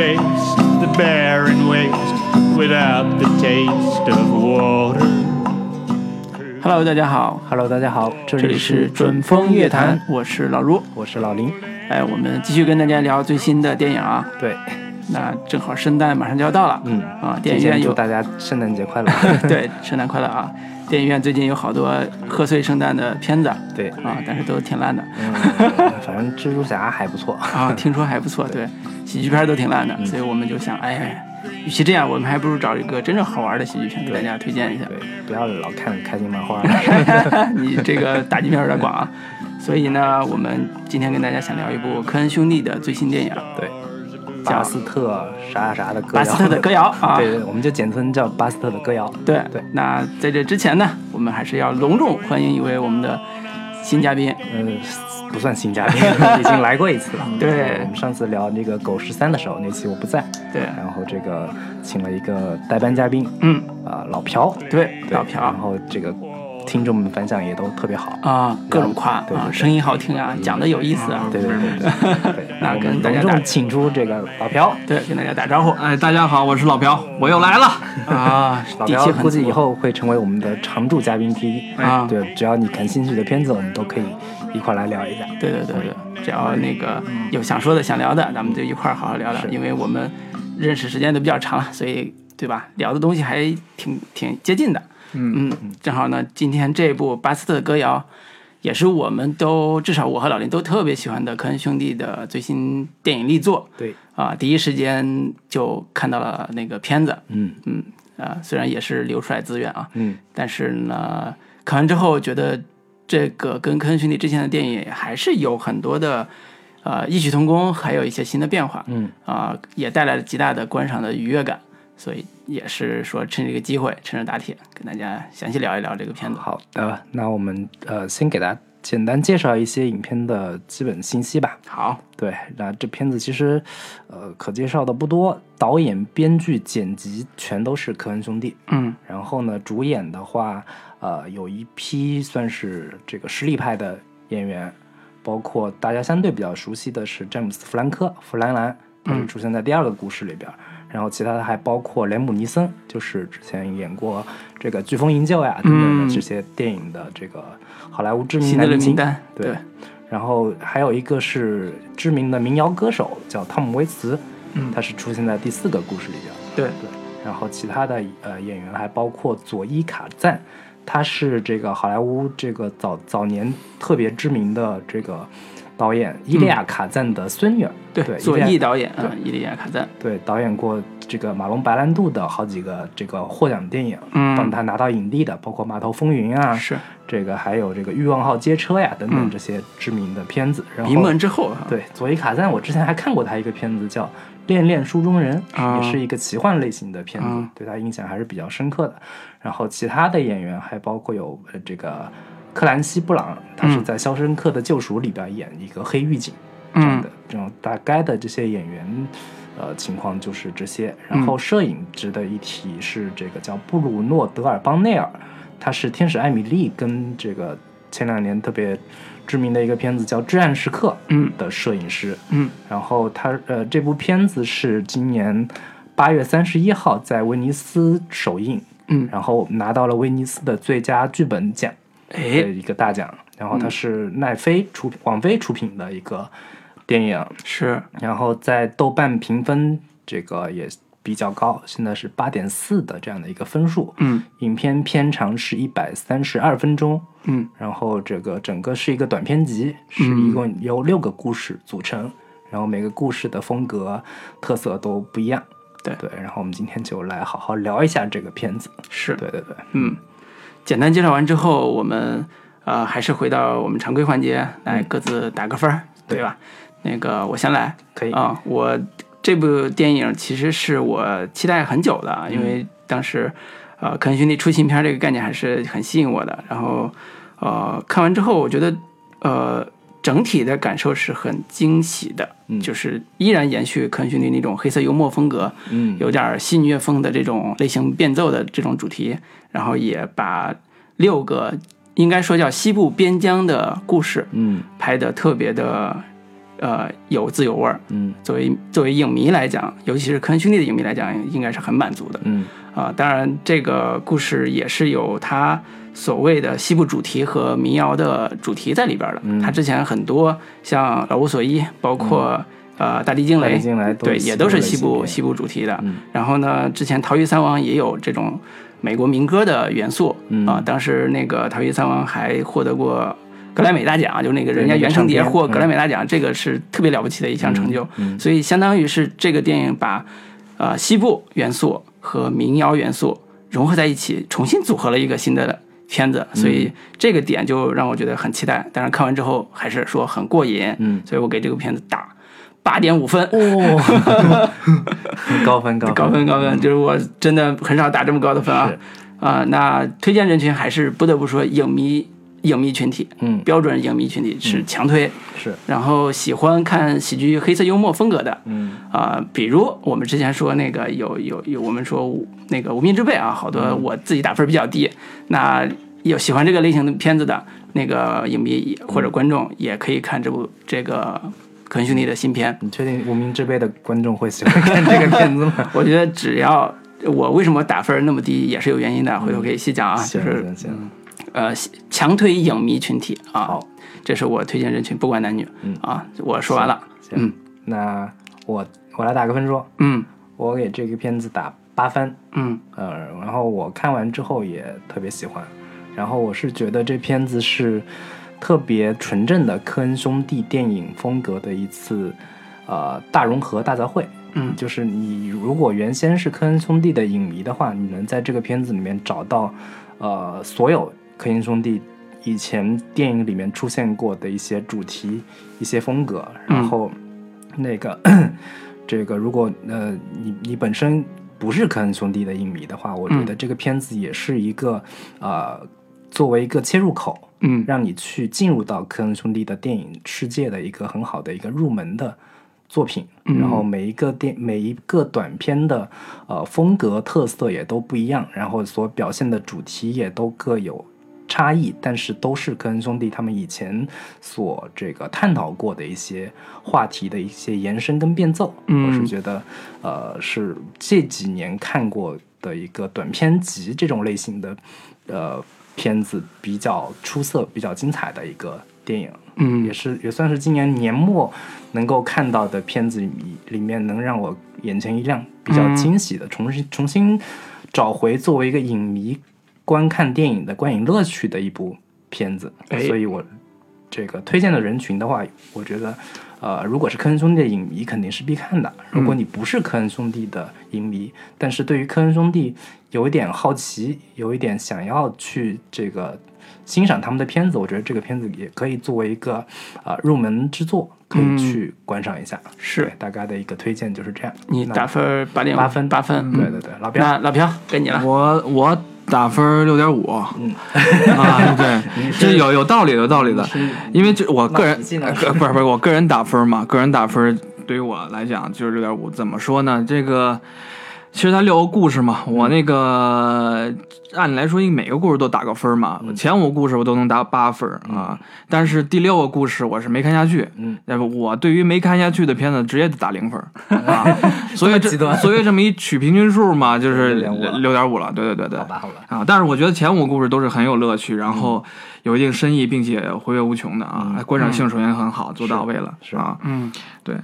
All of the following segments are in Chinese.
face the barren waste without the taste of water. Hello，大家好，Hello，大家好，这这里是准风乐坛，我是老卢。我是老林。哎，我们继续跟大家聊最新的电影啊。对，那正好圣诞马上就要到了，嗯啊，电影院有提前祝大家圣诞节快乐。对圣诞快乐啊！电影院最近有好多贺岁圣诞的片子。对，啊，但是都挺烂的。嗯，反正蜘蛛侠还不错。啊，听说还不错，对，喜剧片都挺烂的，所以我们就想，哎，与其这样，我们还不如找一个真正好玩的喜剧片给大家推荐一下。对，不要老看开心麻花。你这个打击面有点广啊。所以呢，我们今天跟大家想聊一部科恩兄弟的最新电影，对，巴斯特啥啥的歌谣。巴斯特的歌谣 啊。对，对我们就简称叫巴斯特的歌谣。对对那在这之前呢，我们还是要隆重欢迎一位我们的新嘉宾。嗯，不算新嘉宾，已经来过一次了。对我们上次聊那个狗十三的时候，那期我不在，对，然后这个请了一个代班嘉宾，嗯，啊，老朴。对，对老朴然后这个听众们反响也都特别好。啊，各种夸啊，对对对声音好听啊，讲的有意思啊。对对对对 对，那跟大家打请出这个老朴，对，跟大家打招呼哎，大家好，我是老朴，我又来了。啊，老朴估计以后会成为我们的常驻嘉宾之一。啊对，只要你感兴趣的片子，我们都可以一块来聊一下。对对对对，只要那个有想说的、想聊的，咱们就一块儿好好聊聊。因为我们认识时间都比较长了，所以对吧？聊的东西还挺挺接近的。嗯。正好呢，今天这部巴斯特的歌谣，也是我们都至少我和老林都特别喜欢的科恩兄弟的最新电影力作。对，啊，第一时间就看到了那个片子。嗯。嗯啊，虽然也是流出来资源啊，嗯，但是呢，看完之后觉得这个跟科恩兄弟之前的电影还是有很多的呃异曲同工，还有一些新的变化，嗯。啊、也带来了极大的观赏的愉悦感，所以也是说趁这个机会，趁热打铁，跟大家详细聊一聊这个片子。好的，那我们呃先给大家简单介绍一些影片的基本信息吧。好，对，那这片子其实呃可介绍的不多，导演、编剧、剪辑全都是科恩兄弟。嗯然后呢，主演的话，呃，有一批算是这个实力派的演员，包括大家相对比较熟悉的是詹姆斯·弗兰科，弗兰兰，他是出现在第二个故事里边儿。然后其他的还包括雷姆尼森，就是之前演过这个《飓风营救》呀等等嗯的这些电影的这个好莱坞知名的男明星。名单，对然后还有一个是知名的民谣歌手，叫汤姆·威茨，嗯他是出现在第四个故事里边。对对，然后其他的呃演员还包括佐伊卡赞，他是这个好莱坞这个早早年特别知名的这个导演伊利亚卡赞的孙女儿。对左翼导演啊，伊利亚卡赞，对导演过这个马龙白兰度的好几个这个获奖电影，嗯。帮他拿到影帝的，包括《码头风云》啊，是。这个还有这个《欲望号街车》呀等等嗯。这些知名的片子。然后名门之后啊，对，佐伊卡赞，我之前还看过他一个片子叫《恋恋书中人》，啊。也是一个奇幻类型的片子，啊。对他印象还是比较深刻的。然后其他的演员还包括有呃这个克兰西·布朗，他是嗯在《肖申克的救赎》里边演一个黑狱警这样嗯的、这种大概的这些演员。呃，情况就是这些。嗯然后摄影值得一提是这个叫布鲁诺·德尔邦内尔，他是《天使艾米丽》跟这个前两年特别知名的一个片子叫《至暗时刻》嗯的摄影师。嗯然后他呃，这部片子是今年八月三十一号在威尼斯首映，嗯，然后拿到了威尼斯的最佳剧本奖的哎，一个大奖。然后它是奈飞出品、网飞出品的一个电影，是然后在豆瓣评分这个也比较高，现在是八点四的这样的一个分数。嗯影片片长是一百三十二分钟，嗯然后这个整个是一个短片集，是一共由六个故事组成，然后每个故事的风格特色都不一样。对对，然后我们今天就来好好聊一下这个片子。是，对对对，嗯，简单介绍完之后，我们呃还是回到我们常规环节，来各自打个分儿，对吧？那个我先来可以。啊、我这部电影其实是我期待很久的，因为当时呃科恩兄弟出新片这个概念还是很吸引我的。然后呃看完之后，我觉得呃整体的感受是很惊喜的，嗯。就是依然延续科恩兄弟那种黑色幽默风格，嗯，有点戏谑风的这种类型变奏的这种主题，然后也把六个应该说叫西部边疆的故事嗯。拍的特别的呃有滋有味儿。嗯。作为作为影迷来讲，尤其是科恩兄弟的影迷来讲，应该是很满足的。嗯。啊，当然这个故事也是有它所谓的西部主题和民谣的主题在里边的。嗯它之前很多像老无所依，包括、呃大地惊雷，对，也都是西西部西部主题的。嗯然后呢，之前《逃狱三王》也有这种美国民歌的元素、嗯啊。当时那个《逃狱三王》还获得过格莱美大奖，就那个人家对那个原声碟获格莱嗯美大奖，这个是特别了不起的一项成就。嗯所以相当于是这个电影把呃西部元素和民谣元素融合在一起，重新组合了一个新的片子，所以这个点就让我觉得很期待。但是看完之后还是说很过瘾，嗯。所以我给这个片子打八点五分。哦，高 分高分。高分 高分，就是我真的很少打这么高的分啊。是。啊、那推荐人群还是不得不说影迷影迷群体，嗯。标准影迷群体是强推。是。然后喜欢看喜剧黑色幽默风格的，嗯。啊、比如我们之前说那个有有有，我们说那个无名之辈啊，好多我自己打分比较低，那有喜欢这个类型的片子的那个影迷或者观众也可以看这部这个可恩兄弟的新片。你确定无名之辈的观众会喜欢看这个片子吗？我觉得只要我为什么打分那么低也是有原因的，回头可以细讲啊，就行是呃强推影迷群体啊，好，这是我推荐人群，不管男女嗯。啊，我说完了，嗯行，那我我来打个分数，嗯。我给这个片子打八分，嗯。呃，然后我看完之后也特别喜欢，然后我是觉得这片子是特别纯正的科恩兄弟电影风格的一次呃大融合大杂烩。嗯。就是你如果原先是科恩兄弟的影迷的话，你能在这个片子里面找到呃所有科恩兄弟以前电影里面出现过的一些主题、一些风格，然后那个、这个如果呃你你本身不是科恩兄弟的影迷的话，我觉得这个片子也是一个呃作为一个切入口，嗯。让你去进入到科恩兄弟的电影世界的一个很好的一个入门的作品。嗯。然后每一个电每一个短片的呃风格特色也都不一样，然后所表现的主题也都各有差异，但是都是科恩兄弟他们以前所这个探讨过的一些话题的一些延伸跟变奏。嗯我是觉得呃是这几年看过的一个短片集这种类型的呃片子比较出色、比较精彩的一个电影。嗯也是也算是今年年末能够看到的片子里里面能让我眼前一亮、比较惊喜的，重新重新找回作为一个影迷观看电影的观影乐趣的一部片子。哎所以我这个推荐的人群的话，我觉得。呃，如果是科恩兄弟的影迷，肯定是必看的。如果你不是科恩兄弟的影迷，但是对于科恩兄弟有一点好奇，有一点想要去这个欣赏他们的片子，我觉得这个片子也可以作为一个啊、呃入门之作，可以去观赏一下。是大概的一一个推荐就是这样。你打分八点八分八分，对对对，老彪，那老朴该你了。我我打分六点五，嗯。啊，对，这有有道理有道理的，因为这我个人不是不是我个人打分嘛，个人打分对于我来讲就是六点五，怎么说呢？这个其实它六个故事嘛，我那个按理来说，每个故事都打个分嘛，前五个故事我都能打八分啊，但是第六个故事我是没看下去，嗯，那么我对于没看下去的片子直接打零分啊，所以这所以这么一取平均数嘛，就是6.5了。六点五了，对对对对，好吧好吧，啊，但是我觉得前五个故事都是很有乐趣，然后有一定深意，并且回味无穷的啊，观赏性首先很好，做到位了是。啊，嗯，对。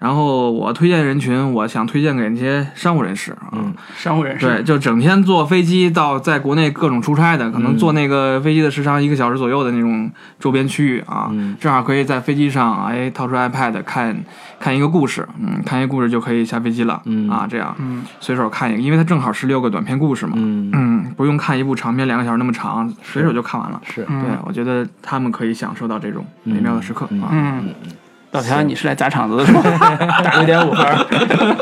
然后我推荐人群，我想推荐给那些商务人士啊，嗯商务人士。对，就整天坐飞机到在国内各种出差的，可能坐那个飞机的时长一个小时左右的那种周边区域啊，嗯。正好可以在飞机上哎掏出 iPad 看看一个故事，嗯，看一个故事就可以下飞机了，嗯。啊，这样。嗯。随手看一个，因为它正好十六个短篇故事嘛，嗯。嗯，不用看一部长篇两个小时那么长，随手就看完了。是。嗯对，我觉得他们可以享受到这种美妙的时刻嗯。啊。嗯，老田，你是来砸场子的是吗？打六点五分。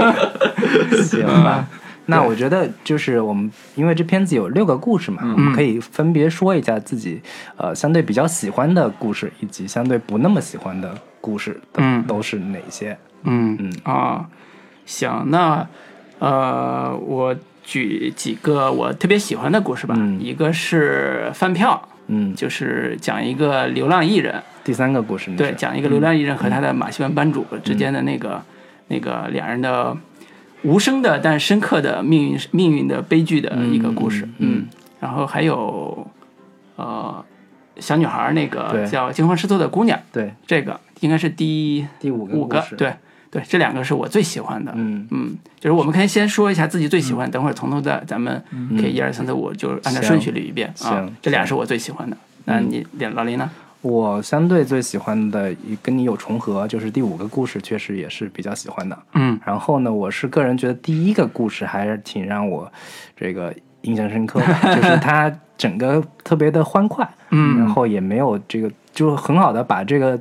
行吧。那我觉得就是我们，因为这片子有六个故事嘛，我们可以分别说一下自己呃相对比较喜欢的故事，以及相对不那么喜欢的故事嗯都是哪些？嗯嗯啊，行，那呃，我举几个我特别喜欢的故事吧。嗯一个是饭票嗯，就是讲一个流浪艺人，第三个故事那对，讲一个流浪艺人和他的马戏团班主之间的那个、那个两人的无声的但深刻的命运命运的悲剧的一个故事。嗯嗯然后还有呃小女孩那个对。叫惊慌失措的姑娘，对。这个应该是第第五个五个，，对对，这两个是我最喜欢的。嗯。嗯，就是我们可以先说一下自己最喜欢，等会儿从头再咱们可以一二三四五，就按照顺序捋一遍啊行。这俩是我最喜欢的。那你老林呢？我相对最喜欢的跟你有重合，就是第五个故事，确实也是比较喜欢的。嗯然后呢，我是个人觉得第一个故事还是挺让我这个印象深刻的，就是它整个特别的欢快，嗯然后也没有这个，就很好的把这个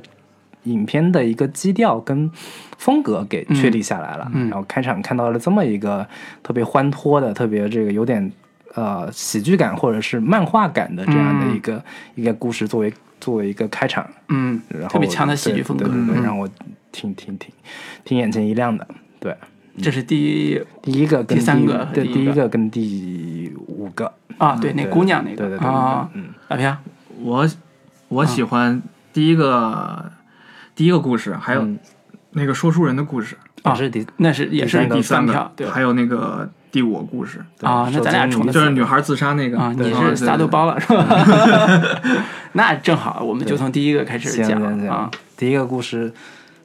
影片的一个基调跟风格给确立下来了。嗯嗯然后开场看到了这么一个特别欢脱的、特别这个有点呃喜剧感或者是漫画感的这样的一个、一个故事作为作为一个开场，嗯然后特别强的喜剧风格。对对对对嗯。让我挺挺挺挺眼前一亮的。对，这是第一第一个跟第三个对第第一个跟第五个。啊，对，那姑娘那个。对对对啊，嗯。老平，我我喜欢第一个、第一个故事，还有嗯。那个说书人的故事，啊也是第那是也是第三票，个，对。还有那个第五个故事，啊，那咱俩重的就是女孩自杀那个。啊，你是撒豆。对。对包了是吧？那正好，我们就从第一个开始讲。啊。第一个故事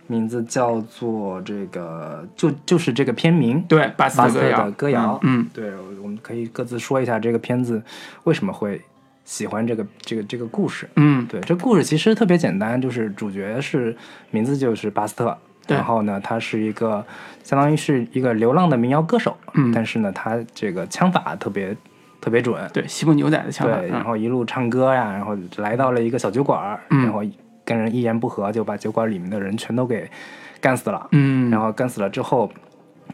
名字叫做这个，就就是这个片名，对，巴斯特的歌谣，嗯对，我们可以各自说一下这个片子为什么会喜欢这个这个这个故事。嗯。对，这故事其实特别简单，就是主角是名字就是巴斯特，对然后呢，他是一个相当于是一个流浪的民谣歌手，嗯但是呢，他这个枪法特别特别准，对，西部牛仔的枪法，对，然嗯后一路唱歌呀，然后来到了一个小酒馆儿，嗯然后跟人一言不合就把酒馆里面的人全都给干死了，嗯，然后干死了之后。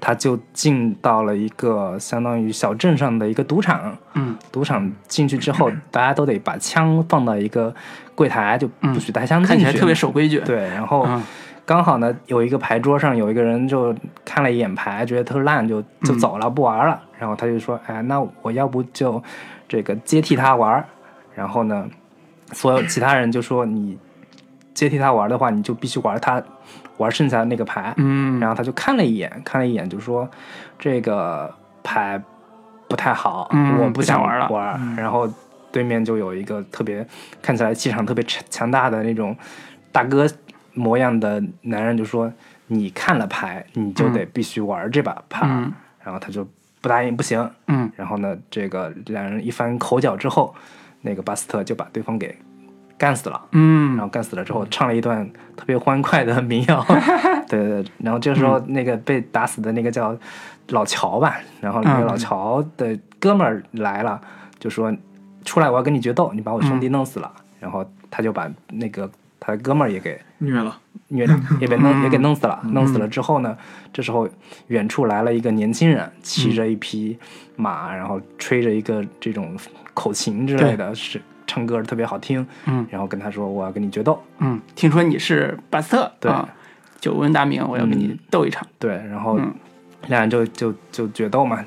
他就进到了一个相当于小镇上的一个赌场，嗯赌场进去之后，大家都得把枪放到一个柜台，就不许带枪进去。看起来特别守规矩，对，然后嗯刚好呢，有一个牌桌上有一个人就看了一眼牌，觉得特烂，就就走了，不玩了。然后他就说：“哎，那我要不就这个接替他玩。”然后呢，所有其他人就说：“你接替他玩的话，你就必须玩他玩剩下的那个牌。”嗯，然后他就看了一眼，看了一眼就说：“这个牌不太好，嗯我不想玩了玩。然后对面就有一个特别看起来气场特别强强大的那种大哥模样的男人，就说：“你看了牌，你就得必须玩这把牌。嗯然后他就不答应，不行。嗯然后呢，这个两人一番口角之后，那个巴斯特就把对方给干死了。嗯然嗯后干死了之后，唱了一段特别欢快的民谣，对 对。对然后这时候那个被打死的那个叫老乔吧，然后那个嗯老乔的哥们儿来了，就说出来我要跟你决斗，你把我兄弟弄死了。然后他就把那个他的哥们儿也给虐了，虐也被弄也给弄死了。弄死了之后呢，这时候远处来了一个年轻人，骑着一匹马，然后吹着一个这种口琴之类的，是唱歌特别好听。嗯然后跟他说我要跟你决斗。嗯，听说你是巴斯特，对啊，久闻大名，我要跟你斗一场，对，然后嗯两人就就就决斗嘛，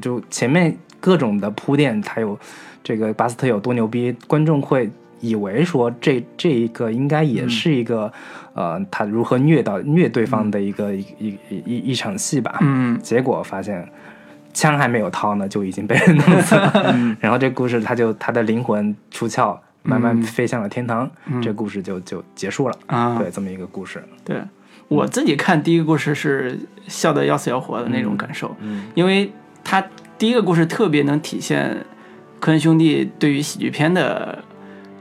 就前面各种的铺垫，还有这个巴斯特有多牛逼，观众会以为说这这一个应该也是一个、呃他如何虐到虐对方的一个、一一一一一场戏吧，嗯。结果发现枪还没有掏呢，就已经被人弄死了。然 后这故事他就他的灵魂出窍，慢慢飞向了天堂，这故事就就结束了。啊，对，这么一个故事。对。我自己看第一个故事是笑得要死要活的那种感受，嗯。因为他第一个故事特别能体现科恩兄弟对于喜剧片的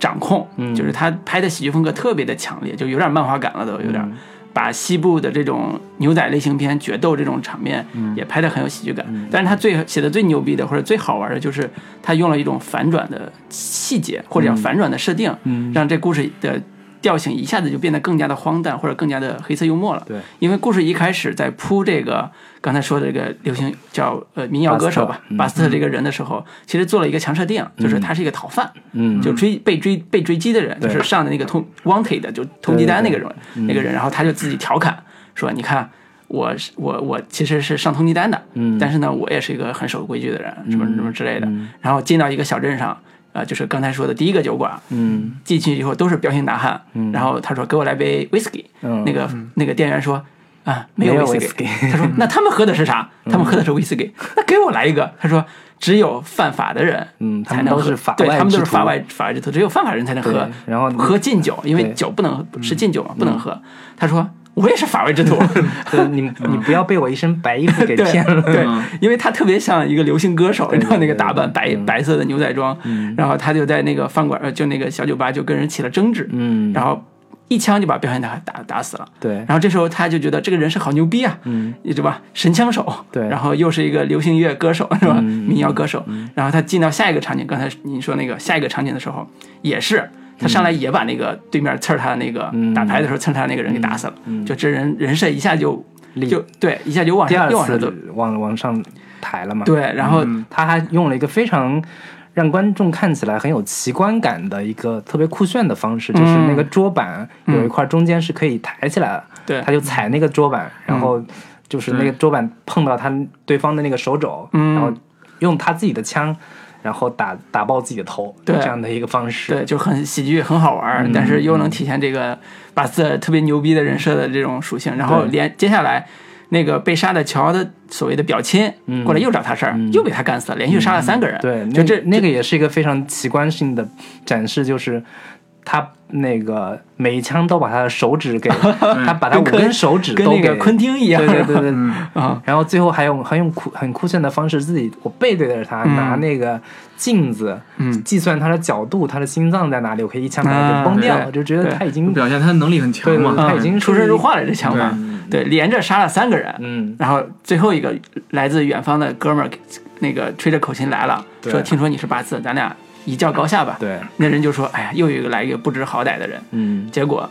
掌控，嗯。就是他拍的喜剧风格特别的强烈，就有点漫画感了，都有点。嗯。把西部的这种牛仔类型片决斗这种场面嗯。也拍得很有喜剧感，但是他最写的最牛逼的或者最好玩的就是他用了一种反转的细节或者叫反转的设定，嗯。让这故事的调性一下子就变得更加的荒诞或者更加的黑色幽默了。对，因为故事一开始在铺这个刚才说的这个流行叫呃民谣歌手吧，巴斯特这个人的时候，其实做了一个强设定，就是他是一个逃犯，嗯。就追被追被追击的人，就是上的那个通 wanted 就通缉单那个人那个人，然后他就自己调侃说：“你看。”我我我其实是上通缉单的，嗯。但是呢，我也是一个很守规矩的人，什么什么之类的。嗯。然后进到一个小镇上，呃，就是刚才说的第一个酒馆，嗯。进去以后都是彪形大汉，嗯。然后他说给我来杯 whisky，、嗯，那个那个店员说啊没有没有 whisky，whisky 他说 那他们喝的是啥？他们喝的是 whisky，那给我来一个。他说只有犯法的人，才能喝都是法对他们都是法外法外之徒，只有犯法人才能喝，然后喝禁酒，因为酒不能是禁酒嘛，不能喝。他说我也是法外之徒，对你你 不要被我一身白衣服给骗了。对嗯，因为他特别像一个流行歌手，你知道那个打扮白嗯。白色的牛仔装，然后他就在那个饭馆，呃就那个小酒吧就跟人起了争执，嗯，然后一枪就把彪形大汉打打死了。对，然后这时候他就觉得这个人是好牛逼啊，嗯，你知道吧？神枪手，对然后又是一个流行乐歌手，是吧？嗯民谣歌手。然后他进到下一个场景，刚才你说那个下一个场景的时候，也是他上来也把那个对面刺他的那个、嗯打牌的时候刺他的那个人给打死了，就这人人设一下就就对，一下就往又往上走。往往上抬了嘛。，对，然后、他还用了一个非常让观众看起来很有奇观感的一个特别酷炫的方式，就是那个桌板有一块中间是可以抬起来的，对。他就踩那个桌板，然后就是那个桌板碰到他对方的那个手肘，嗯。然后用他自己的枪。然后打打爆自己的头，对。这样的一个方式，对，就很喜剧，很好玩儿，但是又能体现这个巴斯特特别牛逼的人设的这种属性。然后连接下来那个被杀的乔的所谓的表亲过来又找他事儿，又被他干死了，连续杀了三个人。对，就这那那个也是一个非常奇观性的展示，就是他那个每一枪都把他的手指给，他把他五跟根手指跟那个都给昆汀一样，对对对对，啊，然后最后还用还用酷很酷炫的方式，自己我背对着他，嗯。拿那个镜子，嗯。计算他的角度，他的心脏在哪里，我可以一枪把他啊给崩掉，对。就觉得他已经表现他能力很强嘛。他已经嗯出神入化，了这枪法，对，连着杀了三个人，嗯，然后最后一个来自远方的哥们儿，那个吹着口琴来了，对。说听说你是八字，咱俩一较高下吧。对，那人就说，哎呀，又有一个来一个不知好歹的人，嗯，结果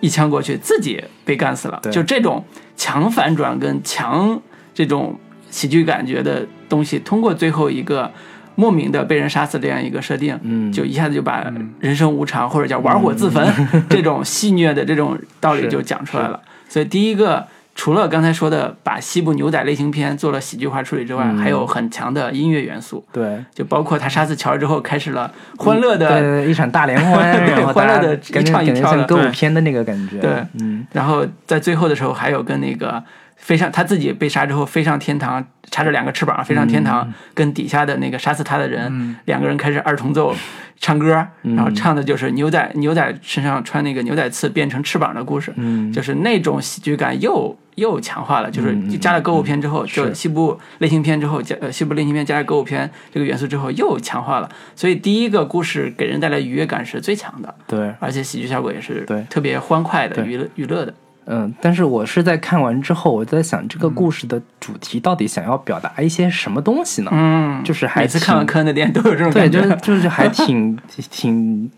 一枪过去，自己被干死了。对就这种强反转跟强这种喜剧感觉的东西，通过最后一个莫名的被人杀死这样一个设定，嗯就一下子就把人生无常或者叫玩火自焚、这种戏谑的这种道理就讲出来了。所以第一个。除了刚才说的把西部牛仔类型片做了喜剧化处理之外，嗯。还有很强的音乐元素，对。就包括他杀死乔之后开始了欢乐的一场大联欢，对 然后欢乐的一唱一跳的像歌舞片的那个感觉，对。嗯，然后在最后的时候，还有跟那个飞上他自己被杀之后飞上天堂，插着两个翅膀飞上天堂，跟底下的那个杀死他的人、两个人开始二重奏 唱歌，然后唱的就是牛仔牛仔身上穿那个牛仔刺变成翅膀的故事，嗯。就是那种喜剧感又又强化了，就是加了歌舞片之后，就西部类型片之后加呃西部类型片加了歌舞片这个元素之后又强化了，所以第一个故事给人带来愉悦感是最强的。对，而且喜剧效果也是对特别欢快的、娱乐娱乐的。嗯，但是我是在看完之后，我在想这个故事的主题到底想要表达一些什么东西呢？嗯，就是还每次看完挺科恩的电影都有这种，感觉。就是就是还挺挺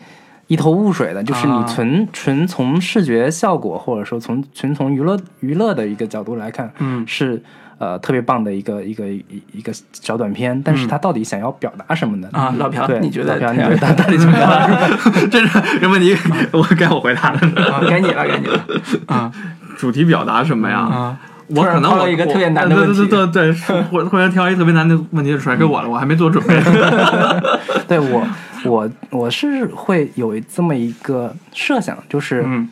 一头雾水的，就是你啊纯纯从视觉效果，或者说从纯从娱乐娱乐的一个角度来看，嗯是呃特别棒的一个一个一一个小短片，但是他到底想要表达什么呢？啊，老朴，你觉得？老朴你觉得它到底怎么样？这是这问题，我该我回答了。啊，该你了，该你了。啊主题表达什么呀？啊，我可能我一个特别难的问题对对对对，是我突然挑一个特别难的问题甩给我了，我还没做准备。对我我我是会有这么一个设想，就是嗯。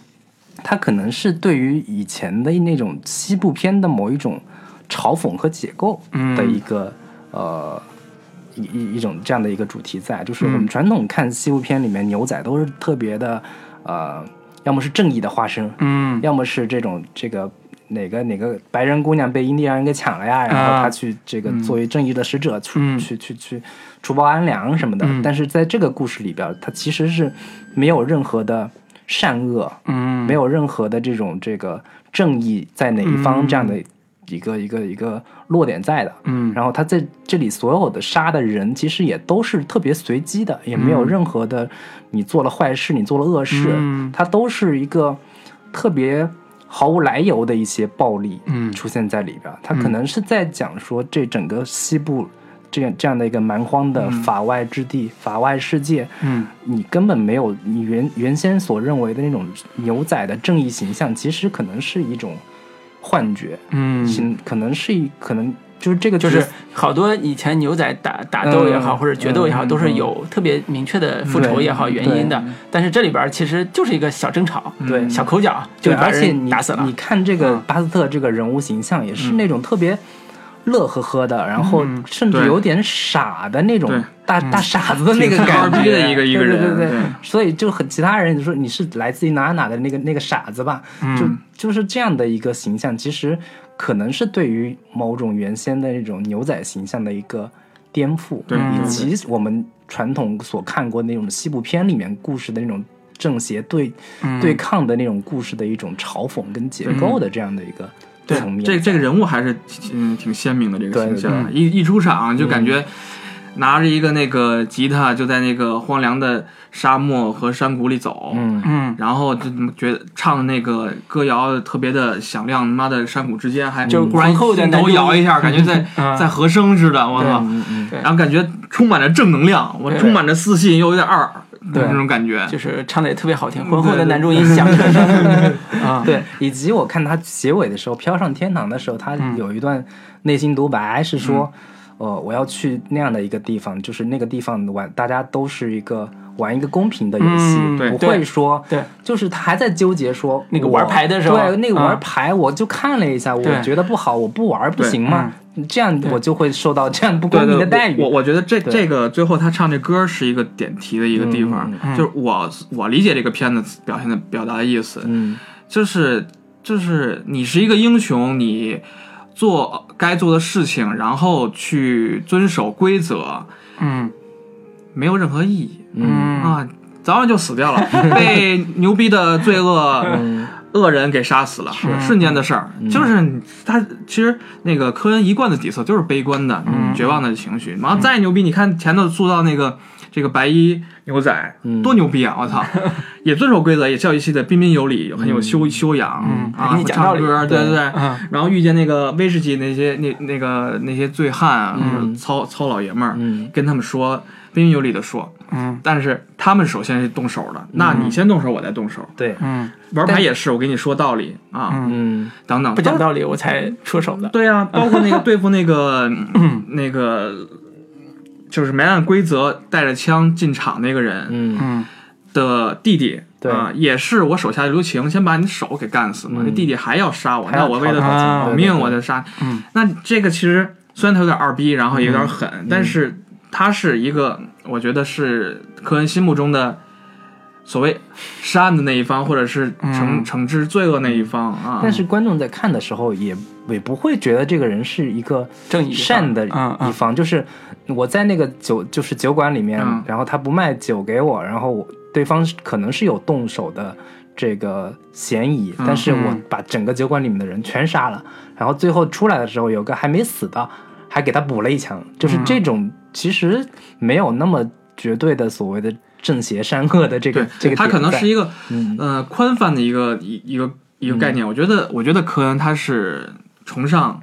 它可能是对于以前的那种西部片的某一种嘲讽和解构的一个、呃一一一种这样的一个主题在，就是我们传统看西部片里面牛仔都是特别的呃，要么是正义的化身，嗯。要么是这种这个哪个哪个白人姑娘被印第安人给抢了呀，然后他去这个作为正义的使者去、嗯。去去去除暴安良什么的。嗯。但是在这个故事里边，他其实是没有任何的善恶，嗯，没有任何的这种这个正义在哪一方这样的一个、一个一个落点在的。嗯。然后他在这里所有的杀的人，其实也都是特别随机的，也没有任何的你做了坏事，你做了恶事，嗯。它都是一个特别毫无来由的一些暴力嗯出现在里边儿。他可能是在讲说这整个西部这样这样的一个蛮荒的法外之地、法外世界，嗯你根本没有你原原先所认为的那种牛仔的正义形象，其实可能是一种幻觉。嗯行，可能是一可能就是这个就是好多以前牛仔打打斗也好，嗯或者决斗也好，嗯都是有特别明确的复仇也好原因的。但是这里边其实就是一个小争吵，对。小口角就对，把而且你人打死了。你。看这个嗯。巴斯特这个人物形象，也是那种特别乐呵呵的，然后甚至有点傻的那种大大傻子的那个挺感觉。的一个一个人对对对。对。所以就很其他人说你是来自于哪哪的那个那个傻子吧，就就是这样的一个形象，其实可能是对于某种原先的那种牛仔形象的一个颠覆，对以及我们传统所看过那种西部片里面故事的那种正邪对、嗯。对抗的那种故事的一种嘲讽跟结构的这样的一个对层面。这这个人物还是嗯挺鲜明的这个对形象，对一一出场就感觉拿着一个那个吉他就在那个荒凉的沙漠和山谷里走，嗯。嗯，然后就觉得唱的那个歌谣特别的响亮，他妈的山谷之间还就忽然浑厚的镜男中音头摇一下，感觉在嗯。在和声似的，我操！嗯嗯。然后感觉充满着正能量，我充满着自信，又有点二，对。那种感觉。就是唱的也特别好听，浑厚的男中音响。啊，对，以及我看他结尾的时候，飘上天堂的时候，他有一段内心独白是说，呃，我要去那样的一个地方，就是那个地方玩，大家都是一个玩一个公平的游戏，不会说，对，就是他还在纠结说那个玩牌的时候。对，那个玩嗯。牌我就看了一下，我觉得不好，我不玩不行吗？这样我就会受到这样不公平的待遇。我我我觉得这对。这个最后他唱这歌是一个点题的一个地方，嗯。就是我我理解这个片子表现的表达的意思，嗯。就是就是你是一个英雄，你做该做的事情，然后去遵守规则，嗯。没有任何意义、嗯。啊，早晚就死掉了，被牛逼的罪恶嗯。恶人给杀死了，瞬间的事儿。就是他其实那个科恩一贯的底色就是悲观的、绝望的情绪。然后再牛逼，你看前头塑造那个这个白衣牛仔嗯。多牛逼啊！我操，也遵守规则，也教育系的彬彬有礼，很有修修养啊，你讲道理唱歌，对对对。嗯。然后遇见那个威士忌那些那那个那些醉汉啊，糙糙老爷们儿，嗯。跟他们说彬彬有礼的说，嗯。但是他们首先是动手的，那你先动手，我再动手。对，嗯，玩牌也是，我跟你说道理啊，嗯。等等，不讲道理我才出手的，对啊，包括那个 对付那个 那个，就是没按规则带着枪进场那个人嗯嗯的弟弟。对啊，也是我手下留情，先把你手给干死嘛。嗯那弟弟还要杀我，那我为了保命，我就杀。嗯那这个其实虽然他有点二逼，然后也有点狠，但是他是一个，我觉得是科恩心目中的所谓善的那一方，或者是惩、嗯。惩治罪恶那一方啊。但是观众在看的时候也也不会觉得这个人是一个正义一方善的嗯嗯。一方，就是我在那个酒就是酒馆里面，嗯。然后他不卖酒给我，然后我对方可能是有动手的这个嫌疑，嗯但是我嗯把整个酒馆里面的人全杀了，然后最后出来的时候有个还没死的，还给他补了一枪，就是嗯。这种其实没有那么绝对的所谓的正邪善恶的这个对，这个它可能是一个嗯。呃宽泛的一个一一个一个概念。我觉得，我觉得科恩他是崇尚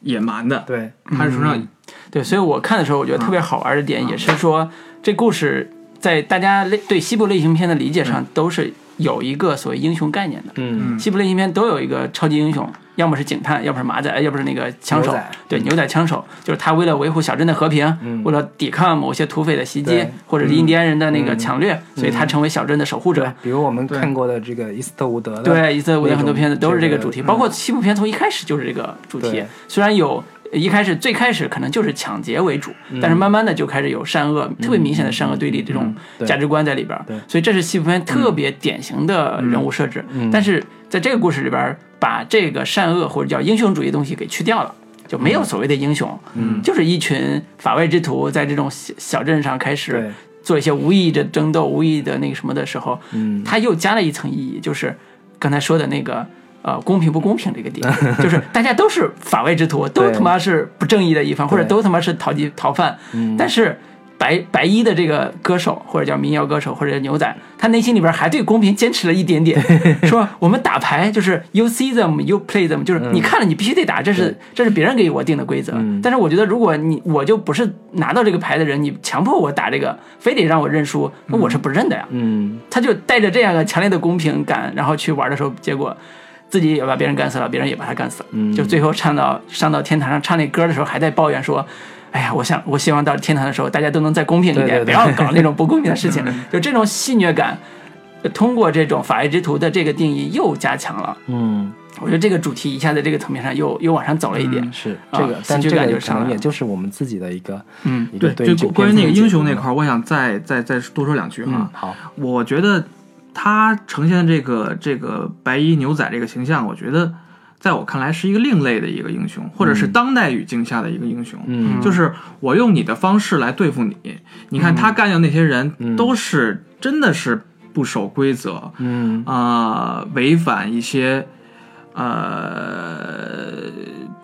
野蛮的，对他是崇尚对，所以我看的时候，我觉得特别好玩的点也是说，这故事在大家类对西部类型片的理解上都是有一个所谓英雄概念的。嗯。西部类型片都有一个超级英雄，要么是警探，要不是马仔，要不是那个枪手。牛。对，牛仔枪手就是他为了维护小镇的和平，嗯。为了抵抗某些土匪的袭击，或者是印第安人的那个抢掠，所以他成为小镇的守护者。，比如我们看过的这个伊斯特伍德的，对，伊斯特伍德很多片子都是这个主题，这个包括西部片从一开始就是这个主题。虽然有一开始最开始可能就是抢劫为主，但是慢慢的就开始有善恶特别明显的善恶对立这种价值观在里边儿对。所以这是西部片特别典型的人物设置。嗯但是在这个故事里边儿，把这个善恶或者叫英雄主义东西给去掉了。就没有所谓的英雄，嗯就是一群法外之徒在这种小小镇上开始，做一些无意义的争斗、无意义的那个什么的时候，嗯他又加了一层意义，就是刚才说的那个呃公平不公平这个点，就是大家都是法外之徒，都他妈是不正义的一方，或者都他妈是逃敌逃犯，嗯。但是。白白衣的这个歌手，或者叫民谣歌手，或者叫牛仔，他内心里边还对公平坚持了一点点，说我们打牌就是 you see them, you play them，就是你看了你必须得打，这是这是别人给我定的规则。嗯。但是我觉得，如果你我就不是拿到这个牌的人，你强迫我打这个，非得让我认输，那我是不认的呀。嗯。他就带着这样的强烈的公平感，然后去玩的时候，结果自己也把别人干死了，别人也把他干死了。嗯就最后唱到上到天堂上唱那歌的时候，还在抱怨说：“哎呀，我想我希望到天堂的时候，大家都能再公平一点，对对对不要搞那种不公平的事情。”就这种戏谑感，呃通过这种法外之徒的这个定义又加强了。嗯，我觉得这个主题一下在这个层面上又又往上走了一点。是啊这个，但戏剧感这个可就上来了能也就是我们自己的一个嗯对，对就关于那个英雄那块我想再再再多说两句哈。好，我觉得他呈现的这个这个白衣牛仔这个形象，我觉得在我看来是一个另类的一个英雄，或者是当代语境下的一个英雄。嗯。就是我用你的方式来对付你。你看他干掉那些人，嗯。都是真的是不守规则，嗯。啊，违反一些呃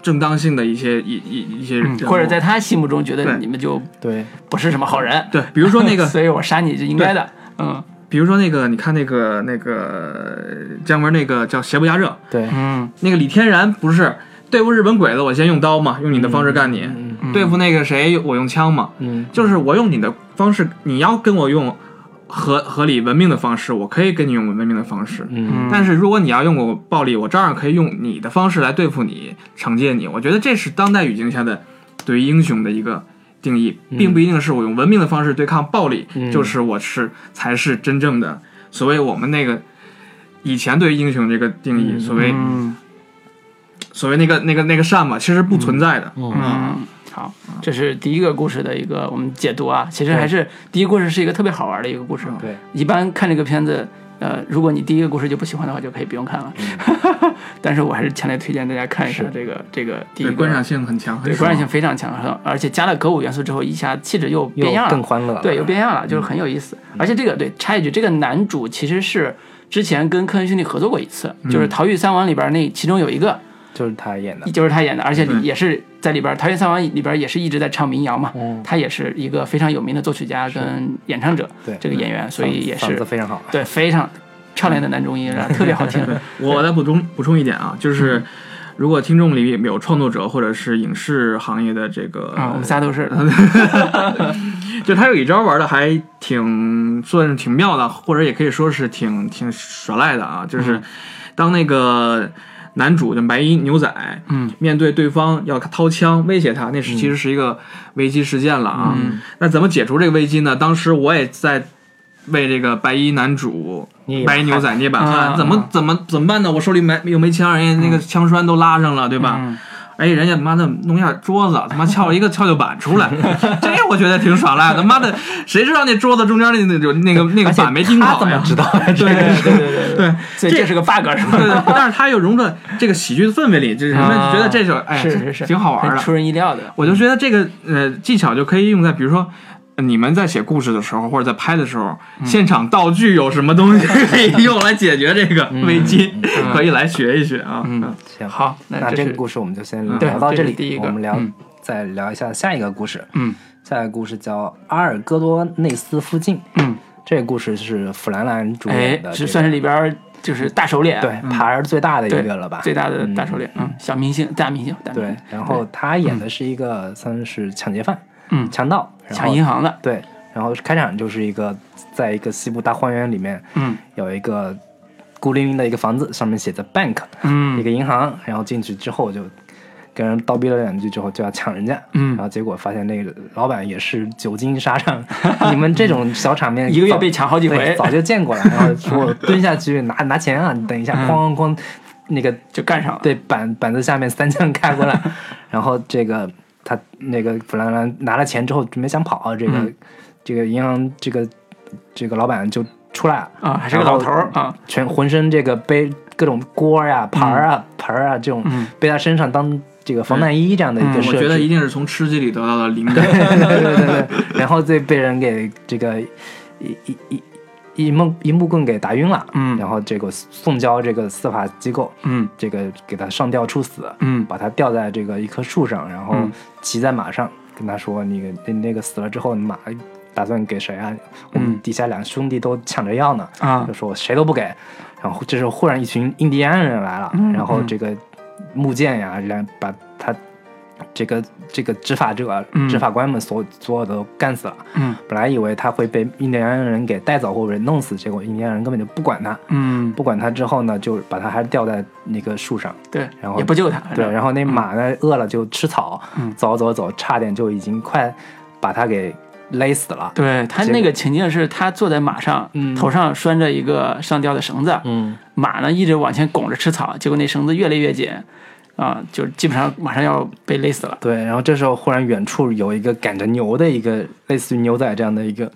正当性的一些一一一些或者在他心目中觉得你们就对，不是什么好人，对，比如说那个 所以我杀你是应该的。嗯比如说那个，你看那个那个姜文那个叫邪不压正，对，嗯那个李天然不是对付日本鬼子，我先用刀嘛，用你的方式干你；嗯对付那个谁，我用枪嘛。嗯就是我用你的方式，你要跟我用合合理文明的方式，我可以跟你用文明的方式。嗯但是如果你要用我暴力，我照样可以用你的方式来对付你、惩戒你。我觉得这是当代语境下的对于英雄的一个定义，并不一定是我用文明的方式对抗暴力，嗯。就是我是才是真正的所谓我们那个以前对于英雄这个定义，所谓嗯。所谓那个那个那个善嘛，其实不存在的。嗯。嗯，好，这是第一个故事的一个我们解读啊。其实还是第一个故事是一个特别好玩的一个故事。对，一般看这个片子，呃，如果你第一个故事就不喜欢的话，就可以不用看了。但是我还是强烈推荐大家看一下这个这个第一个观赏性很强，很对观赏性非常强，而且加了歌舞元素之后，一下气质又又变样了，更欢乐了，对，又变样了，就是很有意思。而且这个对插一句，这个男主其实是之前跟科恩兄弟合作过一次，就是《逃狱三王》里边那其中有一个就是他演的，就是他演的，而且对也是在里边《桃园三王》里边也是一直在唱民谣嘛。嗯，他也是一个非常有名的作曲家跟演唱者，对。这个演员，所以也嗓是子非常好，对非常漂亮的男中音，然后特别好听。我再补充补充一点啊，就是如果听众里有创作者或者是影视行业的这个，啊，我们仨都是，就他有一招玩的还挺算是挺妙的，或者也可以说是挺挺耍赖的啊，就是当那个男主就白衣牛仔，嗯，面对对方要掏枪威胁他，那是其实是一个危机事件了啊。嗯那怎么解除这个危机呢？当时我也在为这个白衣男主白衣牛仔捏把啊汗，怎么怎么怎么办呢？我手里没又没枪，人家那个枪栓都拉上了，对吧？嗯哎，人家妈的弄一下桌子，他妈撬了一个跷跷板出来，这我觉得挺耍赖的。妈的，谁知道那桌子中间那那就那个那个板没钉好呀他怎么？知道？对对对对对对，所以这是个 bug 是对吧？对，但是他又融在这个喜剧的氛围里，就是人们啊觉得这就哎是是是，挺好玩的。出人意料的。我就觉得这个呃技巧就可以用在，比如说呃你们在写故事的时候，或者在拍的时候，现场道具有什么东西 可以用来解决这个危机，可以来学一学啊。嗯，行，好，那这个故事我们就先聊到这里，这第一个我们聊嗯再聊一下下一个故事。嗯下一个故事叫《阿尔戈多内斯附近》。嗯，这个故事是弗兰兰主哎演的，，这算是里边儿就是大手脸，对牌儿最大的一个了吧？最大的嗯大手脸，嗯，小明星，大明星，对，，然后他演的是一个算是抢劫犯，嗯，强盗，抢银行的，对，然后开场就是一个在一个西部大荒原里面嗯。有一个孤零零的一个房子，上面写着 bank，一嗯个银行，然后进去之后就跟人叨逼了两句之后就要抢人家，嗯。然后结果发现那个老板也是久经沙场，你们这种小场面 一个月被抢好几回，早就见过了，然后说我蹲下去拿拿钱啊，你等一下，嗯。哐哐哐，那个就干上了。对板板子下面三枪开过来，然后这个他那个弗兰兰拿了钱之后准备想跑，这个、嗯。这个银行这个这个老板就出来了，啊，还是个老头儿啊，全浑身这个背各种锅呀、盘儿啊、盆儿啊这种嗯。背在身上当这个防弹衣这样的一个嗯设置，我觉得一定是从吃鸡里得到的灵感。对对对对对，然后再被人给这个一一一一木一木棍给打晕了，嗯。然后这个送交这个司法机构，嗯。这个给他上吊处死，嗯。把他吊在这个一棵树上，然后嗯。骑在马上，跟他说：“那个那那个死了之后，你马打算给谁啊？我们嗯底下两兄弟都抢着要呢。”啊。就说谁都不给。然后这时候忽然一群印第安人来了，嗯然后这个木剑呀，然把他这个这个执法者、嗯执法官们所所有的都干死了。嗯本来以为他会被印第安人给带走或者弄死，结果印第安人根本就不管他，嗯，不管他之后呢，就把他还是吊在那个树上。对，然后也不救他，对，然后那马呢饿了就吃草，嗯走走走，差点就已经快把他给勒死了。对他那个情境是他坐在马上，嗯头上拴着一个上吊的绳子，嗯，马呢一直往前拱着吃草，结果那绳子越勒越紧，啊，就基本上马上要被勒死了。对，然后这时候忽然远处有一个赶着牛的一个类似于牛仔这样的一个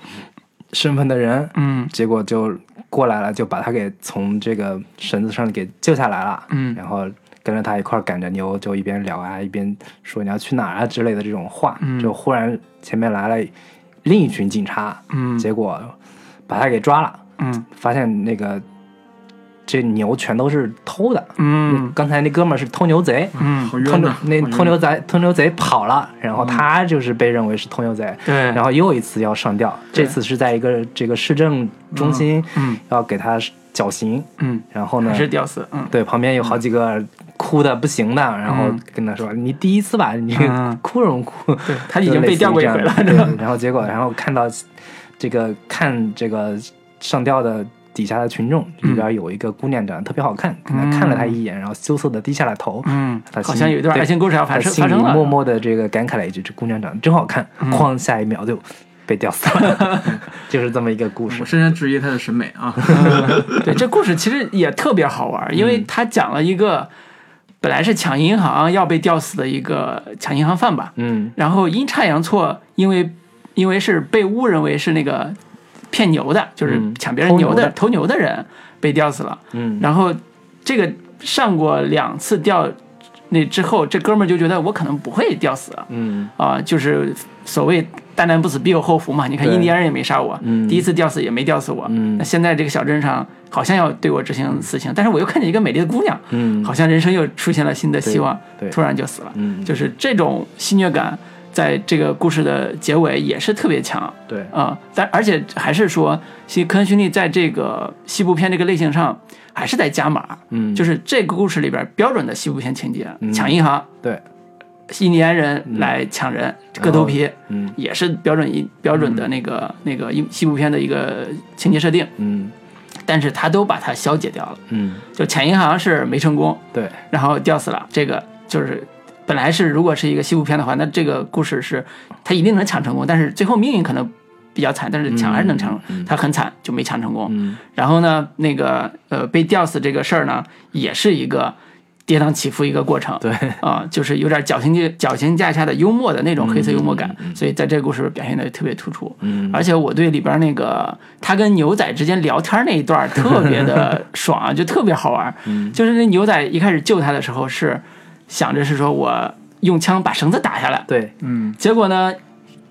身份的人，嗯结果就过来了，就把他给从这个绳子上给救下来了。嗯然后跟着他一块儿赶着牛，就一边聊啊，一边说你要去哪儿啊之类的这种话。嗯就忽然前面来了另一群警察，嗯结果把他给抓了，嗯发现那个这牛全都是偷的。嗯刚才那哥们儿是偷牛贼，嗯，偷牛！那偷牛贼偷牛贼跑了，然后他就是被认为是偷牛贼，对，然后又一次要上吊，这次是在一个这个市政中心嗯要给他绞刑，嗯，然后呢还，是吊死，嗯对旁边有好几个哭的不行的，然后跟他说：“你第一次吧，你嗯哭什么哭？”对他已经被吊过一回了，对？然后结果然后看到这个看这个上吊的。底下的群众嗯里边有一个姑娘长得特别好看，可能看了她一眼，然后羞涩的低下了头，嗯好像有一段爱情故事要发他心里生发生了，默默的这个感慨了一句：“这姑娘长得真好看。嗯哐，下一秒就被吊死了，就是这么一个故事我。深深质疑他的审美啊！对，这故事其实也特别好玩，因为他讲了一个本来是抢银行要被吊死的一个抢银行犯吧，嗯然后阴差阳错，因为因为是被误认为是那个骗牛的，就是嗯抢别人牛的的偷牛的人被吊死了。嗯然后这个上过两次吊，那之后这哥们儿就觉得我可能不会吊死啊、嗯就是所谓大难不死必有后福嘛。你看印第安人也没杀我，嗯第一次吊死也没吊死我。嗯那现在这个小镇上好像要对我执行死刑，但是我又看见一个美丽的姑娘，嗯，好像人生又出现了新的希望，突然就死了。嗯就是这种戏谑感，在这个故事的结尾也是特别强。对，啊、但而且还是说，其实科恩兄弟在这个西部片这个类型上还是在加码，嗯。就是这个故事里边标准的西部片情节，嗯。抢银行，对，印第安人来抢人，割头皮。嗯。也是标准一标准的那个、那个一西部片的一个情节设定，嗯。但是他都把它消解掉了。嗯，就抢银行是没成功，对，然后吊死了。这个就是本来是如果是一个西部片的话，那这个故事是他一定能抢成功，但是最后命运可能比较惨，但是抢还是能抢，他很惨就没抢成功。嗯然后呢，那个呃被吊死这个事儿呢，也是一个跌宕起伏一个过程。对，啊、就是有点矫情矫情架下的幽默的那种黑色幽默感，所以在这个故事表现的特别突出。嗯而且我对里边那个他跟牛仔之间聊天那一段特别的 爽啊，就特别好玩。嗯就是那牛仔一开始救他的时候是想着是说我用枪把绳子打下来，对，嗯，结果呢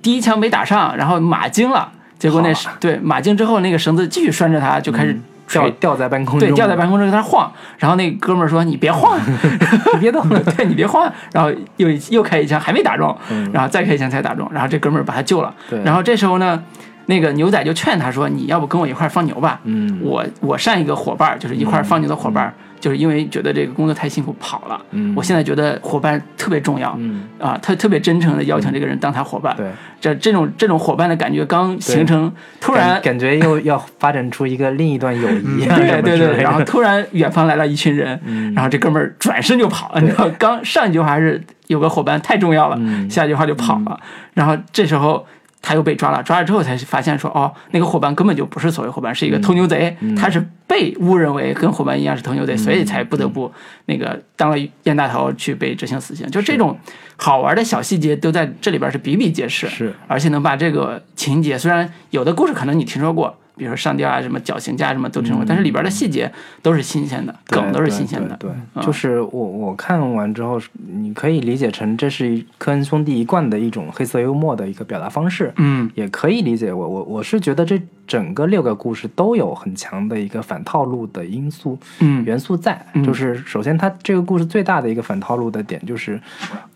第一枪没打上，然后马惊了，结果那是对马惊之后那个绳子继续拴着他，就开始垂。吊吊在半空中，对，掉在半空中在那晃，然后那哥们儿说：“你别晃，你别动，对你别晃。”然后又又开一枪，还没打中，嗯然后再开一枪才打中，然后这哥们儿把他救了。对，然后这时候呢，那个牛仔就劝他说：“你要不跟我一块儿放牛吧？嗯我我上一个伙伴就是一块儿放牛的伙伴儿，就是因为觉得这个工作太辛苦跑了。嗯。我现在觉得伙伴特别重要、嗯。啊，他特别真诚的邀请这个人当他伙伴。对，这这种这种伙伴的感觉刚形成，突然感感觉又要发展出一个另一段友谊对对对，然后突然远方来了一群人，嗯。然后这哥们儿转身就跑了，你知道，刚上一句话是有个伙伴太重要了，嗯。下一句话就跑了，然后这时候他又被抓了，抓了之后才发现说，哦，那个伙伴根本就不是所谓伙伴，是一个偷牛贼，嗯他是被误认为跟伙伴一样是偷牛贼，所以才不得不那个当了冤大头去被执行死刑，就这种好玩的小细节都在这里边是比比皆是，是。而且能把这个情节，虽然有的故事可能你听说过，比如说上吊啊、什么绞刑架什么都听说过，但是里边的细节都是新鲜的，对梗都是新鲜的。对，就是我我看完之后，你可以理解成这是科恩兄弟一贯的一种黑色幽默的一个表达方式，嗯。也可以理解我我我是觉得这整个六个故事都有很强的一个反套路的因素嗯。元素在，嗯。就是首先它这个故事最大的一个反套路的点就是，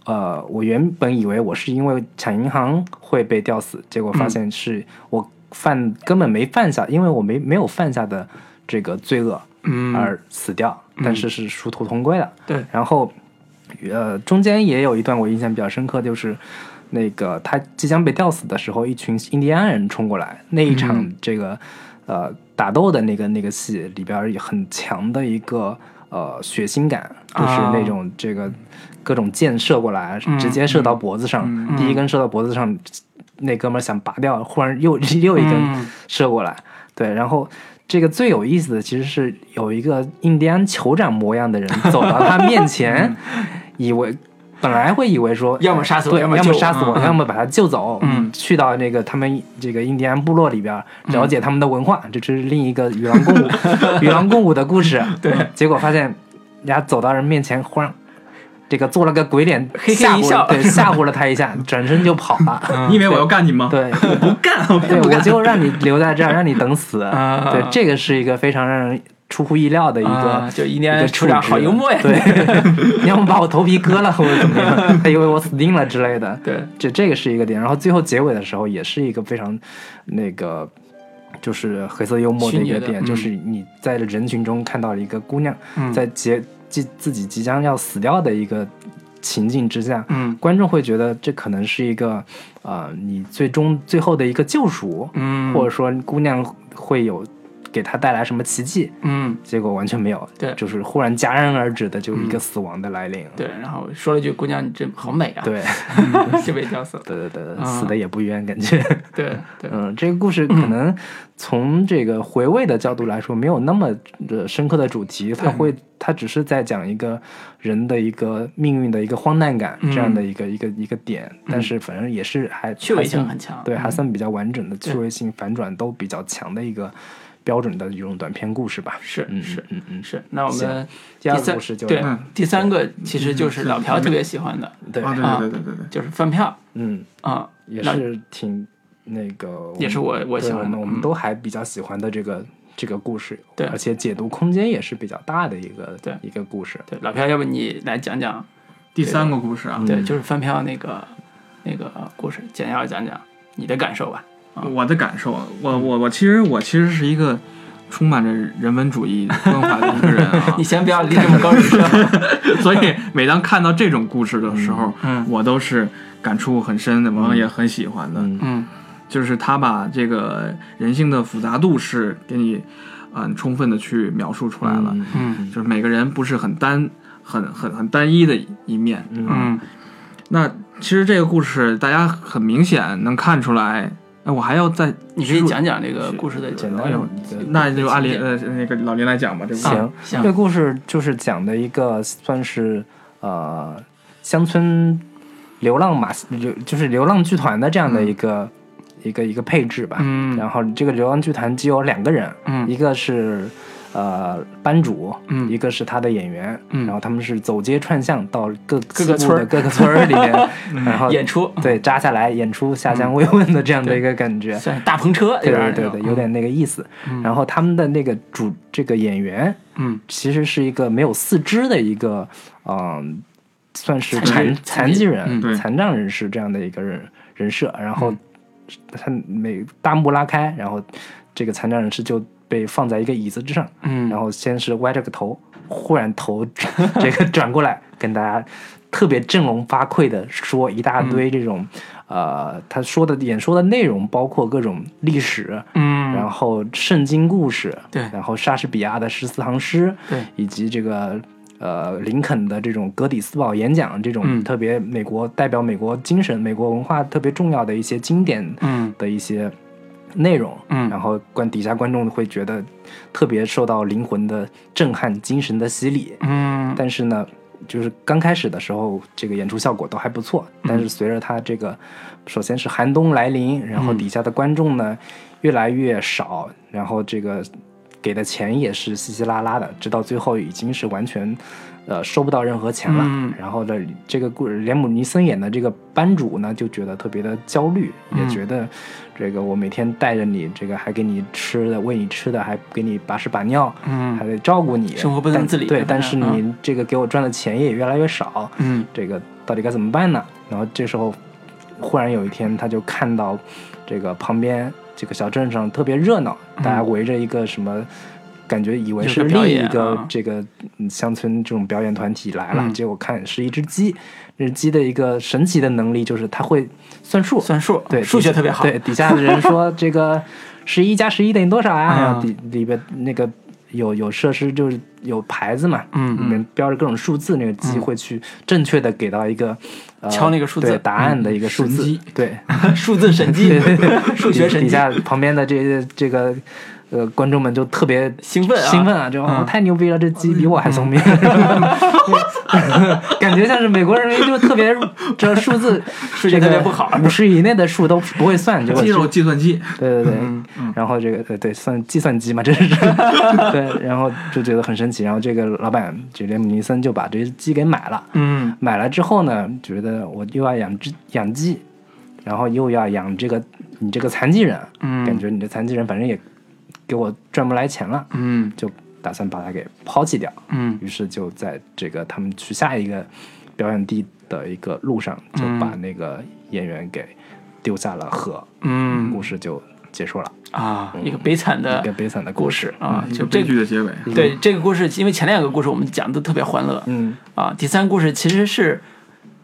呃，我原本以为我是因为抢银行会被吊死，结果发现是我犯根本没犯下，因为我没没有犯下的这个罪恶嗯，而死掉，但是是殊途同归的。对，然后呃，中间也有一段我印象比较深刻，就是那个他即将被吊死的时候，一群印第安人冲过来，那一场这个、呃打斗的那个那个戏里边有很强的一个呃血腥感，就是啊那种这个各种箭射过来，直接射到脖子上，第一根射到脖子上，那哥们儿想拔掉，忽然又 又一根嗯射过来，对，然后。这个最有意思的其实是有一个印第安酋长模样的人 走到他面前，以为本来会以为说，要么杀死我，要要么杀死我，嗯要么把他救走，嗯去到那个他们这个印第安部落里边了解他们的文化，这是另一个与狼共舞、与狼共舞的故事。对，结果发现人家走到人面前，忽然这个做了个鬼脸，嘿嘿吓唬一笑对，吓唬了他一下，转身就跑了。你以为我要干你吗？对，我不干，我对，不干。我就让你留在这儿，让你等死。啊对，这个是一个非常让人出乎意料的一个啊，就一个安酋长处置好幽默呀，对，你要不把我头皮割了，或者怎么样，他以为我死定了之类的。对，这这个是一个点，然后最后结尾的时候也是一个非常那个。就是黑色幽默的一个点，就是你在人群中看到了一个姑娘嗯在结即自己即将要死掉的一个情境之下，嗯。观众会觉得这可能是一个呃你最终最后的一个救赎，嗯，或者说姑娘会有给他带来什么奇迹，嗯。结果完全没有，对。就是忽然戛然而止的就一个死亡的来临，对，然后说了一句“姑娘，你真好美啊”，对，就被吊死了。对 对对，啊死的也不冤，感觉，对对，嗯，这个故事可能从这个回味的角度来说，没有那么的深刻的主题，它会，它只是在讲一个人的一个命运的一个荒诞感嗯。这样的一个一个一个点，但是反正也是还趣味性很强。对，还嗯。算比较完整的，趣味性反转都比较强的一个标准的一种短篇故事吧。嗯是是嗯嗯。是。那我们第二个三故事就对嗯。第三个其实就是老朴特别喜欢的，对，啊，对啊对对对对。对，就是饭票。嗯，啊，也是挺那个，也是我我喜欢的我们我们嗯。都还比较喜欢的这个这个故事，对。而且解读空间也是比较大的一个对。一个故事。对老朴，要不你来讲讲？第三个故事啊，对，就是翻票那个那个故事，简要讲讲你的感受吧。我的感受，我我我其实我其实是一个充满着人文主义关怀的一个人啊 你，先不要离这么高。所以每当看到这种故事的时候，嗯我都是感触很深的，我也很喜欢的。嗯嗯就是他把这个人性的复杂度是给你，嗯、充分的去描述出来了。嗯嗯就是每个人不是很单、很很很单一的一面。嗯嗯那其实这个故事大家很明显能看出来。那我还要再，你可以讲讲这个故事的简单那就按林呃那个老林来讲吧。这个行这个故事就是讲的一个算是呃乡村流浪马流就是流浪剧团的这样的一个、一个一个配置吧。嗯然后这个流浪剧团只有两个人，嗯一个是呃班主，嗯。一个是他的演员，嗯。然后他们是走街串巷到各各个村各个村里面，然后演出。对扎下来演出下乡慰问的这样的一个感觉。算是大篷车，对对对对，有点那个意思。然后他们的那个主这个演员，嗯。其实是一个没有四肢的一个，嗯、算是残残疾人、嗯残障人士这样的一个人人设。然后嗯。他每大幕拉开，然后这个残障人士就被放在一个椅子之上，嗯。然后先是歪着个头，忽然头 这个转过来，跟大家特别振聋发聩的说一大堆这种，呃，他说的演说的内容包括各种历史，嗯。然后圣经故事，对。然后莎士比亚的十四行诗，对。以及这个呃林肯的这种格底斯堡演讲，这种嗯。特别美国代表美国精神、美国文化特别重要的一些经典嗯。的一些内容，嗯然后观底下观众会觉得特别受到灵魂的震撼、精神的洗礼，嗯但是呢，就是刚开始的时候，这个演出效果都还不错。但是随着它这个，首先是寒冬来临，然后底下的观众呢越来越少，然后这个给的钱也是稀稀拉拉的，直到最后已经是完全。呃，收不到任何钱了。嗯。然后呢，这个故连姆尼森演的这个班主呢，就觉得特别的焦虑，也嗯。觉得这个我每天带着你，这个还给你吃的，喂你吃的，还给你把屎把尿，嗯还得照顾你，生活不能自理对但是你这个给我赚的钱也越来越少，嗯。这个到底该怎么办呢？然后这时候，忽然有一天，他就看到这个旁边这个小镇上特别热闹，大家围着一个什么感觉以为是另一个啊这个嗯乡村这种表演团体来了，嗯结果看是一只鸡。这只鸡的一个神奇的能力就是它会算数，算数，对，数学特别好，对，底下的人说 这个十一加十一等于多少呀？嗯然后底里边那个有有设施就是有牌子嘛，嗯里面标着各种数字，那个鸡会去正确的给到一个、呃、敲那个数字对答案的一个数字，对，数字神机，数学神机，底下旁边的这些这个。呃，观众们就特别兴奋啊。兴奋啊！就、太牛逼了，这鸡比我还聪明，感觉像是美国人民就特别这数字 数学特别不好。五十以内的数都不会算，结果肌肉计算机，对对对，然后这个对对算计算机嘛，这是。对，然后就觉得很神奇，然后这个老板这连姆尼森就把这只鸡给买了，嗯。买了之后呢，觉得我又要养只养鸡，然后又要养这个你这个残疾人，嗯。感觉你这残疾人反正也给我赚不来钱了，嗯。就打算把它给抛弃掉，嗯。于是就在这个他们去下一个表演地的一个路上，就把那个演员给丢下了河，嗯。故事就结束了。啊，一个悲惨的一个悲惨的故故事。事啊，就悲剧的结尾。对这个故事，因为前两个故事我们讲的都特别欢乐。嗯。啊，第三故事其实是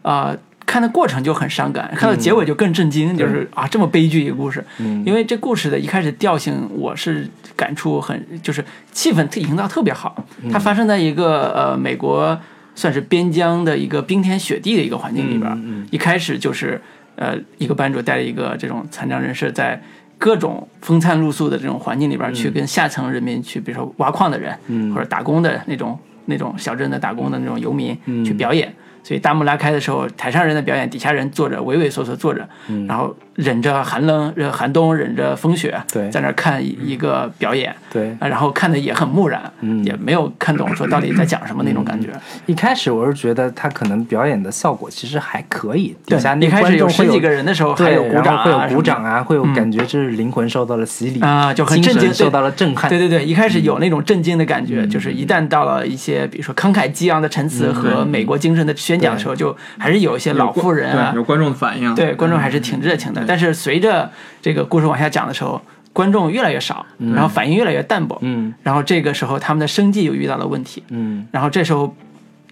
啊。看的过程就很伤感，看到结尾就更震惊，就是啊这么悲剧一个故事，嗯。因为这故事的一开始调性我是感触很，就是气氛营造特别好，它发生在一个呃美国算是边疆的一个冰天雪地的一个环境里边儿，嗯一开始就是呃一个班主带着一个这种残障人士在各种风餐露宿的这种环境里边儿去跟下层人民去，比如说挖矿的人，嗯。或者打工的那种那种小镇的打工的那种游民嗯。去表演。所以大幕拉开的时候，台上人的表演，底下人坐着畏畏缩缩坐着，嗯。然后忍着寒冷、忍寒冬、忍着风雪，对。在那儿看一一个表演，对，啊，然后看的也很木然，嗯。也没有看懂说到底在讲什么那种感觉。一开始我是觉得他可能表演的效果其实还可以，底下那一开始观众会有十几个人的时候，还对，有鼓掌啊，会有鼓掌啊，会有感觉就是灵魂受到了洗礼啊就很震惊受到了震撼。对对对，一开始嗯。有那种震惊的感觉，就是一旦到了一些比如说慷慨激昂的陈词嗯和美国精神的宣讲的时候，就还是有一些老妇人啊，有观众的反应，对观众还是挺热情的。但是随着这个故事往下讲的时候，观众越来越少，然后反应越来越淡薄，嗯。然后这个时候他们的生计又遇到了问题，嗯。然后这时候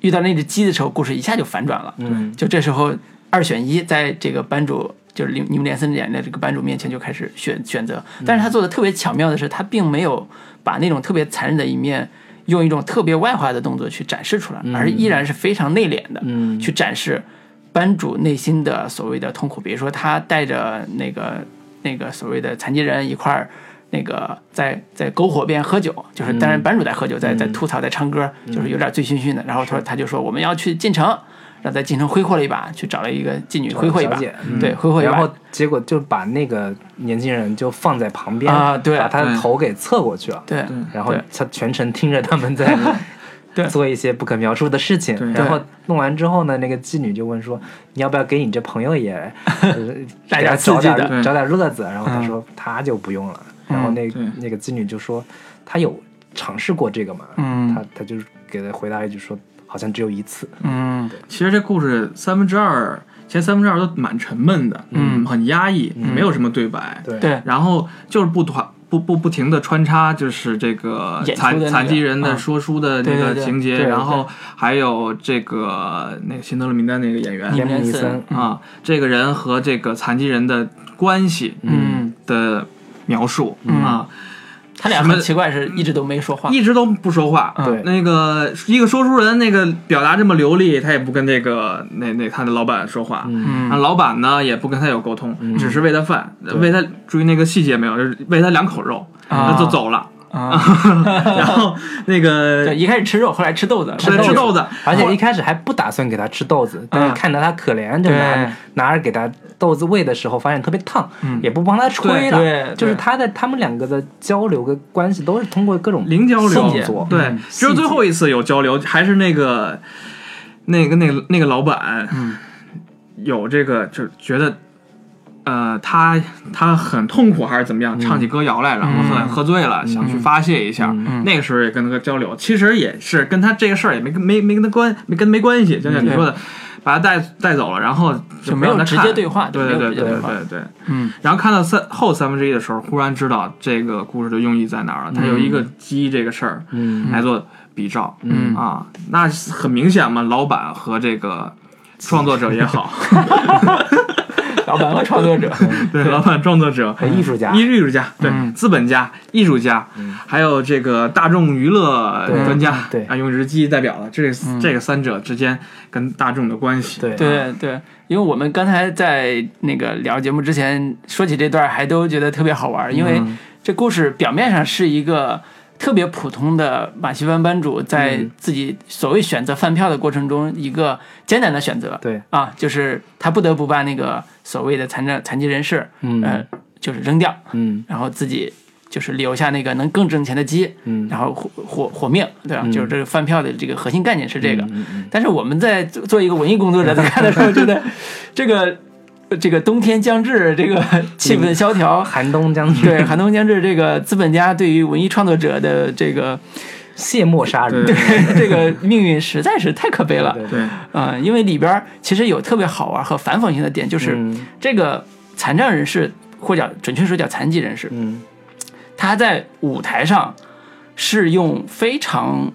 遇到那只鸡的时候，故事一下就反转了。嗯。就这时候二选一，在这个班主就是尼尼姆连森演的这个班主面前就开始选选择，但是他做的特别巧妙的是，他并没有把那种特别残忍的一面。用一种特别外化的动作去展示出来，而依然是非常内敛的，嗯去展示班主内心的所谓的痛苦。比如说，他带着那个那个所谓的残疾人一块儿，那个在在篝火边喝酒，就是当然班主在喝酒，在在吐槽，在唱歌，就是有点醉醺醺的。然后他说他就说我们要去进城，然后在京城挥霍了一把，去找了一个妓女挥霍一把，嗯对，挥霍一把。然后结果就把那个年轻人就放在旁边啊对把他的头给侧过去了，对，然后他全程听着他们在对 做一些不可描述的事情，对然后弄完之后呢，那个妓女就问说：“你要不要给你这朋友也 呃来给他点刺激的找点对找点乐子？”然后他嗯说他就不用了，然后那那个妓女就说他有尝试过这个嘛，嗯他他就是给他回答一句说好像只有一次，嗯其实这故事三分之二前三分之二都蛮沉闷的，嗯。很压抑，没有什么对白，对。对，然后就是不团不不不停的穿插，就是这个残残疾人的嗯说书的那个情节，对然后还有这个那个辛德勒名单那个演员啊，这个人和这个残疾人的关系嗯，的描述嗯。啊，他俩很奇怪，是一直都没说话。一直都不说话。嗯。对。那个一个说书人，那个表达这么流利，他也不跟这个那那他的老板说话。嗯。啊，老板呢也不跟他有沟通，嗯。只是喂他饭，喂他注意那个细节没有，就是喂他两口肉，啊。那就走了。啊，然后那对，个一开始吃肉，后来吃豆子，吃吃豆子，而且一开始还不打算给他吃豆子，但是看到他可怜，就拿对。拿着给他豆子喂的时候，发现特别烫，嗯。也不帮他吹了。对对就是他的他们两个的交流跟关系都是通过各种零交流。对嗯，只有最后一次有交流，还是那个那个那个那个老板，嗯。有这个就觉得。呃，他他很痛苦还是怎么样，唱起歌谣来，然后喝喝醉了，想去发泄一下。那个时候也跟他交流，其实也是跟他这个事儿也没跟没没跟他关没跟他没关系，就像你说的，把他带带走了，然后就没有直接对话，对对对对对对。嗯，然后看到三后三分之一的时候，忽然知道这个故事的用意在哪儿了。他有一个鸡这个事儿嗯。来做比照，嗯。啊，那很明显嘛，老板和这个创作者也好，老板和创作者，对，老板、创作者、和艺术家。艺艺术家，对，嗯。资本家、艺术家，还有这个大众娱乐专家，对。啊，用日记代表了这这个三者之间跟大众的关系，对。对对，因为我们刚才在那个聊节目之前说起这段，还都觉得特别好玩，因为嗯。这故事表面上是一个特别普通的马戏班班主在嗯。自己所谓选择饭票的过程中一个艰难的选择，对，啊，就是他不得不把那个所谓的残障残疾人士，嗯。呃，就是扔掉，嗯。然后自己就是留下那个能更挣钱的鸡，嗯。然后活活活命，对吧？嗯。就是这个饭票的这个核心概念是这个。但是我们在做做一个文艺工作者在看的时候，觉得这个这个冬天将至，这个气氛萧条，寒冬将至，对寒冬将至，这个资本家对于文艺创作者的这个卸磨杀人，对 这个命运实在是太可悲了。对因为里边其实有特别好玩和反讽性的点，就是嗯。这个残障人士，或者准确说叫残疾人士，嗯。他在舞台上是用非常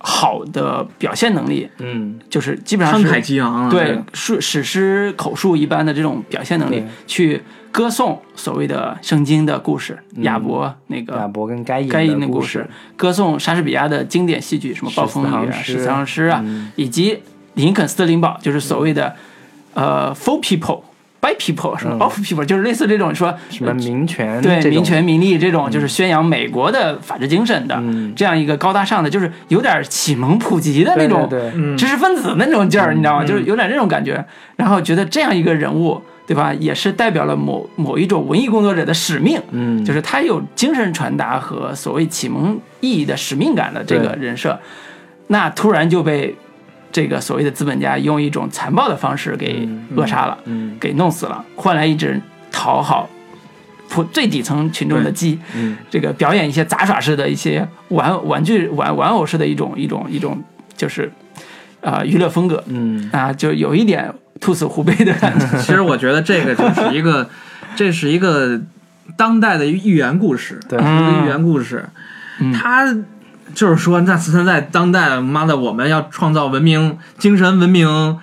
好的表现能力，嗯。就是基本上慷是慨激昂啊，对是史诗口述一般的这种表现能力，去歌颂所谓的圣经的故事，嗯。亚伯那个亚个伯跟该隐该隐的故故事，，歌颂莎士比亚的经典戏剧，什么《暴风雨》啊、《十四十四行诗》啊，嗯。以及林肯斯特林堡，就是所谓的呃 for people by people 什么嗯。Of people，就是类似这种说什么民权对民权民利这种，就是宣扬美国的法治精神的嗯。这样一个高大上的，就是有点启蒙普及的那种知识分子那种劲儿，你知道吗？就是有点这种感觉。然后觉得这样一个人物，对吧，也是代表了某某一种文艺工作者的使命，嗯。就是他有精神传达和所谓启蒙意义的使命感的这个人设，那突然就被这个所谓的资本家用一种残暴的方式给扼杀了，嗯。给弄死了，换来一只讨好普最底层群众的鸡，嗯。这个表演一些杂耍式的一些玩玩具玩玩偶式的一种一种一种就是啊、娱乐风格。嗯。啊，就有一点兔死狐悲的感觉。其实我觉得这个就是一个，这是一个当代的寓言故事，对。一个寓言故事。嗯。它就是说，那现在当代，妈的，我们要创造文明、精神文明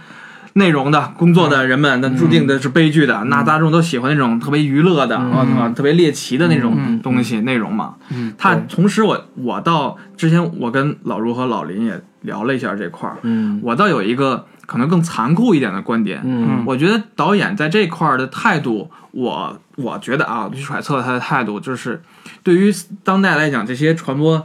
内容的工作的人们，那注定的是悲剧的。那大众都喜欢那种特别娱乐的，我操、特别猎奇的那种嗯东西、内容嘛。嗯它对。同时我，我到之前我跟老卢和老林也聊了一下这块儿，嗯。我倒有一个可能更残酷一点的观点，嗯。我觉得导演在这块儿的态度，我我觉得啊，去揣测他的态度，就是对于当代来讲，这些传播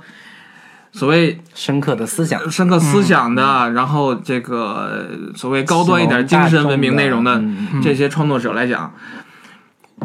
所谓深刻的思想，深刻思想的，然后这个所谓高端一点精神文明内容的这些创作者来讲，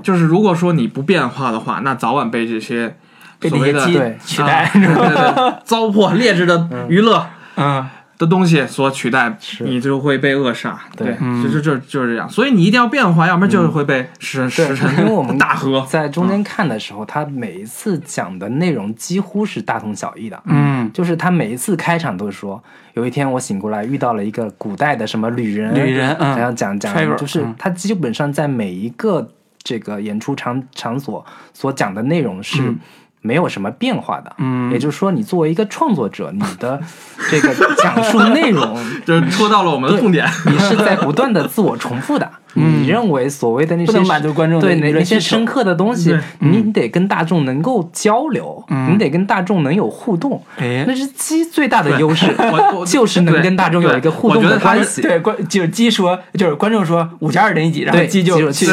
就是如果说你不变化的话，那早晚被这些被所谓的对取代啊，对 对对，糟粕劣质的娱乐。嗯的东西所取代，你就会被扼杀。对嗯就就就就是这样。所以你一定要变化，要不然就是会被为我辰们大河。在中间看的时候，他每一次讲的内容几乎是大同小异的。嗯就是他每一次开场都是说，有一天我醒过来遇到了一个古代的什么旅人，旅人嗯然后讲讲就是嗯他基本上在每一个这个演出场场所所讲的内容是嗯没有什么变化的。嗯也就是说，你作为一个创作者，你的 这个讲述内容，就是戳到了我们的痛点。你是在不断的自我重复的。嗯你认为所谓的那些满足观众对那那些深刻的东西，你你得跟大众能够交流，嗯你得跟大众能有互动。哎那是鸡最大的优势，就是能跟大众有一个互动的关系。对观就是鸡说就是观众说五加二等于几，然后对鸡就去七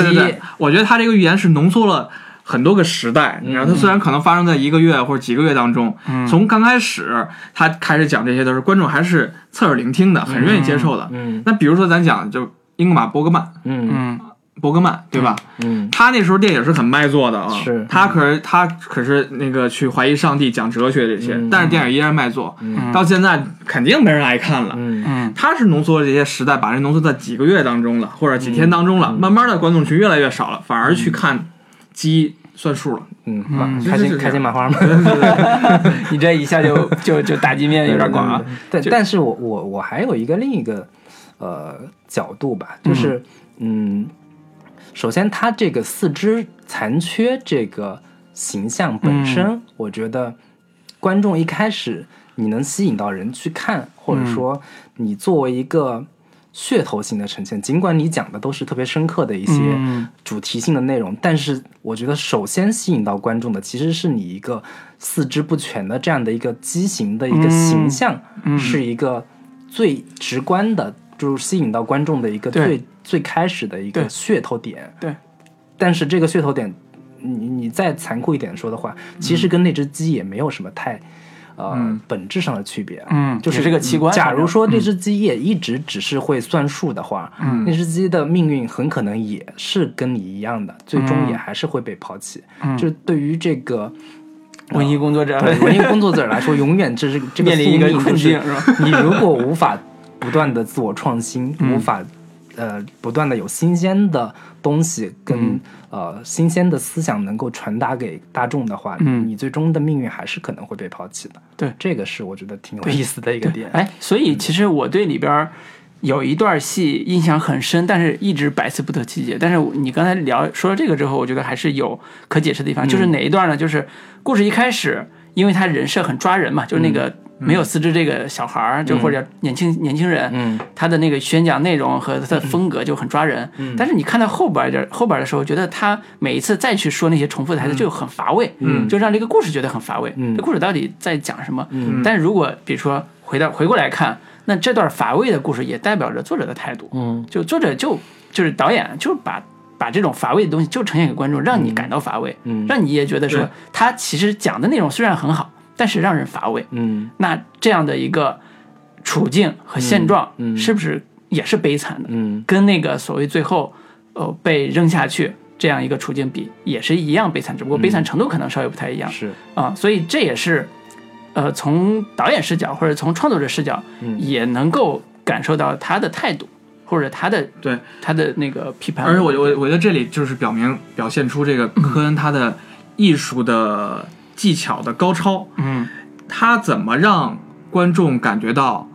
我觉得他这个预言是浓缩了。很多个时代，你知道它虽然可能发生在一个月或者几个月当中，从刚开始他开始讲这些都是观众还是侧耳聆听的，很愿意接受的。嗯那比如说咱讲就英格玛·伯格曼，嗯。嗯。伯格曼，对吧？嗯他那时候电影是很卖座的啊，是。他可是他可是那个去怀疑上帝、讲哲学这些，嗯。但是电影依然卖座，嗯。到现在肯定没人爱看了。嗯。嗯他是浓缩了这些时代，把人浓缩在几个月当中了，或者几天当中了，慢慢的观众群越来越少了，反而去看鸡算数了。嗯，嗯开心开心麻花嘛。你这一下就就就打击面有点广啊。对，但是我我我还有一个另一个呃角度吧，就是嗯首先他这个四肢残缺这个形象本身，我觉得观众一开始你能吸引到人去看，或者说你作为一个。噱头性的呈现，尽管你讲的都是特别深刻的一些嗯。主题性的内容，但是我觉得首先吸引到观众的其实是你一个四肢不全的这样的一个畸形的一个形象，嗯。是一个最直观的，就是吸引到观众的一个最最开始的一个噱头点。对，但是这个噱头点，你你再残酷一点说的话，其实跟那只鸡也没有什么太。呃，嗯。本质上的区别，嗯就是这个器官假如说那只鸡也一直只是会算数的话，嗯。那只鸡的命运很可能也是跟你一样的，最终嗯。也还是会被抛弃。嗯。就对于这个文艺工作者。对文艺工作者来说，永远这是这个面临一个宿命困境就是吧？你如果无法不断的自我创新，嗯。无法呃不断的有新鲜的东西跟、嗯呃新鲜的思想能够传达给大众的话，嗯你最终的命运还是可能会被抛弃的。对这个是我觉得挺有意思的一个点。哎，所以其实我对里边儿有一段戏印象很深，但是一直百思不得其解。但是你刚才聊说了这个之后，我觉得还是有可解释的地方。就是哪一段呢？就是故事一开始，因为他人设很抓人嘛，就是那个没有四肢这个小孩儿，就或者年轻年轻人，嗯。他的那个宣讲内容和他的风格就很抓人。但是你看到后边的后边儿的时候，觉得他每一次再去说那些重复的台词就很乏味，嗯。就让这个故事觉得很乏味。嗯。这故事到底在讲什么？嗯。但是如果比如说回到回过来看，那这段乏味的故事也代表着作者的态度。嗯。就作者就就是导演就把把这种乏味的东西就呈现给观众，让你感到乏味，嗯让你也觉得说他其实讲的内容虽然很好，但是让人乏味。嗯那这样的一个处境和现状，嗯嗯是不是也是悲惨的？嗯跟那个所谓最后呃被扔下去这样一个处境比，也是一样悲惨，只不过悲惨程度可能稍微不太一样。是啊，所以这也是，呃，从导演视角或者从创作者视角，嗯也能够感受到他的态度，或者他的对，他的那个批判。而且我我我觉得这里就是表明表现出这个科恩他的艺术的技巧的高超，嗯他怎么让观众感觉到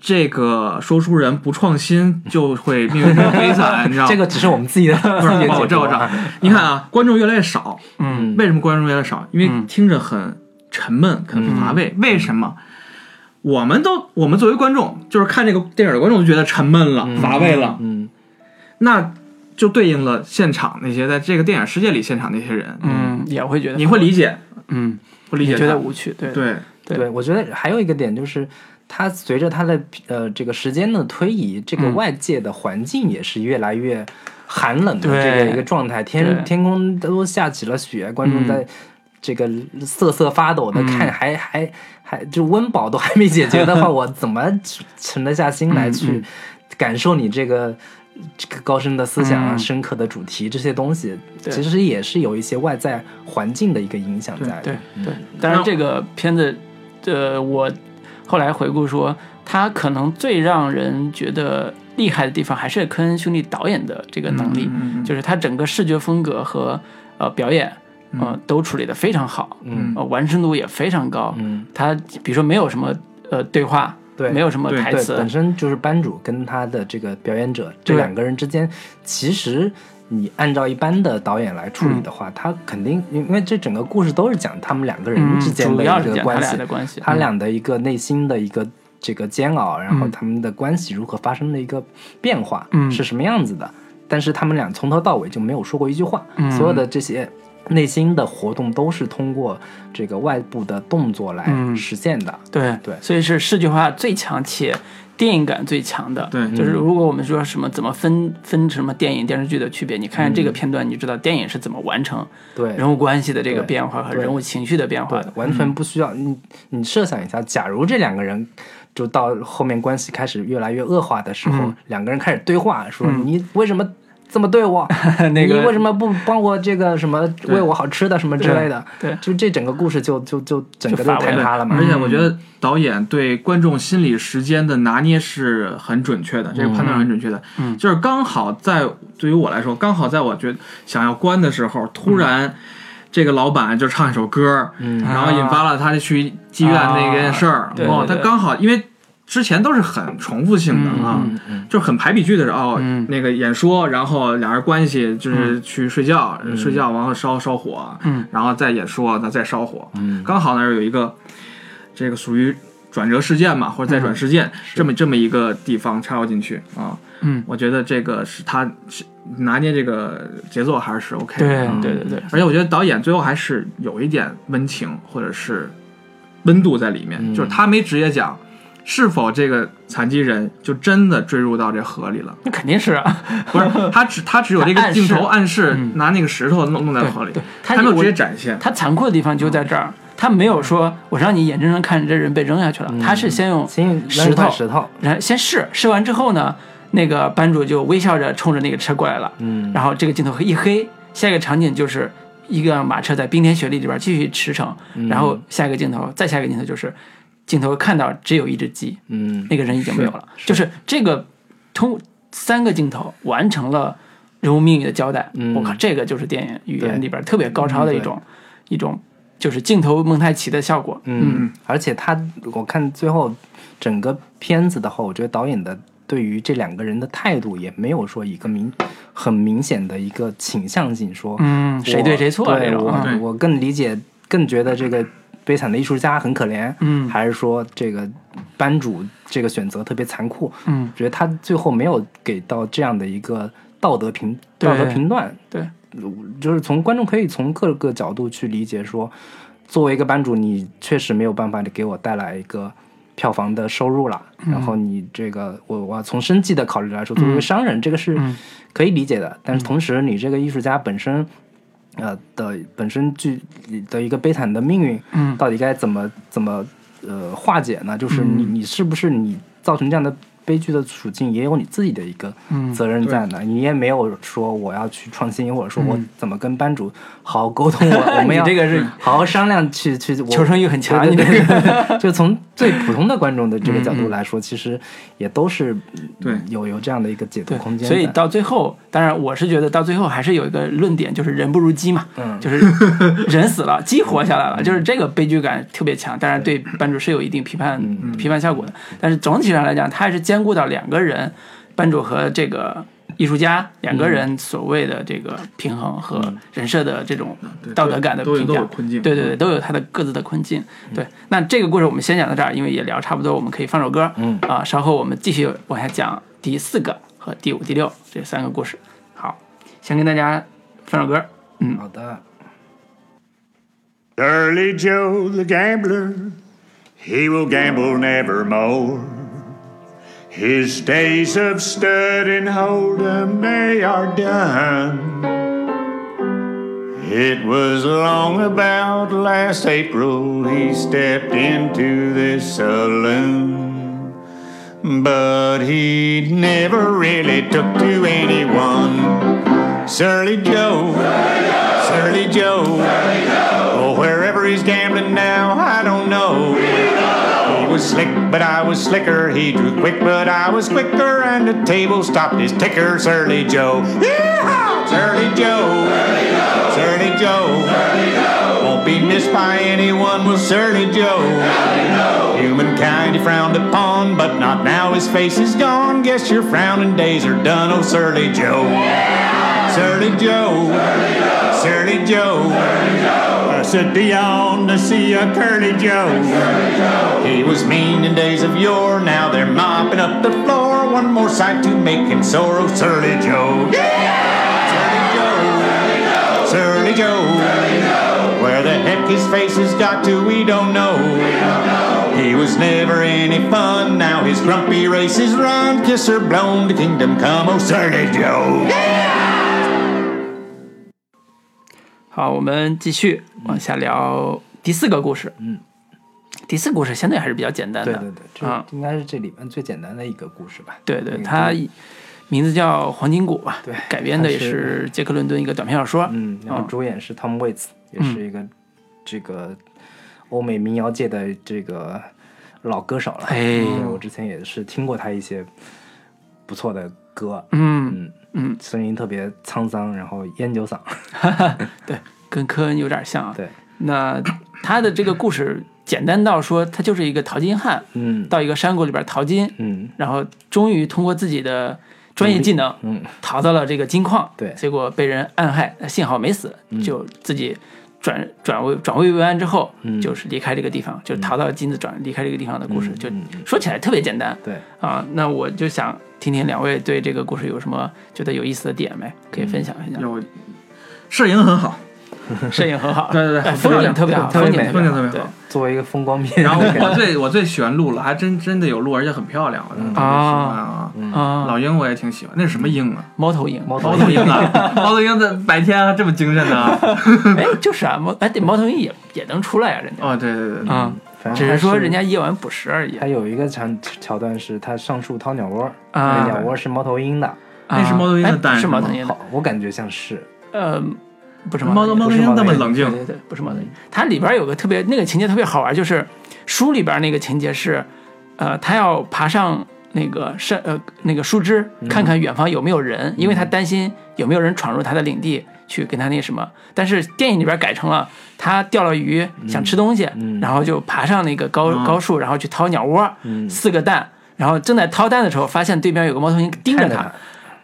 这个说书人不创新就会命运很悲惨，你知道吗？这个只是我们自己的 不是我知道我知道解读啊。，你看啊，观众越来越少，嗯为什么观众越来越少？因为嗯听着很沉闷、很乏味。为什么？我们都我们作为观众，就是看这个电影的观众就觉得沉闷了、乏味了，嗯那就对应了现场那些在这个电影世界里现场那些人，嗯，也会觉得你会理解，嗯，不理解觉得无趣，对。对，对。对，我觉得还有一个点就是，它随着它的呃这个时间的推移，这个嗯。外界的环境也是越来越寒冷的这个一个状态，天天空都下起了雪，观众嗯。在这个瑟瑟发抖的嗯看，还还还就温饱都还没解决的话，我怎么沉得下心来嗯去嗯感受你这个？这个高深的思想啊，嗯深刻的主题，这些东西对其实也是有一些外在环境的一个影响在的。对对。当然，这个片子，呃，我后来回顾说，它可能最让人觉得厉害的地方，还是科恩兄弟导演的这个能力，嗯嗯嗯就是他整个视觉风格和呃表演，呃，都处理的非常好，嗯。呃，完成度也非常高。嗯，他比如说没有什么呃对话，对，没有什么台词。本，身就是班主跟他的这个表演者这两个人之间，其实你按照一般的导演来处理的话，他肯定因为这整个故事都是讲他们两个人嗯，之间的主要一个关系的，关系，他俩的一个内心的一个这个煎熬，然后嗯他们的关系如何发生的一个变化，嗯。是什么样子的。但是他们俩从头到尾就没有说过一句话，嗯。所有的这些内心的活动都是通过这个外部的动作来嗯实现的。对对所以是视觉化最强且电影感最强的。对就是如果我们说什么怎么分分什么电影电视剧的区别，你看这个片段，你知道电影是怎么完成对，人物关系的这个变化和人物情绪的变化的，。完全不需要你。你设想一下，假如这两个人就到后面关系开始越来越恶化的时候，嗯两个人开始对话，说嗯你为什么这么对我？那个你为什么不帮我这个什么喂我好吃的什么之类的？对对。就这整个故事就就就整个就坍塌了嘛。而。且我觉得导演对观众心理时间的拿捏是很准确的，这个判断很准确的。嗯。就是刚好在对于我来说，刚好在我觉得想要关的时候，突然这个老板就唱一首歌，嗯。然后引发了他去妓院那件事儿。哦，他刚好因为之前都是很重复性的啊，嗯嗯。就是很排比句的是哦，嗯。那个演说，然后俩人关系就是去睡觉，睡觉完后烧烧火，嗯，然后再演说，那再烧火，嗯。刚好那儿有一个这个属于转折事件嘛，或者再转事件、这么这么一个地方插入进去啊，嗯，我觉得这个是他是拿捏这个节奏还是 OK 的，对嗯对对对，而且我觉得导演最后还是有一点温情或者是温度在里面，嗯。就是他没直接讲是否这个残疾人就真的坠入到这河里了，那肯定是啊，不是他只 他只有这个镜头暗示嗯。拿那个石头弄弄在河里，对他他没有直接展现，他残酷的地方就在这儿，他没有说我让你眼睁睁看着这人被扔下去了，他是先用石头石头，然后先试试完之后呢，那个班主就微笑着冲着那个车过来了，嗯。然后这个镜头一黑，下一个场景就是一个马车在冰天雪地里边继续驰骋，嗯。然后下一个镜头，再下一个镜头就是镜头看到只有一只鸡，嗯。那个人已经没有了，就是这个通三个镜头完成了人物命运的交代。嗯。我靠，这个就是电影语言里边特别高超的一种、一种，就是镜头蒙太奇的效果。嗯，而且他我看最后整个片子的话，我觉得导演的对于这两个人的态度也没有说一个明很明显的一个倾向性说，嗯，谁对谁错我对种啊，对我更理解，更觉得这个悲惨的艺术家很可怜，嗯还是说这个班主这个选择特别残酷？嗯，觉得他最后没有给到这样的一个道德评道德评断，对，就是从观众可以从各个角度去理解说，作为一个班主，你确实没有办法给我带来一个票房的收入了。嗯然后你这个，我我要从生计的考虑来说，作为一个商人，这个是嗯可以理解的。但是同时，你这个艺术家本身，呃的本身剧的一个悲惨的命运，嗯到底该怎么怎么呃化解呢？就是你你是不是你造成这样的悲剧的处境，也有你自己的一个嗯责任在呢？你也没有说我要去创新，或者说我怎么跟班主好好沟通，我 我们要这个是好好商量去去我求生欲很强对对你这个。就从最普通的观众的这个角度来说，其实也都是嗯对。有有这样的一个解读空间。所以到最后，当然我是觉得到最后还是有一个论点，就是人不如鸡嘛，嗯。就是人死了，鸡活下来了，就是这个悲剧感特别强。当然对班主是有一定批判、嗯批判效果的，但是总体上来讲，它还是兼顾到两个人，班主和这个艺术家两个人所谓的这个平衡和人设的这种道德感的都有评价对对对，都有他的各自的困境。对，那这个故事我们先讲到这儿，因为也聊差不多，我们可以放首歌。嗯啊，稍后我们继续往下讲第四个和第五、第六这三个故事。好，先跟大家放首歌。嗯，好的，Early Joe the gambler, he will gamble nevermore. His days of stud and hold'em, they are done. It was long about last April he stepped into this saloon. But he never really took to anyone. Surly Joe, Surly Joe, Oh, wherever he's gambling now, I don't was slick, but I was slicker. He drew quick, but I was quicker. And the table stopped his ticker, Surly Joe. Yeehaw! Surly Joe. Surly Joe. Won't be missed by anyone, will Surly Joe. Humankind he frowned upon, but not now. His face is gone. Guess your frowning days are done, oh Surly Joe. Surly Joe. Surly Joe. I said beyond to see a curly Joe. He was mean in days of yore, now they're mopping up the floor. One more sight to make him sore, oh Surly Joe. Surly Joe. Surly Joe. Where the heck his face has got to, we don't know. We don't know. He was never any fun, now his grumpy race is run. Kiss her blown to kingdom come, oh Surly Joe. 好，我们继续往下聊第四个故事。嗯，第四个故事相对还是比较简单的。对对对，这啊应该是这里面最简单的一个故事吧。对对，嗯它名字叫《黄金谷》吧，对改编的也是是杰克伦敦一个短篇小说。嗯，然后嗯主演是 Tom Waits，、也是一个这个欧美民谣界的这个老歌手了。哎对我之前也是听过他一些不错的歌，嗯嗯嗯，声音特别沧桑，然后烟酒嗓。对，跟科恩有点像啊。对，那他的这个故事简单到说，他就是一个淘金汉，嗯。到一个山谷里边淘金，嗯。然后终于通过自己的专业技能嗯。淘到了这个金矿，对。结果被人暗害，幸好没死，嗯。就自己转转危转危为安之后，嗯。就是离开这个地方，就是逃到金子转离开这个地方的故事，就说起来特别简单对，啊。那我就想听听两位对这个故事有什么觉得有意思的点没，可以分享一下。有摄影很好，摄影很好，对对对哎风景特别好，风景特别美风景特别好作为一个风光片，然后我 最我最喜欢鹿了，还真真的有鹿，而且很漂亮，我啊。老鹰我也挺喜欢，那是什么鹰啊？猫头鹰，猫猫头鹰啊，猫头鹰在白天还这么精神呢？哎，就是啊，猫哎，对，猫头鹰也也能出来啊，人家。哦，对对对，对啊，只是说人家夜晚捕食而已。还有一个场桥段是他上树掏鸟窝，啊。那鸟窝是猫头鹰的，那是猫头鹰的哎蛋是猫头鹰的，我感觉像是，呃，不是猫头猫头鹰那么冷静，对对对，不是猫头鹰。它里边有个特别那个情节特别好玩，就是书里边那个情节是，呃，他要爬上那个山呃那个树枝，看看远方有没有人，因为他担心有没有人闯入他的领地去跟他那什么。但是电影里边改成了他钓了鱼想吃东西，嗯。然后就爬上那个高、嗯高树，然后去掏鸟窝，嗯，四个蛋。然后正在掏蛋的时候，发现对面有个猫头鹰盯着他着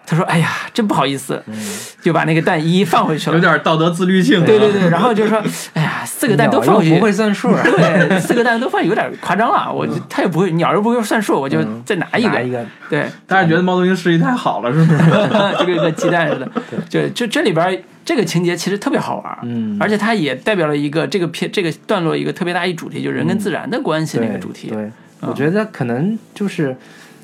他。说：“哎呀，真不好意思，嗯。就把那个蛋一一放回去了。”有点道德自律性。对对对，然后就说，哎呀，四个蛋都放回去，不会算数，对，四个蛋都放有点夸张了，我就他也不会，鸟又不会算数，我就再拿一个，拿一个，对，但是觉得猫头鹰视力太好了，是不是？就 跟一个鸡蛋似的，就就这里边这个情节其实特别好玩，嗯。而且它也代表了一个这个片这个段落一个特别大一主题，就是人跟自然的关系那个主题，对，我觉得可能就是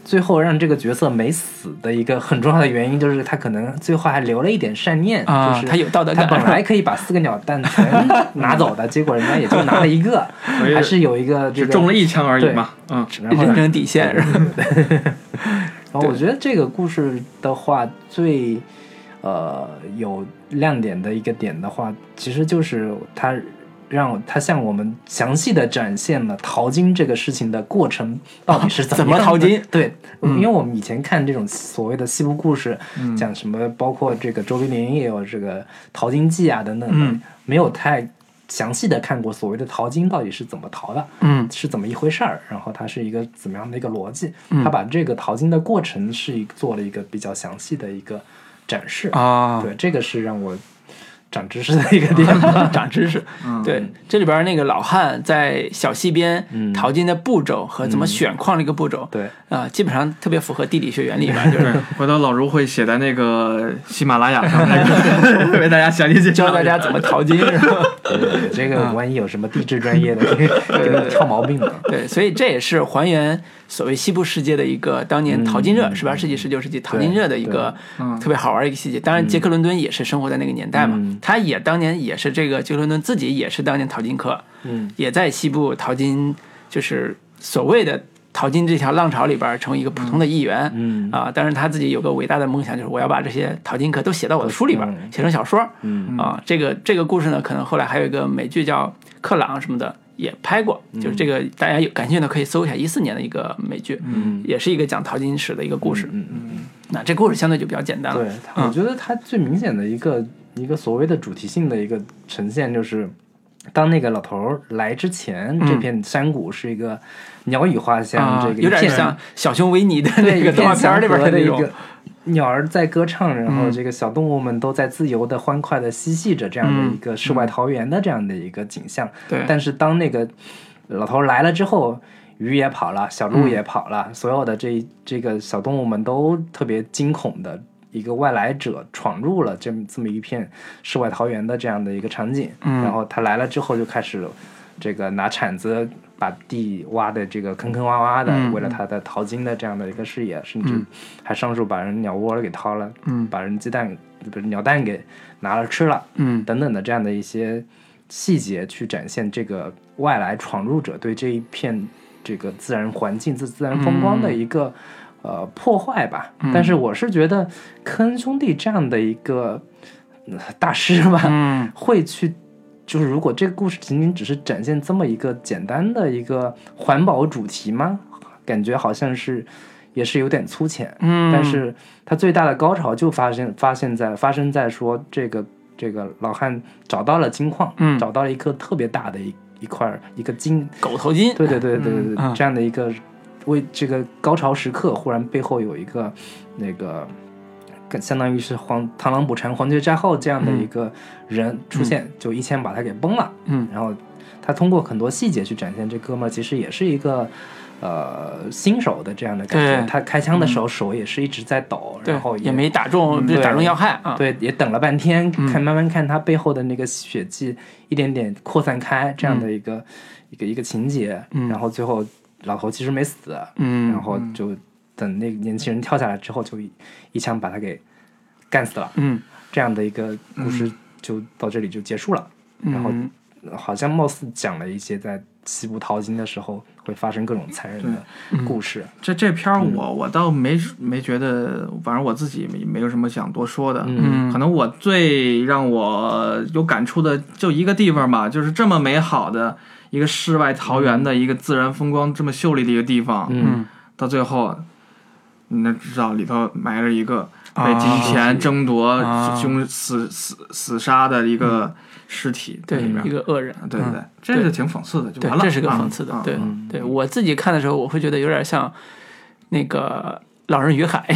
最后让这个角色没死的一个很重要的原因，就是他可能最后还留了一点善念，啊就是他有道德感。他本来可以把四个鸟蛋全拿走的，结果人家也就拿了一个，还是有一个这个只中了一枪而已嘛。嗯，人。生底线是吧？然后我觉得这个故事的话，最呃有亮点的一个点的话，其实就是它让他向我们详细的展现了淘金这个事情的过程到底是怎怎么淘金？对，嗯因为我们以前看这种所谓的西部故事，嗯讲什么，包括这个周冰林也有这个淘金记啊等等的，嗯没有太详细的看过所谓的淘金到底是怎么淘的。嗯是怎么一回事儿，然后它是一个怎么样的一个逻辑，嗯他把这个淘金的过程是一做了一个比较详细的一个展示，啊，对，这个是让我长知识的一个地方。长知识。嗯对，这里边那个老汉在小溪边嗯淘金的步骤和怎么选矿这个步骤，对，啊，基本上特别符合地理学原理吧，就是，回头老卢会写在那个喜马拉雅上，那个为大家详细介绍教大家怎么淘金，是吧？对这个万一有什么地质专业的，给对你挑毛病了。对，所以这也是还原所谓西部世界的一个当年淘金热，嗯十八世纪、十九世纪淘金热的一个嗯特别好玩的一个细节。当然，杰克伦敦也是生活在那个年代嘛嗯，他也当年也是这个杰克伦敦自己也是当年淘金客，嗯也在西部淘金，就是所谓的淘金这条浪潮里边成为一个普通的一员。嗯啊，但是他自己有个伟大的梦想，就是我要把这些淘金客都写到我的书里边，嗯写成小说。嗯啊，这个这个故事呢，可能后来还有一个美剧叫《克朗》什么的也拍过，就是这个大家有感兴趣的可以搜一下，一四年的一个美剧，嗯也是一个讲淘金史的一个故事。嗯嗯那这故事相对就比较简单了。我觉得它最明显的一个一个所谓的主题性的一个呈现，就是当那个老头儿来之前，这片山谷是一个鸟语花香，啊这个，有点像小熊维尼的那个动画片里边的一的那种个。鸟儿在歌唱，然后嗯这个小动物们都在自由的、欢快的嬉戏着这样的一个世外桃源的这样的一个景象。对，但是当那个老头儿来了之后，鱼也跑了，小鹿也跑了，所有的这这个小动物们都特别惊恐的。一个外来者闯入了这么这么一片世外桃源的这样的一个场景，嗯。然后他来了之后就开始这个拿铲子把地挖的这个坑坑洼洼的，嗯为了他的淘金的这样的一个事业，甚至嗯。还上树把人鸟窝给掏了，嗯。把人鸡蛋不是鸟蛋给拿了吃了，嗯。等等的这样的一些细节，去展现这个外来闯入者对这一片这个自然环境、自自然风光的一个、呃破坏吧。但是我是觉得科恩兄弟这样的一个、呃大师吧，嗯会去。就是如果这个故事仅仅只是展现这么一个简单的一个环保主题吗？感觉好像是也是有点粗浅。嗯，但是他最大的高潮就发现发现在发生在说这个这个老汉找到了金矿，嗯找到了一颗特别大的一一块儿一个金，狗头金，对对对对对对，嗯这样的一个为这个高潮时刻，忽然背后有一个那个。更相当于是黄螳螂捕蝉，黄雀在后这样的一个人出现，就一枪把他给崩了。嗯然后他通过很多细节去展现这哥们儿其实也是一个呃新手的这样的感觉。对他开枪的时候手也是一直在抖，对然后，也没打中，不是对打中要害啊。对，也等了半天，嗯看慢慢看他背后的那个血迹一点点扩散开，这样的一个、一个一个情节，嗯然后最后老头其实没死，嗯，然后就等那个年轻人跳下来之后，就一一枪把他给干死了，嗯。这样的一个故事就到这里就结束了。然后嗯好像貌似讲了一些在西部淘金的时候会发生各种残忍的故事，这这片儿嗯。我我倒没没觉得，反正我自己没没有什么想多说的。嗯。可能我最让我有感触的就一个地方吧，就是这么美好的一个世外桃源的一个自然风光这么秀丽的一个地方，嗯到最后，你那知道里头埋着一个被啊金钱争夺、啊凶死死死杀的一个尸体在对里边。一个恶人，对对对嗯，这个挺讽刺的，就完，了。这是个啊讽刺的啊，对嗯对，我自己看的时候，我会觉得有点像那个《老人与海》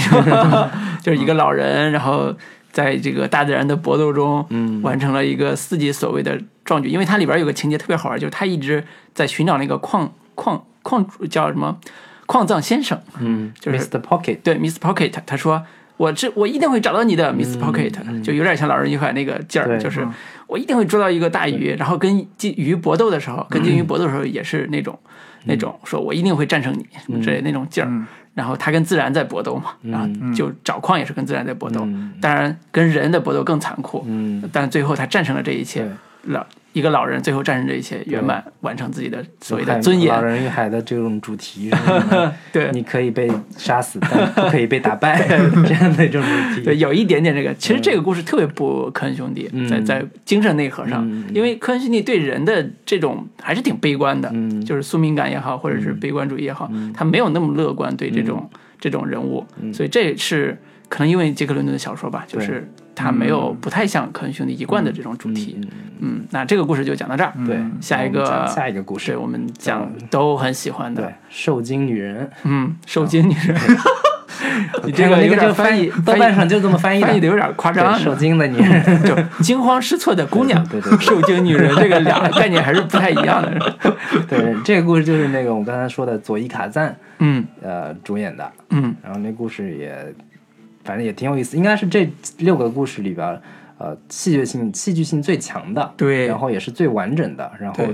就是一个老人，然后在这个大自然的搏斗中，嗯完成了一个自己所谓的壮举。因为它里边有个情节特别好玩，就是他一直在寻找那个矿矿矿主叫什么矿藏先生，嗯，就是 Mr. Pocket，对，Mr. Pocket，他说。我这我一定会找到你的，Miss Pocket，、就有点像老人与海那个劲儿，就是我一定会捉到一个大鱼，然后跟金鱼搏斗的时候，跟金鱼搏斗的时候也是那种、那种说我一定会战胜你之类的那种劲儿。嗯然后他跟自然在搏斗嘛，然后就找矿也是跟自然在搏斗，嗯。当然跟人的搏斗更残酷，嗯，但最后他战胜了这一切对，老一个老人最后战胜这一切，圆满完成自己的所谓的尊严。老。人与海的这种主题 对。你可以被杀死，但不可以被打败，这样的一种主题。对，有一点点这个。其实这个故事特别不科恩兄弟，嗯。在在精神内核上，嗯。因为科恩兄弟对人的这种还是挺悲观的，嗯。就是宿命感也好，或者是悲观主义也好，他没有那么乐观对这种、嗯。这种人物，所以这是可能因为杰克伦敦的小说吧，就是他没有不太像科恩兄弟一贯的这种主题。嗯嗯，那这个故事就讲到这儿。对，下一个下一个故事，是我们讲都很喜欢的，受精女人，嗯，受精女人，你这个有点个就翻译，豆瓣上就这么翻译翻译的有点夸张，受精的女人，就惊慌失措的姑娘，对对对对。受精女人，这个两个概念还是不太一样的。对，这个故事就是那个我刚才说的佐伊卡赞嗯。呃主演的，嗯。然后那故事也反正也挺有意思，应该是这六个故事里边呃戏剧性戏剧性最强的，对然后也是最完整的，然后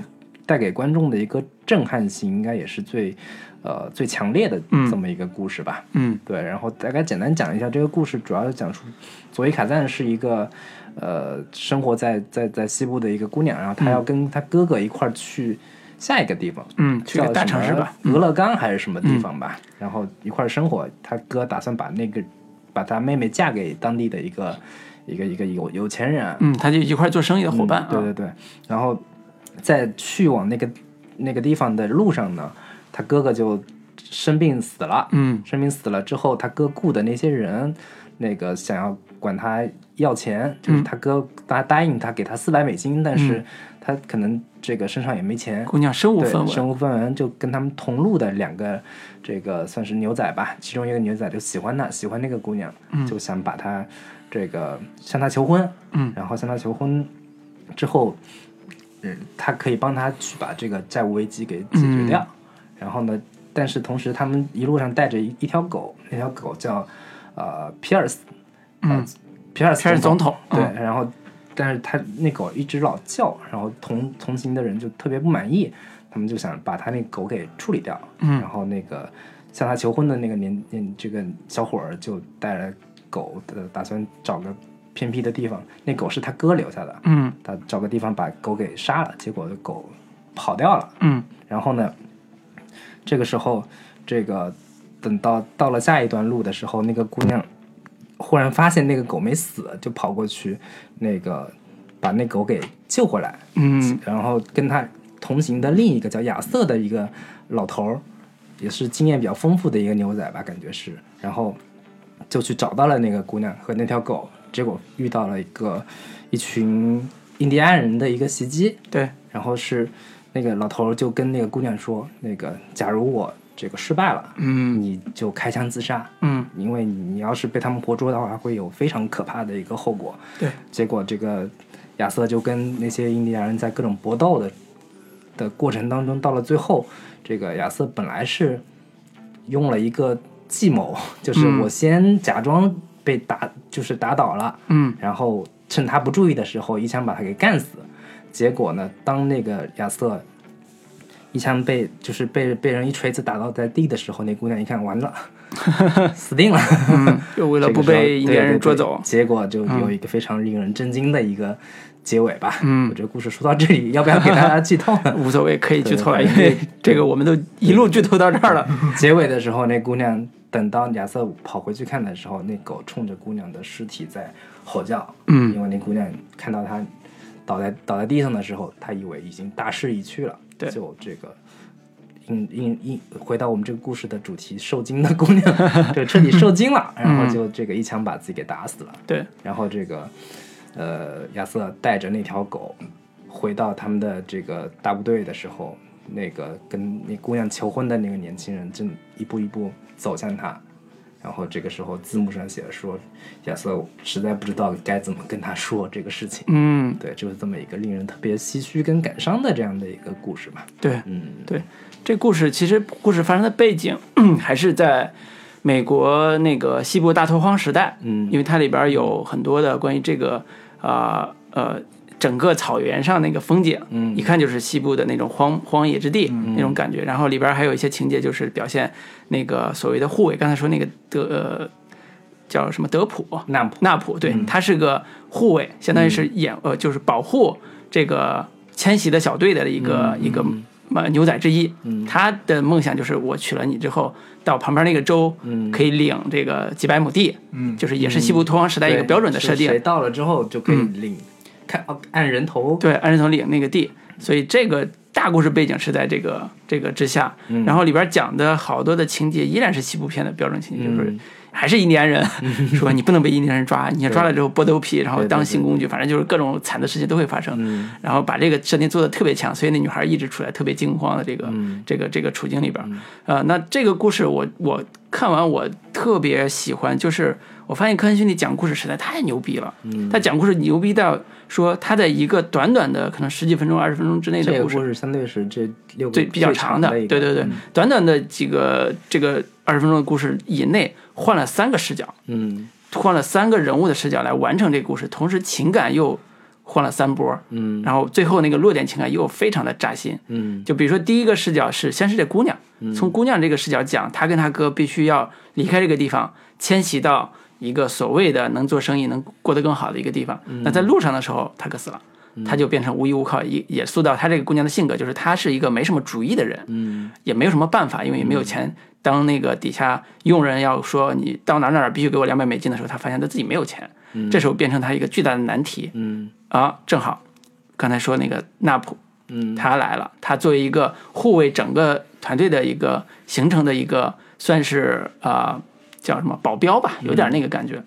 带给观众的一个震撼性应该也是最呃最强烈的嗯这么一个故事吧。嗯对，然后大概简单讲一下这个故事，主要是讲述佐伊卡赞是一个呃生活在在在西部的一个姑娘，然后她要跟她哥哥一块儿去下一个地方，嗯，去个大城市吧。俄勒冈还是什么地方吧，然后一块儿生活。他哥打算把那个把他妹妹嫁给当地的一个一个一个有有钱人，嗯，他就一块做生意的伙伴啊。对对对，然后在去往那个那个地方的路上呢，他哥哥就生病死了。嗯生病死了之后，他哥雇的那些人，那个想要管他要钱，就是他哥答答应他给他四百美金，但是他可能这个身上也没钱，姑娘身无，分文。身无分文，就跟他们同路的两个这个算是牛仔吧，其中一个牛仔就喜欢她，喜欢那个姑娘，就想把她这个向她求婚，嗯。然后向她求婚之后，嗯，他可以帮她去把这个债务危机给解决掉，然后呢，但是同时他们一路上带着一一条狗，那条狗叫呃皮尔斯，嗯，皮尔斯总统对，嗯。然后但是他那狗一直老叫，然后同同行的人就特别不满意，他们就想把他那狗给处理掉，嗯。然后那个向他求婚的那个年年这个小伙儿就带着狗的打算找个偏僻的地方，那狗是他哥留下的，嗯。他找个地方把狗给杀了，结果狗跑掉了，嗯。然后呢，这个时候，这个等到到了下一段路的时候，那个姑娘忽然发现那个狗没死，就跑过去，那个把那狗给救回来，嗯。然后跟他同行的另一个叫亚瑟的一个老头儿，也是经验比较丰富的一个牛仔吧，感觉是，然后就去找到了那个姑娘和那条狗，结果遇到了一个一群印第安人的一个袭击，对，然后是那个老头儿就跟那个姑娘说，那个假如我这个失败了，嗯。你就开枪自杀，嗯。因为你要是被他们活捉的话，会有非常可怕的一个后果。对，结果这个亚瑟就跟那些印第安人在各种搏斗的的过程当中，到了最后，这个亚瑟本来是用了一个计谋，就是嗯。我先假装被打，就是打倒了，嗯。然后趁他不注意的时候一枪把他给干死。结果呢，当那个亚瑟一枪被就是被被人一锤子打倒在地的时候，那姑娘一看完了，死定了。嗯，就为了不被印第安人捉走结果就有一个非常令人震惊的一个结尾吧。嗯我觉得故事说到这里，要不要给大家剧透呢？无所谓，可以剧透了，因为 这个我们都一路剧透到这儿了。结尾的时候，那姑娘等到亚瑟跑回去看的时候，那狗冲着姑娘的尸体在吼叫。嗯因为那姑娘看到他倒在倒在地上的时候，她以为已经大势已去了。对就这个。应应应，回到我们这个故事的主题，受惊的姑娘 就彻底受惊了，然后就这个一枪把自己给打死了。对，然后这个呃亚瑟带着那条狗回到他们的这个大部队的时候，那个跟那姑娘求婚的那个年轻人正一步一步走向他。然后这个时候字幕上写的说，亚瑟实在不知道该怎么跟他说这个事情。嗯对，就是这么一个令人特别唏嘘跟感伤的这样的一个故事吧。对，嗯，对，这故事其实故事发生的背景还是在美国那个西部大拓荒时代，嗯因为它里边有很多的关于这个啊呃整个草原上那个风景，嗯。一看就是西部的那种荒荒野之地、那种感觉。然后里边还有一些情节，就是表现那个所谓的护卫，刚才说那个德、呃、叫什么德普，纳普，纳普，对，他是个护卫，相当于是掩呃，就是保护这个迁徙的小队的一个、一个呃牛仔之一。他的梦想就是我娶了你之后，到旁边那个州，可以领这个几百亩地，嗯。就是也是西部拓荒时代一个标准的设定。到了之后就可以领，按人头。对，按人头领那个地，所以这个大故事背景是在这个这个之下，然后里边讲的好多的情节依然是西部片的标准情节，就是嗯还是印第安人，说你不能被印第安人抓，你抓了之后剥头皮，然后当性工具，反正就是各种惨的事情都会发生，嗯。然后把这个设定做的特别强，所以那女孩一直处在特别惊慌的这个、嗯这个这个处境里边，呃，那这个故事我我看完我特别喜欢，就是我发现科恩兄弟讲故事实在太牛逼了，嗯。他讲故事牛逼到说他在一个短短的可能十几分钟、二十分钟之内的故事，故事相对是这六个最比较长的，对对对，短短的几个这个二十分钟的故事以内，换了三个视角，嗯。换了三个人物的视角来完成这个故事，同时情感又换了三波，嗯。然后最后那个落点情感又非常的扎心。嗯。就比如说第一个视角是先是这姑娘，从姑娘这个视角讲，她跟她哥必须要离开这个地方，迁徙到一个所谓的能做生意、能过得更好的一个地方。那在路上的时候，她哥死了。她就变成无依无靠，也也塑造她这个姑娘的性格，就是她是一个没什么主意的人，嗯。也没有什么办法，因为也没有钱。当那个底下佣人要说你到哪儿哪儿必须给我两百美金的时候，她发现她自己没有钱，这时候变成他一个巨大的难题。嗯。啊！正好刚才说那个纳普，嗯。他来了，他作为一个护卫整个团队的一个形成的一个算是啊、呃叫什么保镖吧，有点那个感觉。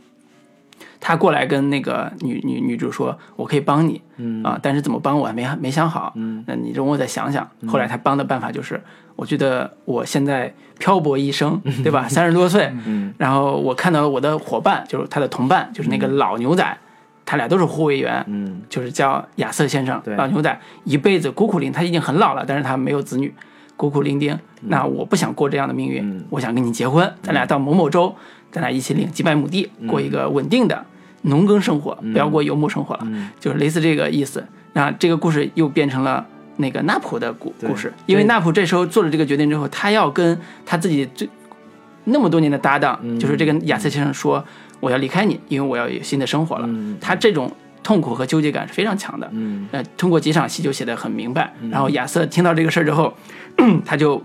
他过来跟那个女女女主说：“我可以帮你，嗯。啊，但是怎么帮我还没没想好，嗯。那你容我再想想。”后来他帮的办法就是，我觉得我现在漂泊一生，对吧？三十多岁，嗯。然后我看到了我的伙伴，就是他的同伴，就是那个老牛仔，他俩都是护卫员，嗯。就是叫亚瑟先生，老牛仔，一辈子孤苦伶，他已经很老了，但是他没有子女，孤苦伶仃。那我不想过这样的命运，嗯。我想跟你结婚，咱俩到某某州，咱俩一起领几百亩地，过一个稳定的农耕生活，不要过游牧生活了，嗯。就是类似这个意思。那这个故事又变成了。那个纳普的故故事，因为纳普这时候做了这个决定之后，他要跟他自己最那么多年的搭档，嗯就是这个亚瑟先生说，我要离开你，因为我要有新的生活了。嗯他这种痛苦和纠结感是非常强的。嗯呃，通过几场戏就写得很明白。然后亚瑟听到这个事儿之后，他就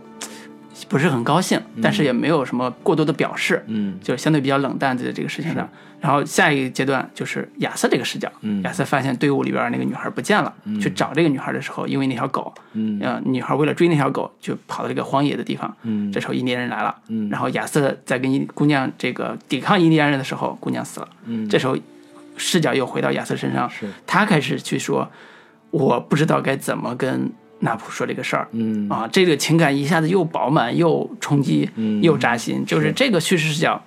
不是很高兴，但是也没有什么过多的表示，嗯。就相对比较冷淡在这个事情上。然后下一个阶段就是亚瑟这个视角，嗯。亚瑟发现队伍里边那个女孩不见了，去找这个女孩的时候，因为那条狗，嗯。呃，女孩为了追那条狗，就跑到这个荒野的地方。嗯。这时候印第安人来了，嗯。然后亚瑟在跟印姑娘这个抵抗印第安人的时候，姑娘死了。嗯。这时候视角又回到亚瑟身上，是。他开始去说，我不知道该怎么跟纳普说这个事儿。嗯。啊，这个情感一下子又饱满又冲击，嗯。又扎心，就是这个叙事视角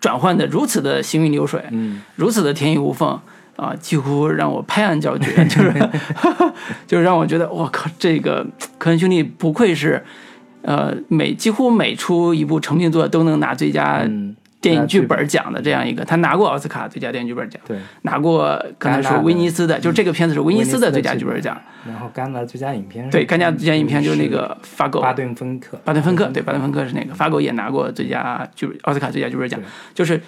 转换的如此的行云流水，嗯。如此的天衣无缝啊，几乎让我拍案叫绝，就是 就是让我觉得我靠，这个科恩兄弟不愧是呃每几乎每出一部成名作都能拿最佳嗯电影剧本奖的这样一个，他拿过奥斯卡最佳电影剧本奖，对，拿过刚才说威尼斯的，就是这个片子是威尼斯的最佳剧本奖，然后戛纳最佳影片对，戛纳最佳影片就是那个《法狗》巴顿芬克，巴顿芬克，对，巴顿芬克是那个，法狗也拿过最佳剧本奥斯卡最佳剧本奖，就是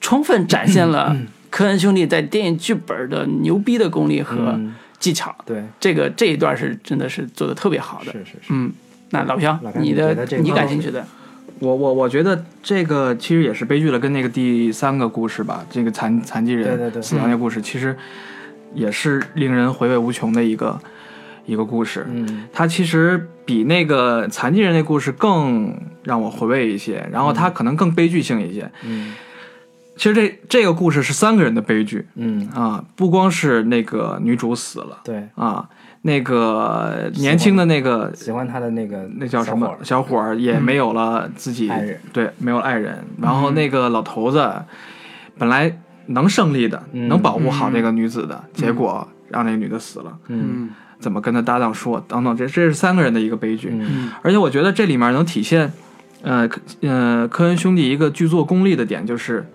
充分展现了科恩兄弟在电影剧本的牛逼的功力和嗯。技巧。对，这个这一段是真的是做的特别好的。是是是，嗯，那老朴老，朴你的你感兴趣的，我我我觉得这个其实也是悲剧了，跟那个第三个故事吧，这个残残疾人死亡的故事，其实也是令人回味无穷的一个一个故事。嗯它其实比那个残疾人那故事更让我回味一些，然后它可能更悲剧性一些。嗯其实这这个故事是三个人的悲剧嗯，啊，不光是那个女主死了对，啊，那个年轻的那个喜欢他的那个那叫什么小伙也没有了自己爱人。对，没有了爱人。然后那个老头子本来能胜利的，嗯能保护好那个女子的，结果让那个女的死了，嗯。怎么跟他搭档说？等等，这这是三个人的一个悲剧。嗯。而且我觉得这里面能体现，呃科恩兄弟一个剧作功力的点就是，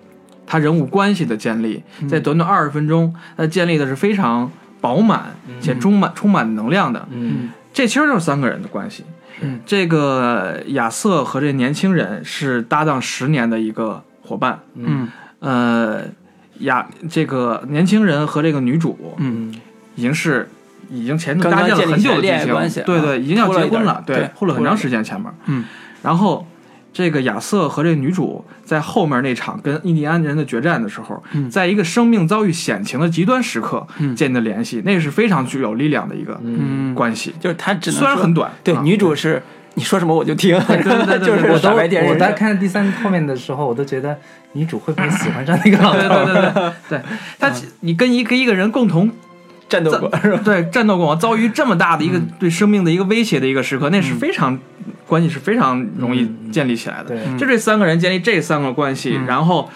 他人物关系的建立，在短短二十分钟，他建立的是非常饱满且充满充满能量的。嗯这其实就是三个人的关系。嗯这个亚瑟和这年轻人是搭档十年的一个伙伴。嗯呃，亚这个年轻人和这个女主嗯已经是已经前搭建了很久的剧情，爱关系啊对对，已经要结婚了，对铺了很长时间前面。嗯，然后这个亚瑟和这个女主在后面那场跟印第安人的决战的时候，嗯在一个生命遭遇险情的极端时刻嗯建立的联系，那是非常具有力量的一个嗯，关系。就是他只能虽然很短，对，啊女主是你说什么我就听，对对对 就是我我。在看第三后面的时候，我都觉得女主会不会喜欢上那个老头？对对对对 对，他你跟一个一个人共同战斗过是吧？对战斗过，遭遇这么大的一个对生命的一个威胁的一个时刻，那是非常关系是非常容易建立起来的。对就这三个人建立这三个关系，然后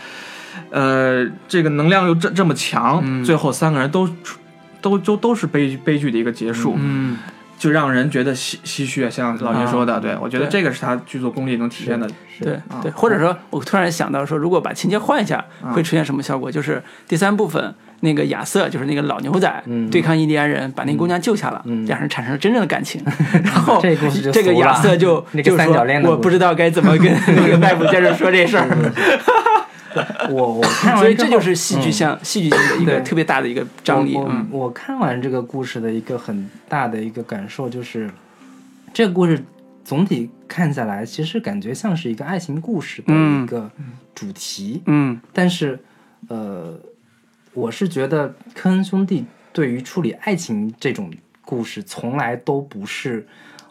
呃，这个能量又这这么强，最后三个人都出都都都是悲悲剧的一个结束，嗯，就让人觉得唏唏嘘啊。像老聂说的，对我觉得这个是他剧作功力能体现的。对啊对，或者说，我突然想到说，如果把情节换一下，啊会出现什么效果？就是第三部分，那个亚瑟就是那个老牛仔嗯。对抗印第安人，把那姑娘救下了，嗯。两人产生了真正的感情。然后这个亚瑟就 那个就说三角恋的我不知道该怎么跟 那个奈普先生说这事儿。我我看完所以这就是戏剧性、戏剧性的一个特别大的一个张力。我嗯。我我看完这个故事的一个很大的一个感受就是，这个故事总体看下来，其实感觉像是一个爱情故事的嗯。一个主题，嗯。但是呃，我是觉得科恩兄弟对于处理爱情这种故事，从来都不是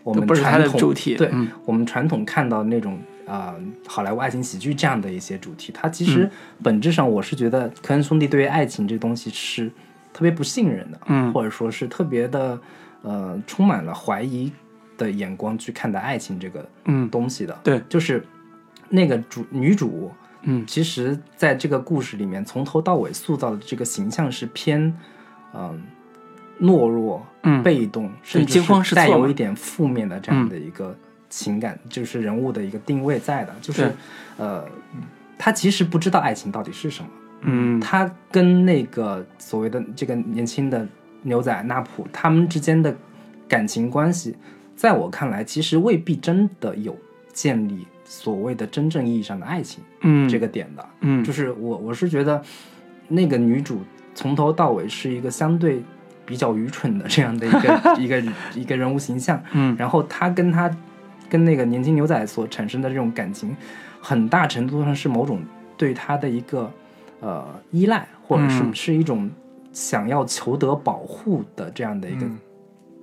我们传统的主题对、嗯我们传统看到那种啊、呃好莱坞爱情喜剧这样的一些主题，它其实本质上我是觉得科恩兄弟对于爱情这东西是特别不信任的，嗯或者说是特别的呃充满了怀疑的眼光去看待爱情这个嗯东西的。对，就是那个主女主，嗯其实在这个故事里面，从头到尾塑造的这个形象是偏嗯、懦弱、嗯被动，甚至带有一点负面的这样的一个情感，就是人物的一个定位在的，就是呃，他其实不知道爱情到底是什么。嗯他跟那个所谓的这个年轻的牛仔纳普他们之间的感情关系，在我看来，其实未必真的有建立所谓的真正意义上的爱情嗯这个点的。嗯就是我我是觉得那个女主从头到尾是一个相对比较愚蠢的这样的一个 一个一个人物形象，嗯然后她跟她跟那个年轻牛仔所产生的这种感情，很大程度上是某种对他的一个呃依赖，或者是、嗯是一种想要求得保护的这样的一个、嗯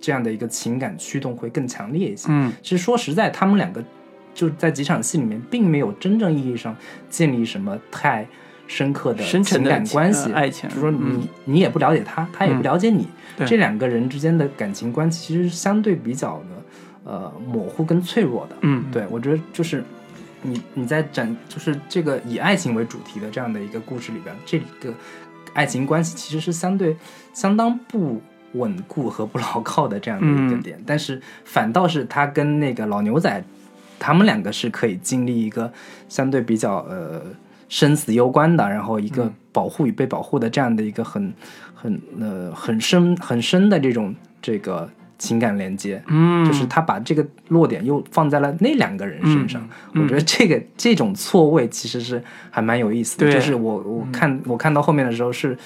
这样的一个情感驱动会更强烈一些。嗯其实说实在，他们两个就在几场戏里面，并没有真正意义上建立什么太深刻的情感关系，呃爱情就是说你、嗯。你也不了解他，他也不了解你，对。这两个人之间的感情关系其实相对比较的呃模糊跟脆弱的。嗯。对我觉得就是你你在展就是这个以爱情为主题的这样的一个故事里边，这个爱情关系其实是相对相当不稳固和不牢靠的这样的一个嗯。点，但是反倒是他跟那个老牛仔，他们两个是可以经历一个相对比较呃生死攸关的，然后一个保护与被保护的这样的一个很很呃很深很深的这种这个情感连接。嗯，就是他把这个落点又放在了那两个人身上，我觉得这个这种错位其实是还蛮有意思的。就是我我看我看到后面的时候是，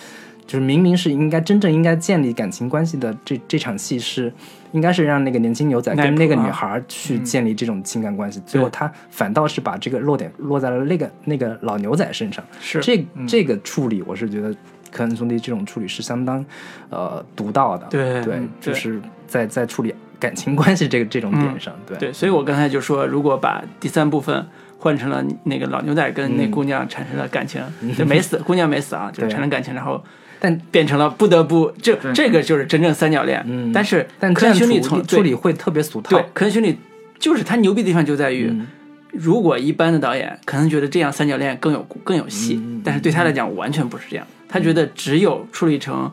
就是明明是应该真正应该建立感情关系的这这场戏是，应该是让那个年轻牛仔跟那个啊女孩去建立这种情感关系，最后他反倒是把这个落点落在了那个那个老牛仔身上。是这这个处理，我是觉得科恩兄弟这种处理是相当呃独到的。对对就是在在处理感情关系这个这种点上，对对，所以我刚才就说，如果把第三部分换成了那个老牛仔跟那嗯。姑娘产生了感情，就没死，姑娘没死啊，就是产生感情，然后但变成了不得不，这这个就是真正三角恋。嗯。但是但这样科恩兄弟处从处理会特别俗套对，科恩兄弟就是他牛逼的地方就在于，嗯。如果一般的导演可能觉得这样三角恋更有更有戏，嗯但是对他来讲完全不是这样。他觉得只有处理成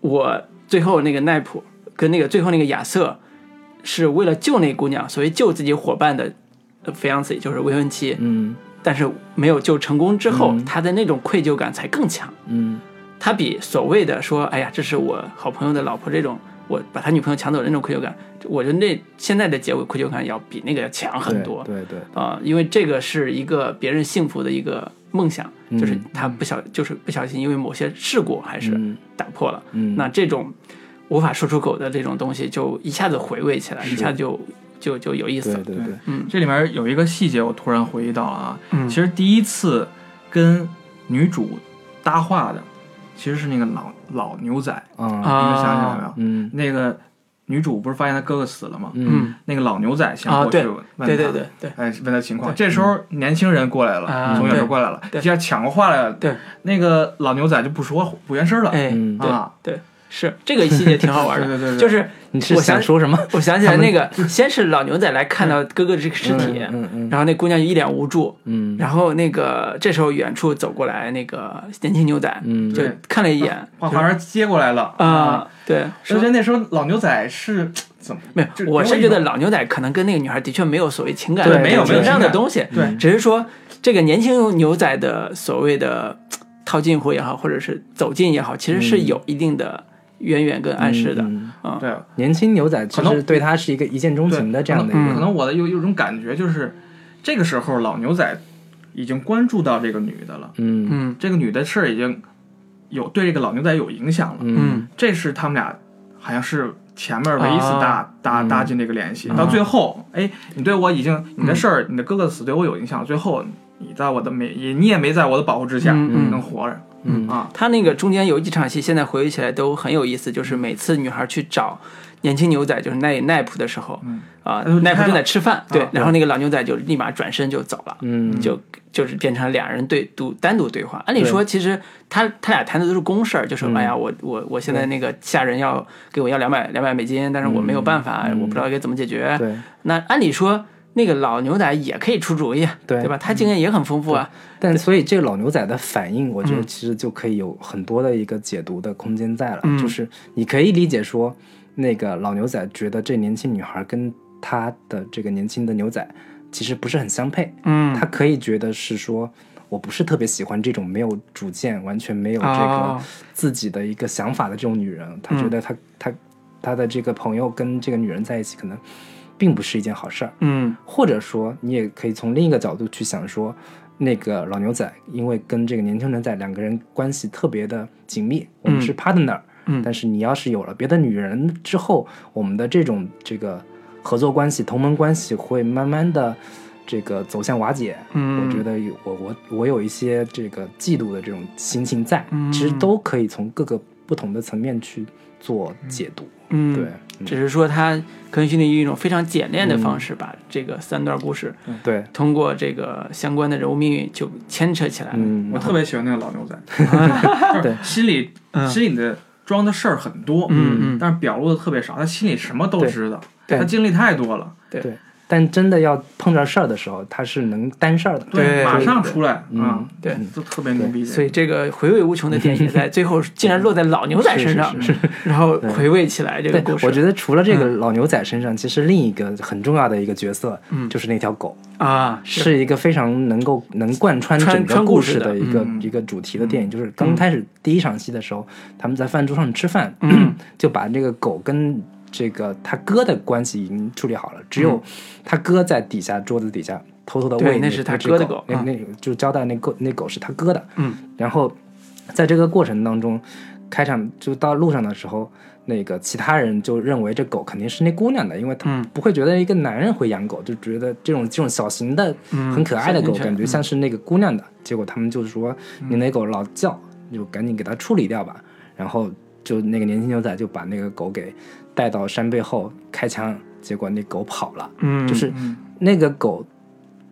我最后那个奈普跟那个最后那个亚瑟是为了救那姑娘，所以救自己伙伴的呃 fiance 就是未婚妻，嗯。但是没有救成功之后，嗯。他的那种愧疚感才更强。嗯。他比所谓的说，哎呀，这是我好朋友的老婆这种，我把他女朋友抢走的那种愧疚感，我觉得那现在的结尾愧疚感要比那个要强很多。对对对，啊、因为这个是一个别人幸福的一个梦想，嗯。就是他不小，就是不小心因为某些事故还是嗯。打破了。嗯。那这种无法说出口的这种东西，就一下子回味起来，一下子就就就有意思了。对对嗯，这里面有一个细节，我突然回忆到了啊，嗯其实第一次跟女主搭话的，其实是那个老老牛仔，啊你们想想有没有？嗯那个女主不是发现她哥哥死了吗？嗯嗯，那个老牛仔先啊对过去问她，对对对对哎，问他情况。这时候年轻人过来了，啊从远处过来了，对一下抢过话来了。对，那个老牛仔就不说不原声了。哎，嗯对啊，对，是这个细节挺好玩的。对对对对就是 你是我想想说什么？我想起来那个，先是老牛仔来看到哥哥这个尸体，嗯嗯然后那姑娘就一脸无助，嗯然后那个这时候远处走过来那个年轻牛仔，嗯就看了一眼，把花儿接过来了啊，，对，说而且那时候老牛仔是怎么没有，我是觉得老牛仔可能跟那个女孩的确没有所谓情感没有没有这样的东西，对只是说这个年轻牛仔的所谓的套近乎也好，或者是走近也好，其实是有一定的渊源跟暗示的，嗯啊，对，年轻牛仔其可能实对他是一个一见钟情的这样的一嗯个，可能我的有有一种感觉就是，这个时候老牛仔已经关注到这个女的了，嗯。嗯。这个女的事儿已经有对这个老牛仔有影响了。嗯。这是他们俩好像是前面唯一一次搭、啊搭嗯。搭进这个联系，啊到最后，哎，你对我已经你的事儿，嗯你的哥哥死对我有影响，最后你在我的没也你也没在我的保护之下、能活着嗯啊，他那个中间有几场戏，现在回忆起来都很有意思。就是每次女孩去找年轻牛仔，就是奈奈普的时候，嗯啊、呃奈普正在吃饭，对啊，然后那个老牛仔就立马转身就走了，嗯就就是变成了两人对独单独对话。按理说，其实他他俩谈的都是公事儿，就是、嗯哎呀，我我我现在那个下人要给我要两百两百美金，但是我没有办法，嗯我不知道该怎么解决。对那按理说。那个老牛仔也可以出主意，对对吧？他经验也很丰富啊。但所以这个老牛仔的反应，我觉得嗯其实就可以有很多的一个解读的空间在了。嗯就是你可以理解说，那个老牛仔觉得这年轻女孩跟他的这个年轻的牛仔其实不是很相配，嗯，他可以觉得是说。我不是特别喜欢这种没有主见、完全没有这个哦自己的一个想法的这种女人。他觉得他他他的这个朋友跟这个女人在一起，可能并不是一件好事儿。嗯或者说，你也可以从另一个角度去想说，那个老牛仔因为跟这个年轻人在两个人关系特别的紧密，我们是 partner，嗯但是你要是有了别的女人之后，我们的这种这个合作关系、同盟关系会慢慢的这个走向瓦解。嗯我觉得有我我我有一些这个嫉妒的这种心情在，嗯其实都可以从各个不同的层面去做解读。嗯，对，只是说他可能兄弟用一种非常简练的方式，把这个三段故事对，通过这个相关的人物命运就牵扯起来了。嗯。我，特别喜欢那个老牛仔，对。就是心里心里的装的事儿很多，嗯嗯。但是表露的特别少，他心里什么都知道，对。他经历太多了，对，但真的要碰着事儿的时候，他是能担事儿的。对马上出来嗯啊，对。就特别牛逼。所以这个回味无穷的点也在最后 竟然落在老牛仔身上，然后回味起来这个故，事。我觉得除了这个老牛仔身上，其实另一个很重要的一个角色，就是那条狗，啊，是。一个非常能够能贯穿穿整个故事的一个嗯。一个主题的电影。就是刚开始第一场戏的时候，他们在饭桌上吃饭，嗯。就把这个狗跟这个他哥的关系已经处理好了，只有他哥在底下桌子底下偷偷的喂对那是他只哥的狗啊那那就交代那狗那狗是他哥的，嗯，然后在这个过程当中，开场就到路上的时候。那个其他人就认为这狗肯定是那姑娘的，因为他嗯不会觉得一个男人会养狗，就觉得这种这种小型的、嗯很可爱的狗，感觉像是那个姑娘的。结果他们就说：“你那狗老叫，就赶紧给它处理掉吧。”然后就那个年轻牛仔就把那个狗给带到山背后开枪，结果那狗跑了。嗯，就是那个狗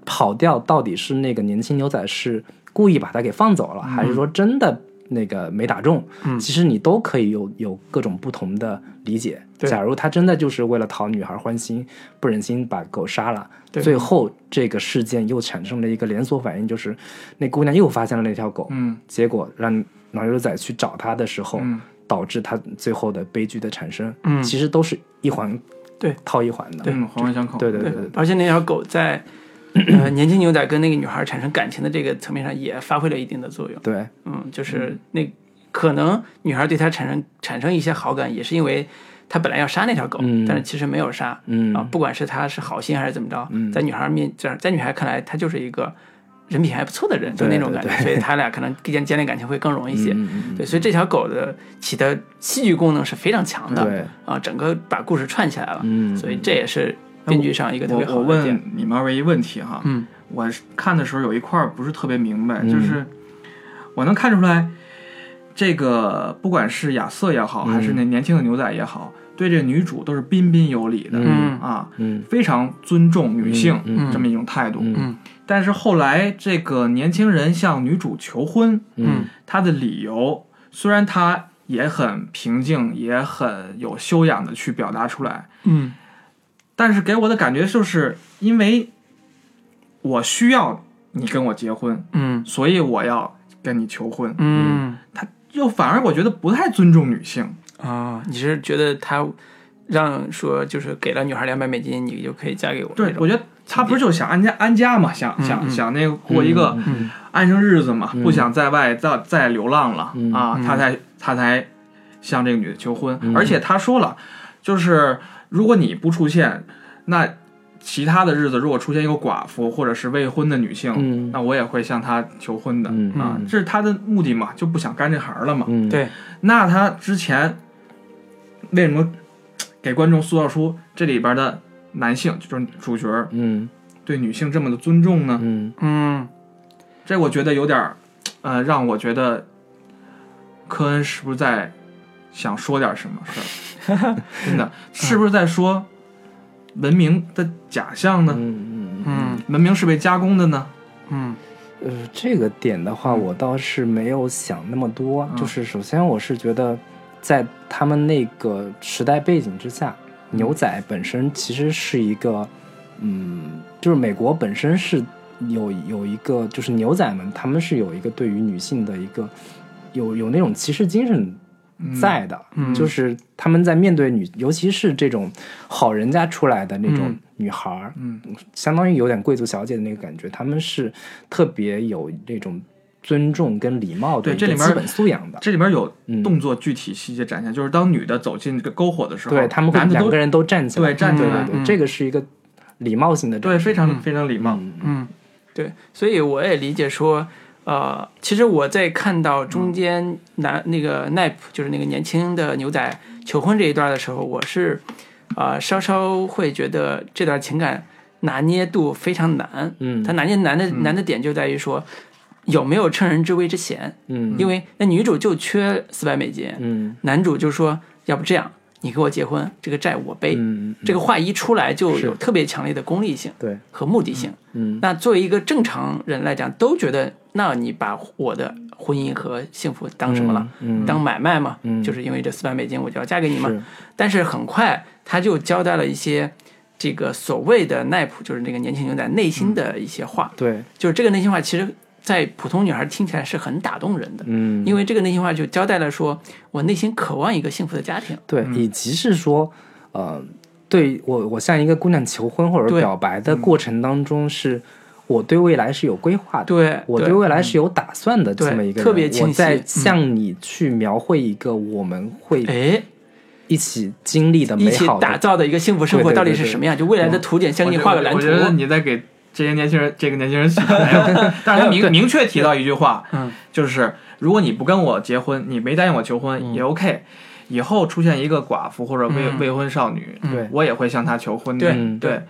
跑掉，到底是那个年轻牛仔是故意把它给放走了，还是说真的那个没打中？嗯。其实你都可以有有各种不同的理解。对。假如他真的就是为了讨女孩欢心，不忍心把狗杀了，对。最后这个事件又产生了一个连锁反应，就是那姑娘又发现了那条狗，嗯。结果让老牛仔去找他的时候，嗯导致他最后的悲剧的产生。嗯其实都是一环对套一环的。对，环环相扣。对对对对，而且那条狗在呃年轻牛仔跟那个女孩产生感情的这个层面上也发挥了一定的作用。对，嗯，就是那可能女孩对他产生产生一些好感，也是因为他本来要杀那条狗，嗯但是其实没有杀。嗯啊，不管是他是好心还是怎么着，嗯在女孩面在在女孩看来，他就是一个人品还不错的人，就那种感觉，对对所以他俩可能建建立感情会更容易一些。对，所以这条狗的起的戏剧功能是非常强的。对啊，整个把故事串起来了。嗯所以这也是编剧上一个特别我我好的点问。你们二位一问题哈，嗯我看的时候有一块儿不是特别明白，嗯就是我能看出来，这个不管是亚瑟也好，嗯还是那年轻的牛仔也好，对这女主都是彬彬有礼的、嗯啊，嗯非常尊重女性、嗯这么一种态度。嗯嗯但是后来这个年轻人向女主求婚，嗯。他的理由虽然他也很平静，也很有修养的去表达出来，嗯。但是给我的感觉就是因为我需要你跟我结婚，嗯。所以我要跟你求婚，嗯。他就反而我觉得不太尊重女性。啊，你是觉得他让说就是给了女孩两百美金，你就可以嫁给我？对我觉得他不是就想安家安家嘛，想嗯想嗯。想那个过一个嗯安生日子嘛，嗯。不想在外再再流浪了嗯啊，嗯。他才他才向这个女的求婚，嗯。而且他说了，就是如果你不出现，那其他的日子如果出现一个寡妇或者是未婚的女性，嗯。那我也会向她求婚的、嗯啊嗯，这是他的目的嘛，就不想干这行了嘛。嗯，对，那他之前为什么给观众塑造出这里边的男性就是主角嗯对女性这么的尊重呢？嗯嗯这我觉得有点儿，呃，让我觉得科恩是不是在想说点什么事儿？真的是不是在说文明的假象呢？嗯嗯嗯文明是被加工的呢？嗯呃，这个点的话，我倒是没有想那么多。嗯就是首先，我是觉得，在他们那个时代背景之下，牛仔本身其实是一个，嗯，就是美国本身是有有一个，就是牛仔们他们是有一个对于女性的一个有有那种骑士精神在的，嗯就是他们在面对女，尤其是这种好人家出来的那种嗯。女孩儿，嗯。相当于有点贵族小姐的那个感觉，他们是特别有那种尊重跟礼貌的对这里面基本素养的。这里面有嗯。动作具体细节展现，就是当女的走进这个篝火的时候，对他们两个人都站起来，对站起来。对对对，嗯。这个是一个礼貌性的对，非常非常礼貌。嗯。嗯，对，所以我也理解说，呃，其实我在看到中间男那个奈普，就是那个年轻的牛仔求婚这一段的时候，我是呃稍稍会觉得这段情感拿捏度非常难。嗯。他拿捏难的难的点就在于说有没有趁人之危之嫌，嗯。因为那女主就缺四百美金，嗯。男主就说要不这样，你给我结婚，这个债我背。嗯，这个话一出来就有特别强烈的功利性对，和目的性。嗯那作为一个正常人来讲，都觉得，那你把我的婚姻和幸福当什么了？嗯，当买卖嘛，嗯。就是因为这四百美金我就要嫁给你嘛。但是很快他就交代了一些这个所谓的奈普，就是那个年轻牛仔内心的一些话，对，就是这个内心话，其实，在普通女孩听起来是很打动人的，嗯，因为这个内心话就交代了说我内心渴望一个幸福的家庭。对，以及是说，呃，对我我向一个姑娘求婚或者表白的过程当中，是我对未来是有规划的，对，我对未来是有打算的这么一个人，特别清晰。我在嗯向你去描绘一个我们会哎，一起经历的一起美好的，打造的一个幸福生活到底是什么样？就未来的图景，先给你画个蓝图。我觉。得你在给这些年轻人，这个年轻人洗白了。但是他明明确提到一句话，嗯，就是如果你不跟我结婚，你没答应我求婚、嗯。也 OK。以后出现一个寡妇或者未、嗯。未婚少女，对。我也会向她求婚的。对。嗯对。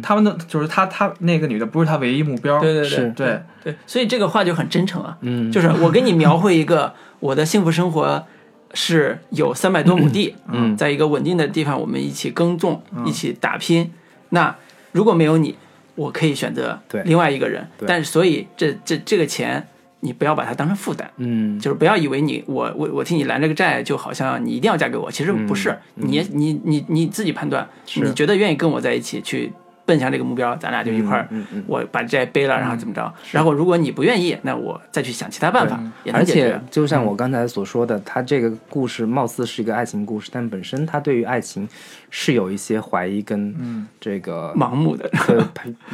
他们的，就是他他那个女的不是他唯一目标。对对对对对，所以这个话就很真诚啊，嗯，就是我给你描绘一个我的幸福生活是有三百多亩地，嗯。在一个稳定的地方，我们一起耕种，一起打拼。那如果没有你，我可以选择对。另外一个人，对。但是所以这这这个钱，你不要把它当成负担。嗯，就是不要以为你我我我替你拦这个债，就好像你一定要嫁给我，其实不是，你你你你自己判断，你觉得愿意跟我在一起去奔向这个目标，咱俩就一块儿，嗯嗯嗯。我把债背了，然后怎么着？然后如果你不愿意，那我再去想其他办法，而且。就像我刚才所说的，他这个故事貌似是一个爱情故事，但本身他对于爱情是有一些怀疑跟这个盲目的，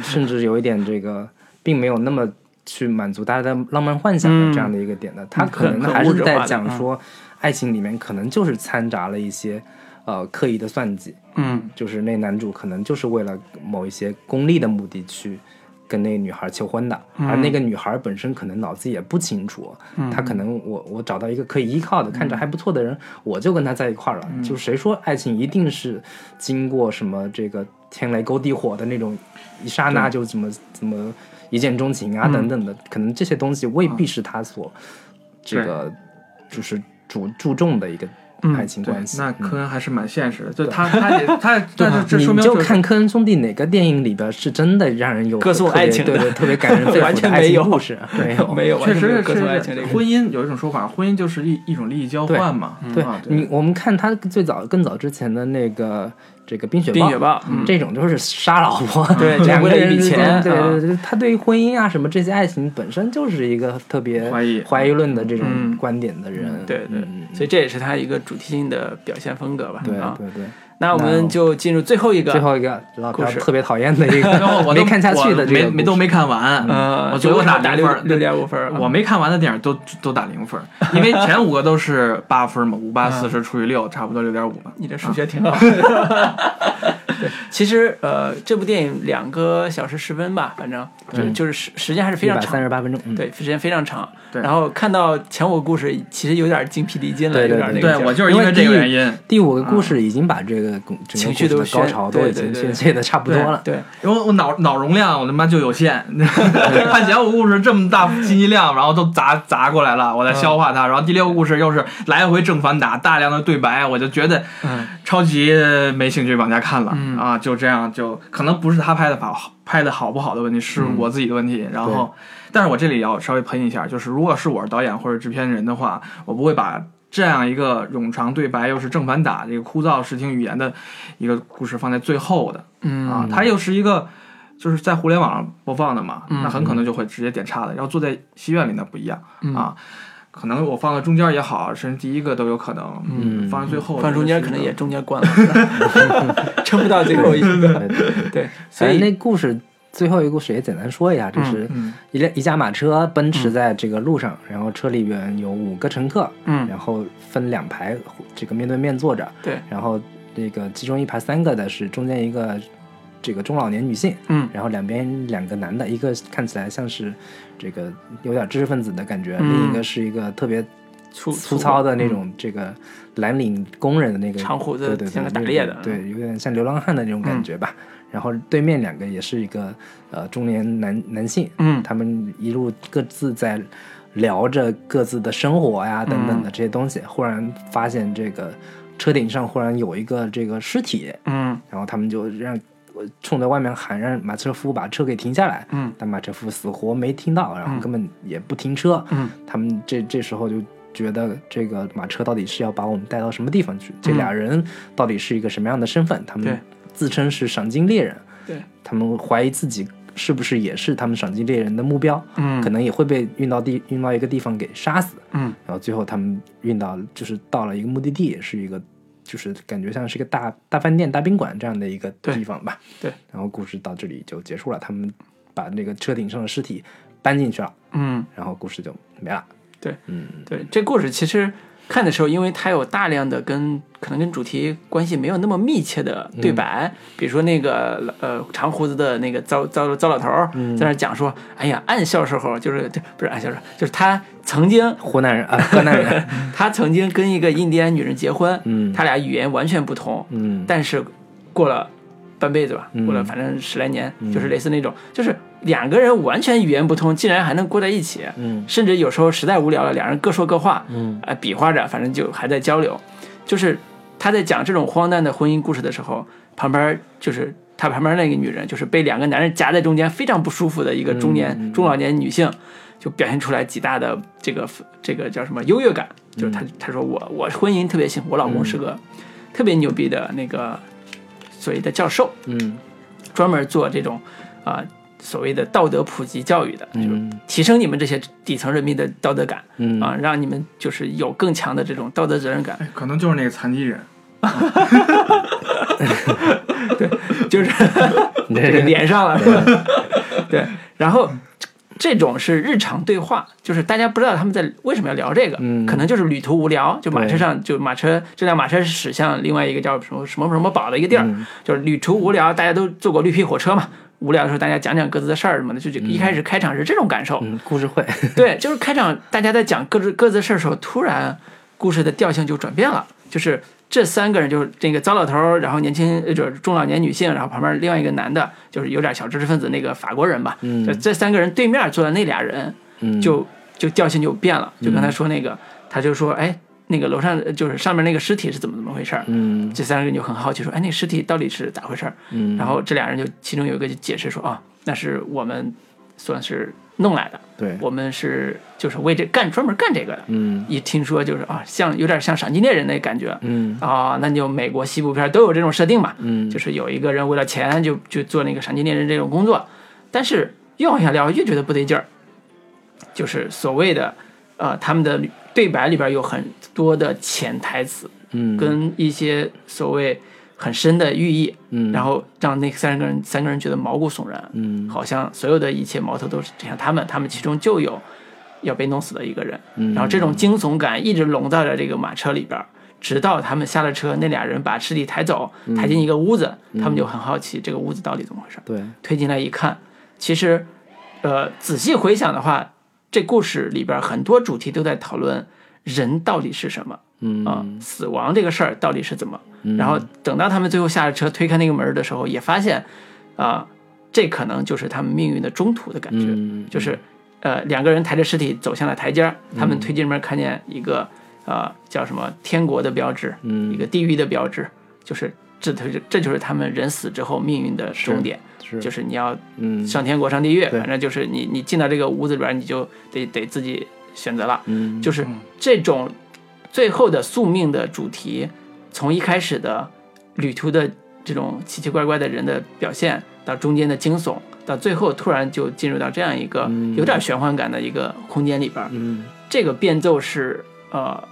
甚至有一点这个，并没有那么去满足大家的浪漫幻想的这样的一个点的。他可能还是在讲说，爱情里面可能就是掺杂了一些呃刻意的算计，嗯，就是那男主可能就是为了某一些功利的目的去。跟那个女孩求婚的，嗯而那个女孩本身可能脑子也不清楚，她可能我我找到一个可以依靠的，嗯看着还不错的人，我就跟他在一块儿了。就谁说爱情一定是经过什么这个天雷勾地火的那种一刹那就怎么怎么一见钟情啊嗯。等等的，可能这些东西未必是他所这个就是注注重的一个爱情关，系。那嗯科恩还是蛮现实的，就他他也他 但是这你说明就是看科恩兄弟哪个电影里边是真的让人有歌颂特别爱情的对对，特别感人 肺完腑的爱全没有情故事，没有没有，完确实是颂爱情婚姻有一种说法，婚姻就是一一种利益交换嘛。对啊你，我们看他最早更早之前的那个这个《冰雪冰雪暴嗯这种就是杀老婆，对两个人之间笔钱对啊对对，他对于婚姻啊什么这些爱情本身就是一个特别怀疑怀疑论的这种嗯观点的人，对对嗯，所以这也是他一个主题性的表现风格吧。对啊，对对。那我们就进入最后一个，最后一个老故事。特别讨厌的一个 我都没看下去的没没都没看完，呃，我最后打打零分儿六点五分。我没看完的电影都都打零分，因为前五个都是八分嘛，五八四十除以六，差不多六点五嘛。你这数学挺好。其实呃，这部电影两个小时十分吧，反正就就是时时间还是非常长。三十八分钟，嗯，对，时间非常长。然后看到前五个故事，其实有点精疲力尽了，有点那个对我就是因为这个原因，第五个故事已经把这个整情绪都宣高潮都已经对对对宣泄的差不多了。对，因为我脑脑容量我他妈就有限，看前五个故事这么大信息量，然后都砸砸过来了，我在消化它，然后第六个故事又是来回正反打，大量的对白，我就觉得嗯超级没兴趣往下看了、嗯啊，就这样就可能不是他拍的好拍的好不好的问题，是我自己的问题。然后，但是我这里要稍微喷一下，就是如果是我是导演或者制片人的话，我不会把这样一个冗长对白又是正反打这个枯燥视听语言的一个故事放在最后的嗯啊，它又是一个。就是在互联网上播放的嘛，嗯那很可能就会直接点差的。然后坐在戏院里那不一样、嗯啊，可能我放到中间也好，甚至第一个都有可能，嗯放在最后放中间可能也中间关了，撑不到最后一个。对，所以那故事最后一个故事也简单说一下，就是嗯。一辆一架马车奔驰在这个路上，然后车里边有五个乘客，嗯。然后分两排，这个面对面坐着，对，然后这个其中一排三个的是中间一个这个中老年女性，嗯。然后两边两个男的，一个看起来像是这个有点知识分子的感觉，嗯。另一个是一个特别粗粗糙的那嗯。种这个蓝领工人的那个长胡子对对对，像个打猎的嗯。对，有点像流浪汉的那种感觉吧。然后对面两个也是一个呃中年男男性，嗯他们一路各自在聊着各自的生活呀等嗯等的这些东西，忽然发现这个车顶上忽然有一个这个尸体，嗯然后他们就让呃冲在外面喊让马车夫把车给停下来，嗯但马车夫死活没听到，然后根本也不停车，嗯他们这这时候就觉得这个马车到底是要把我们带到什么地方去？这俩人到底是一个什么样的身份？他们自称是赏金猎人，对，他们怀疑自己是不是也是他们赏金猎人的目标，嗯。可能也会被运到地运到一个地方给杀死，嗯。然后最后他们运到就是到了一个目的地，也是一个就是感觉像是一个大大饭店、大宾馆这样的一个地方吧。对，然后故事到这里就结束了，他们把那个车顶上的尸体搬进去了，嗯，然后故事就没了。对，嗯，对，这故事其实看的时候，因为它有大量的跟可能跟主题关系没有那么密切的对白，比如说那个呃长胡子的那个糟糟糟老头儿在那讲说，哎呀，暗笑时候就是不是暗笑时候，就是他曾经湖南人啊，河南人，他曾经跟一个印第安女人结婚，嗯他俩语言完全不同，嗯但是过了半辈子吧，嗯过了反正十来年，就是类似那种，就是两个人完全语言不通，竟然还能过在一起，嗯甚至有时候实在无聊了，两人各说各话，嗯呃，比划着，反正就还在交流。就是他在讲这种荒诞的婚姻故事的时候，旁边就是他旁边那个女人，就是被两个男人夹在中间，非常不舒服的一个中年、嗯中老年女性，就表现出来极大的这个这个叫什么优越感。就是他他说我我婚姻特别幸福，我老公是个特别牛逼的那个所谓的教授，嗯专门做这种啊、所谓的道德普及教育的，就是嗯提升你们这些底层人民的道德感。嗯啊，让你们就是有更强的这种道德责任感，哎，可能就是那个残疾人。对就是 这个连上了，是吧？对，然后这种是日常对话，就是大家不知道他们在为什么要聊这个，嗯可能就是旅途无聊，就马车上就马车这辆马车是驶向另外一个叫什么什么什么堡的一个地儿，嗯就是旅途无聊，大家都坐过绿皮火车嘛。无聊的时候，大家讲讲各自的事儿什么的，就就一开始开场是这种感受，嗯，故事会，对，就是开场大家在讲各自各自的事儿的时候，突然故事的调性就转变了，就是这三个人就是这个糟老头儿，然后年轻呃就是中老年女性，然后旁边另外一个男的，就是有点小知识分子那个法国人吧，嗯。这三个人对面坐的那俩人，嗯。就就调性就变了，就刚才说那个，他就说，哎，那个楼上就是上面那个尸体是怎么怎么回事儿？嗯这三个人就很好奇说，哎，那尸体到底是咋回事儿？嗯，然后这俩人就其中有一个就解释说，啊，那是我们算是弄来的。对，我们是就是为这干专门干这个的。嗯一听说就是啊，像有点像赏金猎人那感觉嗯啊，那就美国西部片都有这种设定嘛，嗯，就是有一个人为了钱就就做那个赏金猎人这种工作，但是越往下聊越觉得不对劲儿，就是所谓的呃他们的对白里边有很多的潜台词嗯跟一些所谓很深的寓意，嗯，然后让那三个人三个人觉得毛骨悚然，嗯好像所有的一切矛头都是指向他们，他们其中就有要被弄死的一个人。嗯然后这种惊悚感一直笼罩在这个马车里边儿，直到他们下了车，那俩人把尸体抬走，嗯抬进一个屋子，他们就很好奇这个屋子到底怎么回事。对，推进来一看，其实，呃，仔细回想的话，这故事里边很多主题都在讨论人到底是什么嗯。啊、死亡这个事儿到底是怎么。然后等到他们最后下了车，推开那个门的时候，也发现，啊、这可能就是他们命运的中途的感觉，嗯。就是，呃，两个人抬着尸体走向了台阶儿，他们推进门看见一个，呃，叫什么天国的标志，嗯。一个地狱的标志，就是这这这就是他们人死之后命运的终点，是就是你要嗯。上天国上地狱，反正就是你你进到这个屋子里边，你就得得自己选择了，嗯。就是这种最后的宿命的主题，从一开始的旅途的这种奇奇怪怪的人的表现，到中间的惊悚，到最后突然就进入到这样一个嗯。有点玄幻感的一个空间里边，嗯。这个变奏是呃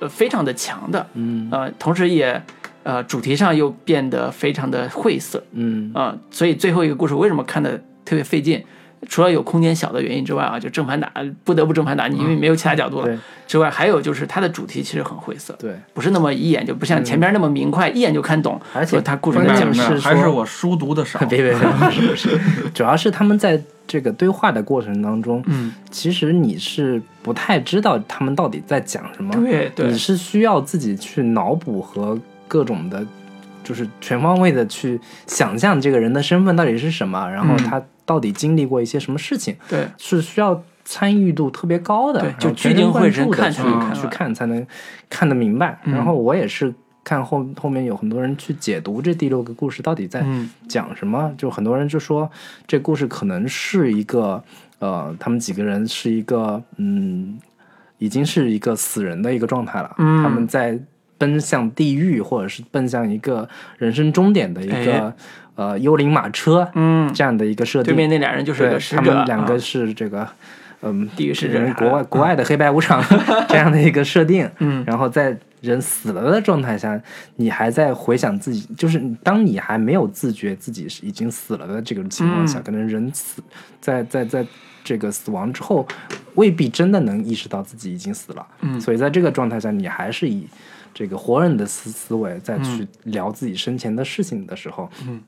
呃非常的强的，嗯。呃，同时也呃主题上又变得非常的晦涩，嗯啊、所以最后一个故事为什么看的特别费劲？除了有空间小的原因之外啊，就正反打不得不正反打，你因为没有其他角度了、对之外，还有就是它的主题其实很晦涩，对，不是那么一眼就不像前边那么明快，一眼就看懂。而且说它故事的讲键什么。是还是我书读的少。别 别别，是是，主要是他们在这个对话的过程当中，嗯，其实你是不太知道他们到底在讲什么，对对你是需要自己去脑补和各种的，就是全方位的去想象这个人的身份到底是什么，然后嗯。他到底经历过一些什么事情，对，是需要参与度特别高的，对就聚精会神看去看去看才能看得明白。嗯。然后我也是看后后面有很多人去解读这第六个故事到底在嗯。讲什么，就很多人就说这故事可能是一个呃，他们几个人是一个嗯，已经是一个死人的一个状态了，嗯。他们在奔向地狱或者是奔向一个人生终点的一个、哎呃幽灵马车嗯，这样的一个设定。对面那俩人就是他个使者，们两个啊是这个，嗯，地狱使者人国外国外的黑白无常 这样的一个设定。嗯然后在人死了的状态下，你还在回想自己，就是当你还没有自觉自己是已经死了的这个情况下，嗯可能人死在在在这个死亡之后，未必真的能意识到自己已经死了。嗯所以在这个状态下，你还是以这个活人的思思维再去聊自己生前的事情的时候，嗯，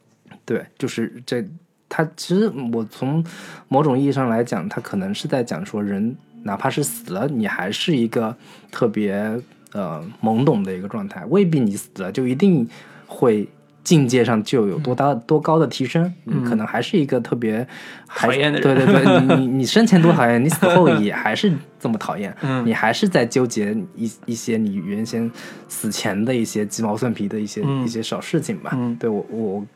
对，就是这，他其实我从某种意义上来讲，他可能是在讲说人哪怕是死了，你还是一个特别呃懵懂的一个状态，未必你死了就一定会。境界上就有多大多高的提升，你可能还是一个特别讨厌的对人。对对，你你你生前多讨厌，你死后 也还是这么讨厌，嗯。你还是在纠结一一些你原先死前的一些鸡毛蒜皮的一些、嗯。一些小事情吧。嗯。对我我，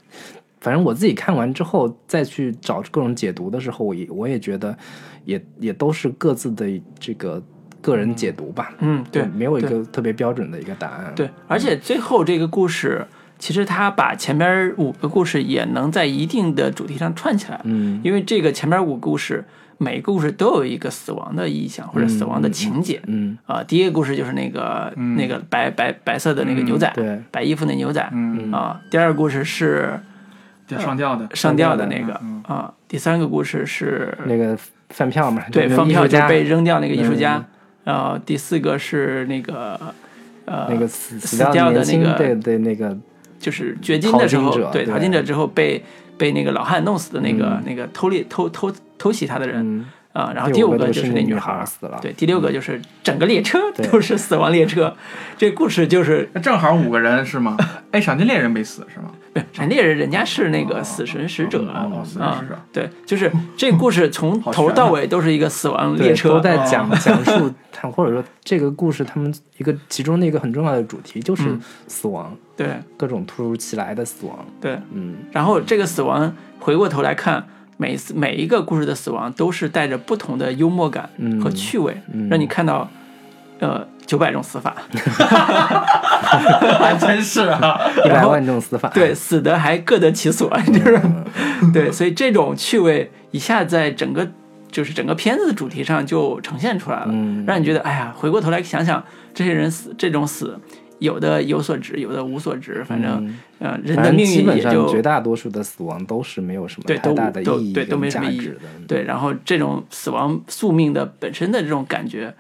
反正我自己看完之后再去找各种解读的时候，我也我也觉得也也都是各自的这个个人解读吧。嗯，对，没有一个特别标准的一个答案。对，而且最后这个故事，其实他把前边五个故事也能在一定的主题上串起来，嗯。因为这个前边五个故事，每个故事都有一个死亡的意象或者死亡的情节。嗯，啊、第一个故事就是那个、那个白白白色的那个牛仔，对。白衣服那牛仔，嗯，啊、第二个故事是上吊的，上吊的那个，嗯。啊、第三个故事是那个饭票嘛，对，饭票就被扔掉那个艺术家。嗯，然后第四个是那个呃那个死死掉掉的那个对对那个就是掘金的时候对对。淘金者之后被被那个老汉弄死的那个、嗯。那个偷猎偷偷偷袭他的人嗯啊、然后第五个就是是那那女孩儿孩死了。对，第六个就是整个列车都是死亡列车，这故事就是正好五个人是吗？哎，赏金猎人没死是吗？不是闪电人，人家是那个死神使者啊、哦，死神使者。对，就是这个故事从头到尾都是一个死亡列车，都在讲哦讲述他，或者说这个故事他们一个其中的一个很重要的主题就是嗯。死亡，对。各种突如其来的死亡。对，嗯。然后这个死亡回过头来看，每次每一个故事的死亡都是带着不同的幽默感嗯。和趣味，嗯。让你看到呃九百种死法，还真是啊，一百万种死法。对，死的还各得其所，就是对，所以这种趣味一下在整个就是整个片子的主题上就呈现出来了，嗯让你觉得哎呀，回过头来想想这些人死这种死。有的有所值，有的无所值，反正，嗯呃，人的命基本上运也就绝大多数的死亡都是没有什么太大的意义对都没跟什么意义的。对，然后这种死亡宿命的本身的这种感觉，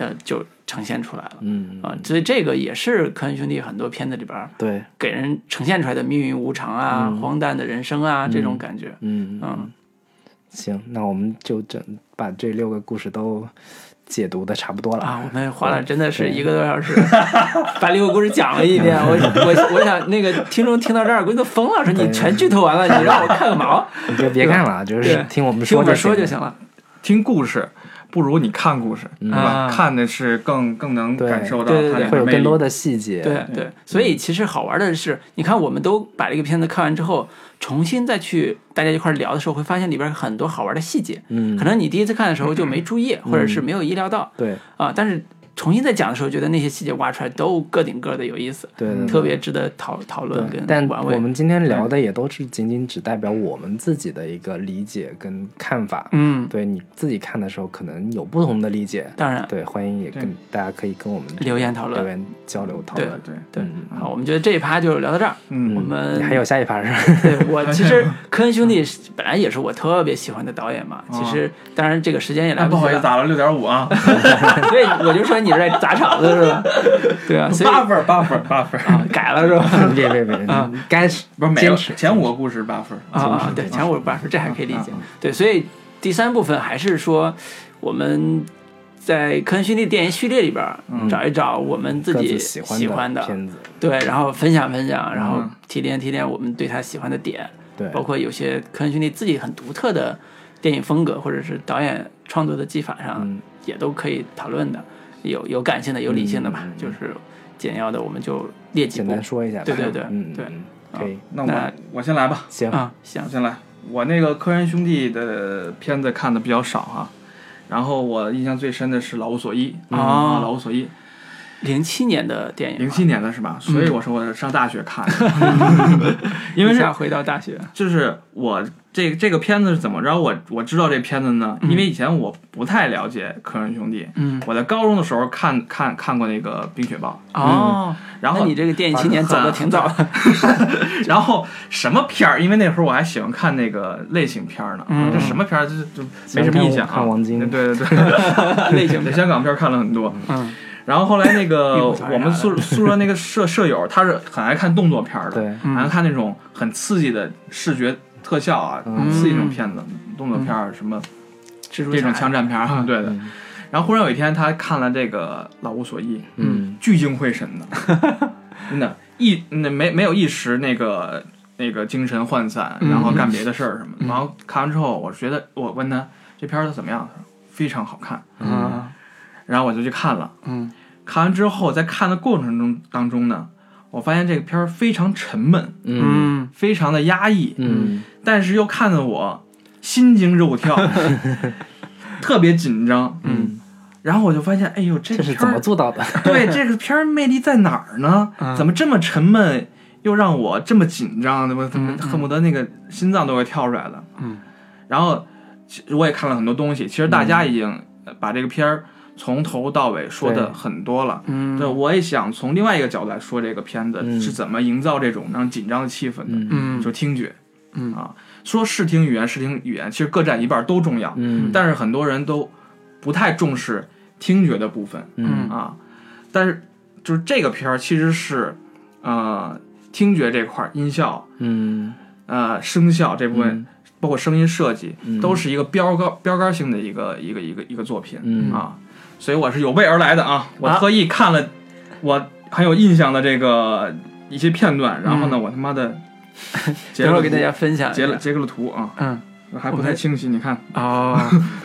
呃，就呈现出来了。嗯啊，所以这个也是科恩兄弟很多片子里边儿对，给人呈现出来的命运无常啊、荒诞的人生啊这种感觉。嗯嗯，行，那我们就整把这六个故事都解读的差不多了啊，我们花了真的是一个多小时，把六个故事讲了一遍。我我我想那个听众听到这儿估计都疯了，说你全剧透完了，你让我看个毛？你就别看了，就是听我们听我们说就就行了。听故事不如你看故事，对吧？啊。看的是更更能感受到对对对它里面更多。的细节。对对，所以其实好玩的是，你看我们都把这个片子看完之后，重新再去大家一块儿聊的时候，会发现里边很多好玩的细节，嗯，可能你第一次看的时候就没注意，或者是没有意料到。对。啊，但是重新再讲的时候，觉得那些细节挖出来都个顶个的有意思，对对，特别值得讨讨论跟，但。我们今天聊的也都是仅仅只代表我们自己的一个理解跟看法。嗯，对你自己看的时候，可能有不同的理解。当然对，欢迎也跟大家可以跟我们留言讨论留言交流讨论。对，对嗯，好，我们觉得这一趴就聊到这儿。嗯我们还有下一趴是吧？对我 其实科恩兄弟本来也是我特别喜欢的导演嘛，其实当然这个时间也来哎，不好意思，及，打了六点五啊，所以我就说你是在砸场子是吧？对啊，所以八分，八分，八分。啊改了是吧？别别别啊，该是不是每个坚持。前五个故事八分啊啊，对，前五八分这还可以理解。对，所以第三部分还是说我们在科恩兄弟电影序列里边儿找一找我们自己喜欢的，片子，对，然后分享分享，然后嗯。提炼提炼我们对他喜欢的点，对，包括有些科恩兄弟自己很独特的电影风格，或者是导演创作的技法上，嗯。也都可以讨论的。有有感性的，有理性的吧，就是简要的，我们就列几部简单。说一下吧。对对对嗯，对。嗯，可以，那那我我先来吧，行，啊，行，先来。我那个科恩兄弟的片子看的比较少啊、然后我印象最深的是《老无所依》哦。啊，《老无所依》零七年的电影吧，零七年的是吧？所以我说我是上大学看的，因为是回到大学，就是我这这个片子是怎么着？我我知道这片子呢，因为以前我不太了解科恩兄弟。嗯，我在高中的时候看看看过那个《冰雪暴哦，》，然后那你这个电影青年走的挺早的，然后什么片儿？因为那会儿我还喜欢看那个类型片儿呢。嗯这什么片儿？就就没什么印象啊。看王晶对对对，类型这香港片儿看了很多。嗯然后后来那个 我们宿宿舍那个舍舍友，他是很爱看动作片儿的，对，爱看那种很刺激的视觉特效啊，嗯。很刺激那种片子，动作片儿什么这种枪战片儿，嗯。对的。然后忽然有一天，他看了这个《老无所依》，嗯。聚精会神的，真的，一那没没有一时那个那个精神涣散，嗯。然后干别的事儿什么然后看完之后，我觉得我问他这片儿子怎么样，他说非常好看。嗯。然后我就去看了，嗯。看完之后，在看的过程中当中呢，我发现这个片儿非常沉闷，嗯。嗯非常的压抑，嗯但是又看得我心惊肉跳，特别紧张。嗯，然后我就发现，哎呦，这这是怎么做到的？对这个片儿魅力在哪儿呢？嗯怎么这么沉闷，又让我这么紧张？对吧？怎么嗯嗯恨不得那个心脏都会跳出来了？嗯，然后其实我也看了很多东西，其实大家已经呃把这个片儿从头到尾说的很多了。嗯，对，我也想从另外一个角度来说这个片子嗯是怎么营造这种让紧张的气氛的，嗯嗯就听觉。嗯啊，说视听语言、视听语言其实各占一半儿都重要，嗯但是很多人都不太重视听觉的部分嗯啊。但是就是这个片儿其实是呃听觉这块儿音效、嗯呃声效这部分，嗯包括声音设计，嗯都是一个标杆标杆性的一个一个一个一个作品。嗯啊，所以我是有备而来的啊！我啊特意看了我很有印象的这个一些片段，然后呢，我他妈的 等会儿给大家分享一下。截了截个了图啊，嗯，还不太清晰。你看，哦，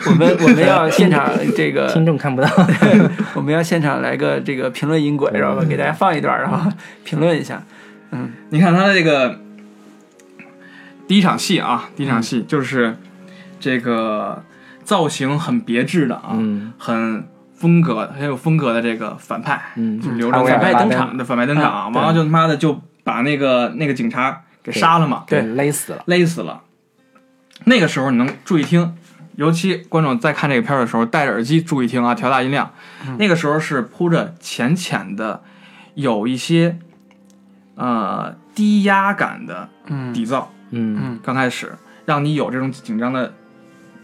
我们我们要现场这个 听众看不到。我们要现场来个这个评论音轨，然后给大家放一段，然后评论一下。嗯你看他的这个第一场戏啊，第一场戏就是这个造型很别致的啊，嗯很风格很有风格的这个反派，嗯就留着反派登场的反派登场，嗯完了就他妈的就把那个那个警察给杀了嘛，对勒死了。勒死了。那个时候你能注意听，尤其观众在看这个片儿的时候，戴着耳机注意听啊，调大音量。那个时候是铺着浅浅的，有一些呃低压感的嗯底噪。嗯嗯刚开始让你有这种紧张的，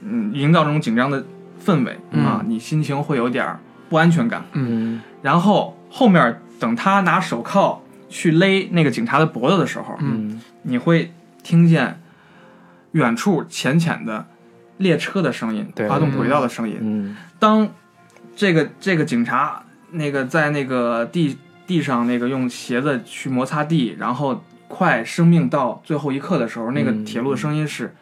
嗯，营造这种紧张的氛围、嗯啊，你心情会有点儿不安全感。嗯然后后面等他拿手铐去勒那个警察的脖子的时候，嗯你会听见远处浅浅的列车的声音，对。滑动轨道的声音。嗯。当这个这个警察那个在那个地地上那个用鞋子去摩擦地，然后快生命到最后一刻的时候，那个嗯。铁路的声音是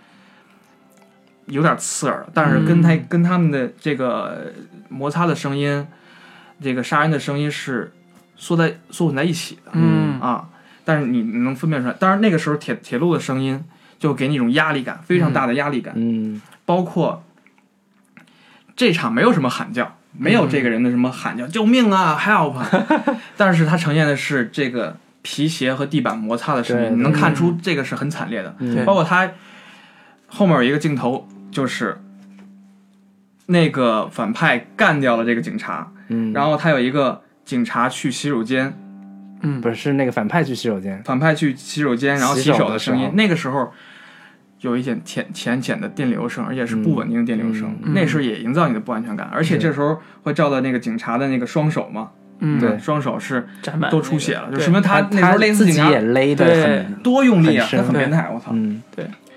有点刺耳，但是跟他、跟他们的这个摩擦的声音，这个杀人的声音是缩在缩混在一起的。嗯。啊，但是你你能分辨出来。当然那个时候铁铁路的声音就给你一种压力感，非常大的压力感。嗯包括这场没有什么喊叫，没有这个人的什么喊叫“救命啊 ”，help，但是它呈现的是这个皮鞋和地板摩擦的声音，你能看出这个是很惨烈的。对包括他后面有一个镜头，就是那个反派干掉了这个警察，嗯，然后他有一个警察去洗手间，嗯。不是是那个反派去洗手间。反派去洗手间，然后洗洗手手的声音。那个时候有一点浅浅浅的电流声，而且是不稳定的电流声，那时候也营造你的不安全感，而且这时候会照到那个警察的那个双手嘛，嗯，对双手是沾满都出血了，就说明他那时候勒死自己警察也勒的对很，多用力啊，他很变态，我操！嗯。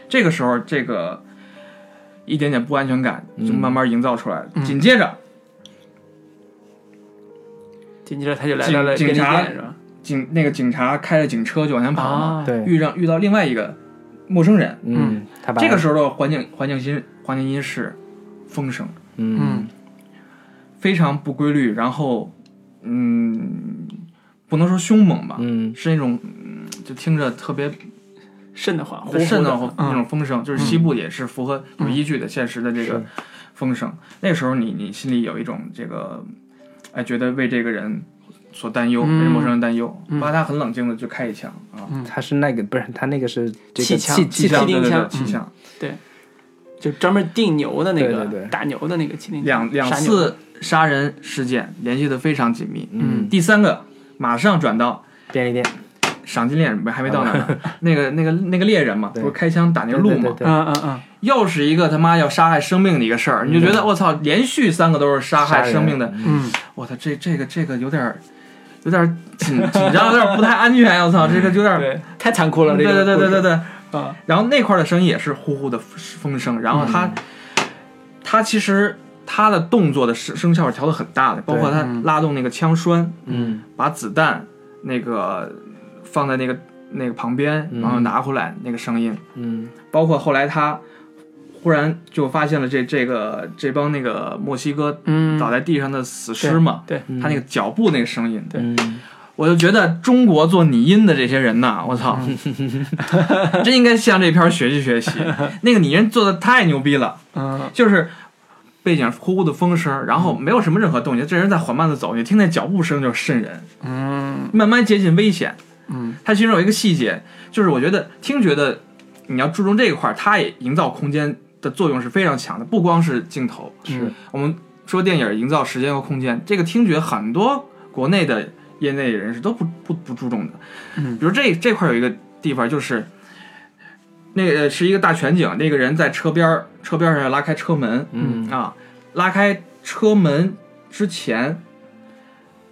这个时候这个一点点不安全感就嗯慢慢营造出来紧接着，紧接着他就来到了便利警警察店，是吧？警那个警察开着警车就往前跑嘛，啊，对，遇上遇到另外一个陌生人，嗯，他把这个时候的环境环境音环境音是风声，嗯非常不规律，然后嗯，不能说凶猛吧，嗯是那种嗯就听着特别瘆得慌，呼瘆得慌那种风声，就是西部也是符合有依据的现实的这个风声。那个时候你你心里有一种这个，哎，觉得为这个人所担忧，为嗯陌生人担忧，嗯。把他很冷静的就开一枪啊，他是那个不是他那个是这个气枪气气枪对对定枪对，就专门定牛的那个对对对。打牛的那个气枪两两次杀人事件联系的非常紧密。嗯。第三个马上转到便利店。赏金猎人，还没到 那呢。那个那个那个猎人嘛，不是开枪打那个鹿嘛，嗯嗯嗯，又是一个他妈要杀害生命的一个事儿，你就觉得我操，连续三个都是杀害生命的，嗯，我操，这这个这个有点儿有点紧 紧张，有点不太安全，我操，这个有点太残酷了，对这个对对对对对，啊，然后那块儿的声音也是呼呼的风声，然后他、他其实他的动作的声声效是调的很大的，包括他嗯。拉动那个枪栓，嗯。把子弹那个放在那个那个旁边，嗯。然后拿回来那个声音，嗯。包括后来他忽然就发现了这这个这帮那个墨西哥嗯，倒在地上的死尸嘛，对，嗯他那个脚步那个声音，对。我就觉得中国做拟音的这些人呐，我操，真应该向这片学习学习。那个拟音做的太牛逼了，嗯。就是背景呼呼的风声，然后没有什么任何动静，这人在缓慢的走，你听那脚步声就瘆人，嗯。慢慢接近危险。嗯。它其中有一个细节，就是我觉得听觉的你要注重这一块儿，它也营造空间的作用是非常强的，不光是镜头，是。我们说电影营造时间和空间，这个听觉很多国内的业内人士都不不不注重的。嗯。比如这这块有一个地方就是，那个是一个大全景，那个人在车边儿车边上要拉开车门，嗯。啊，拉开车门之前，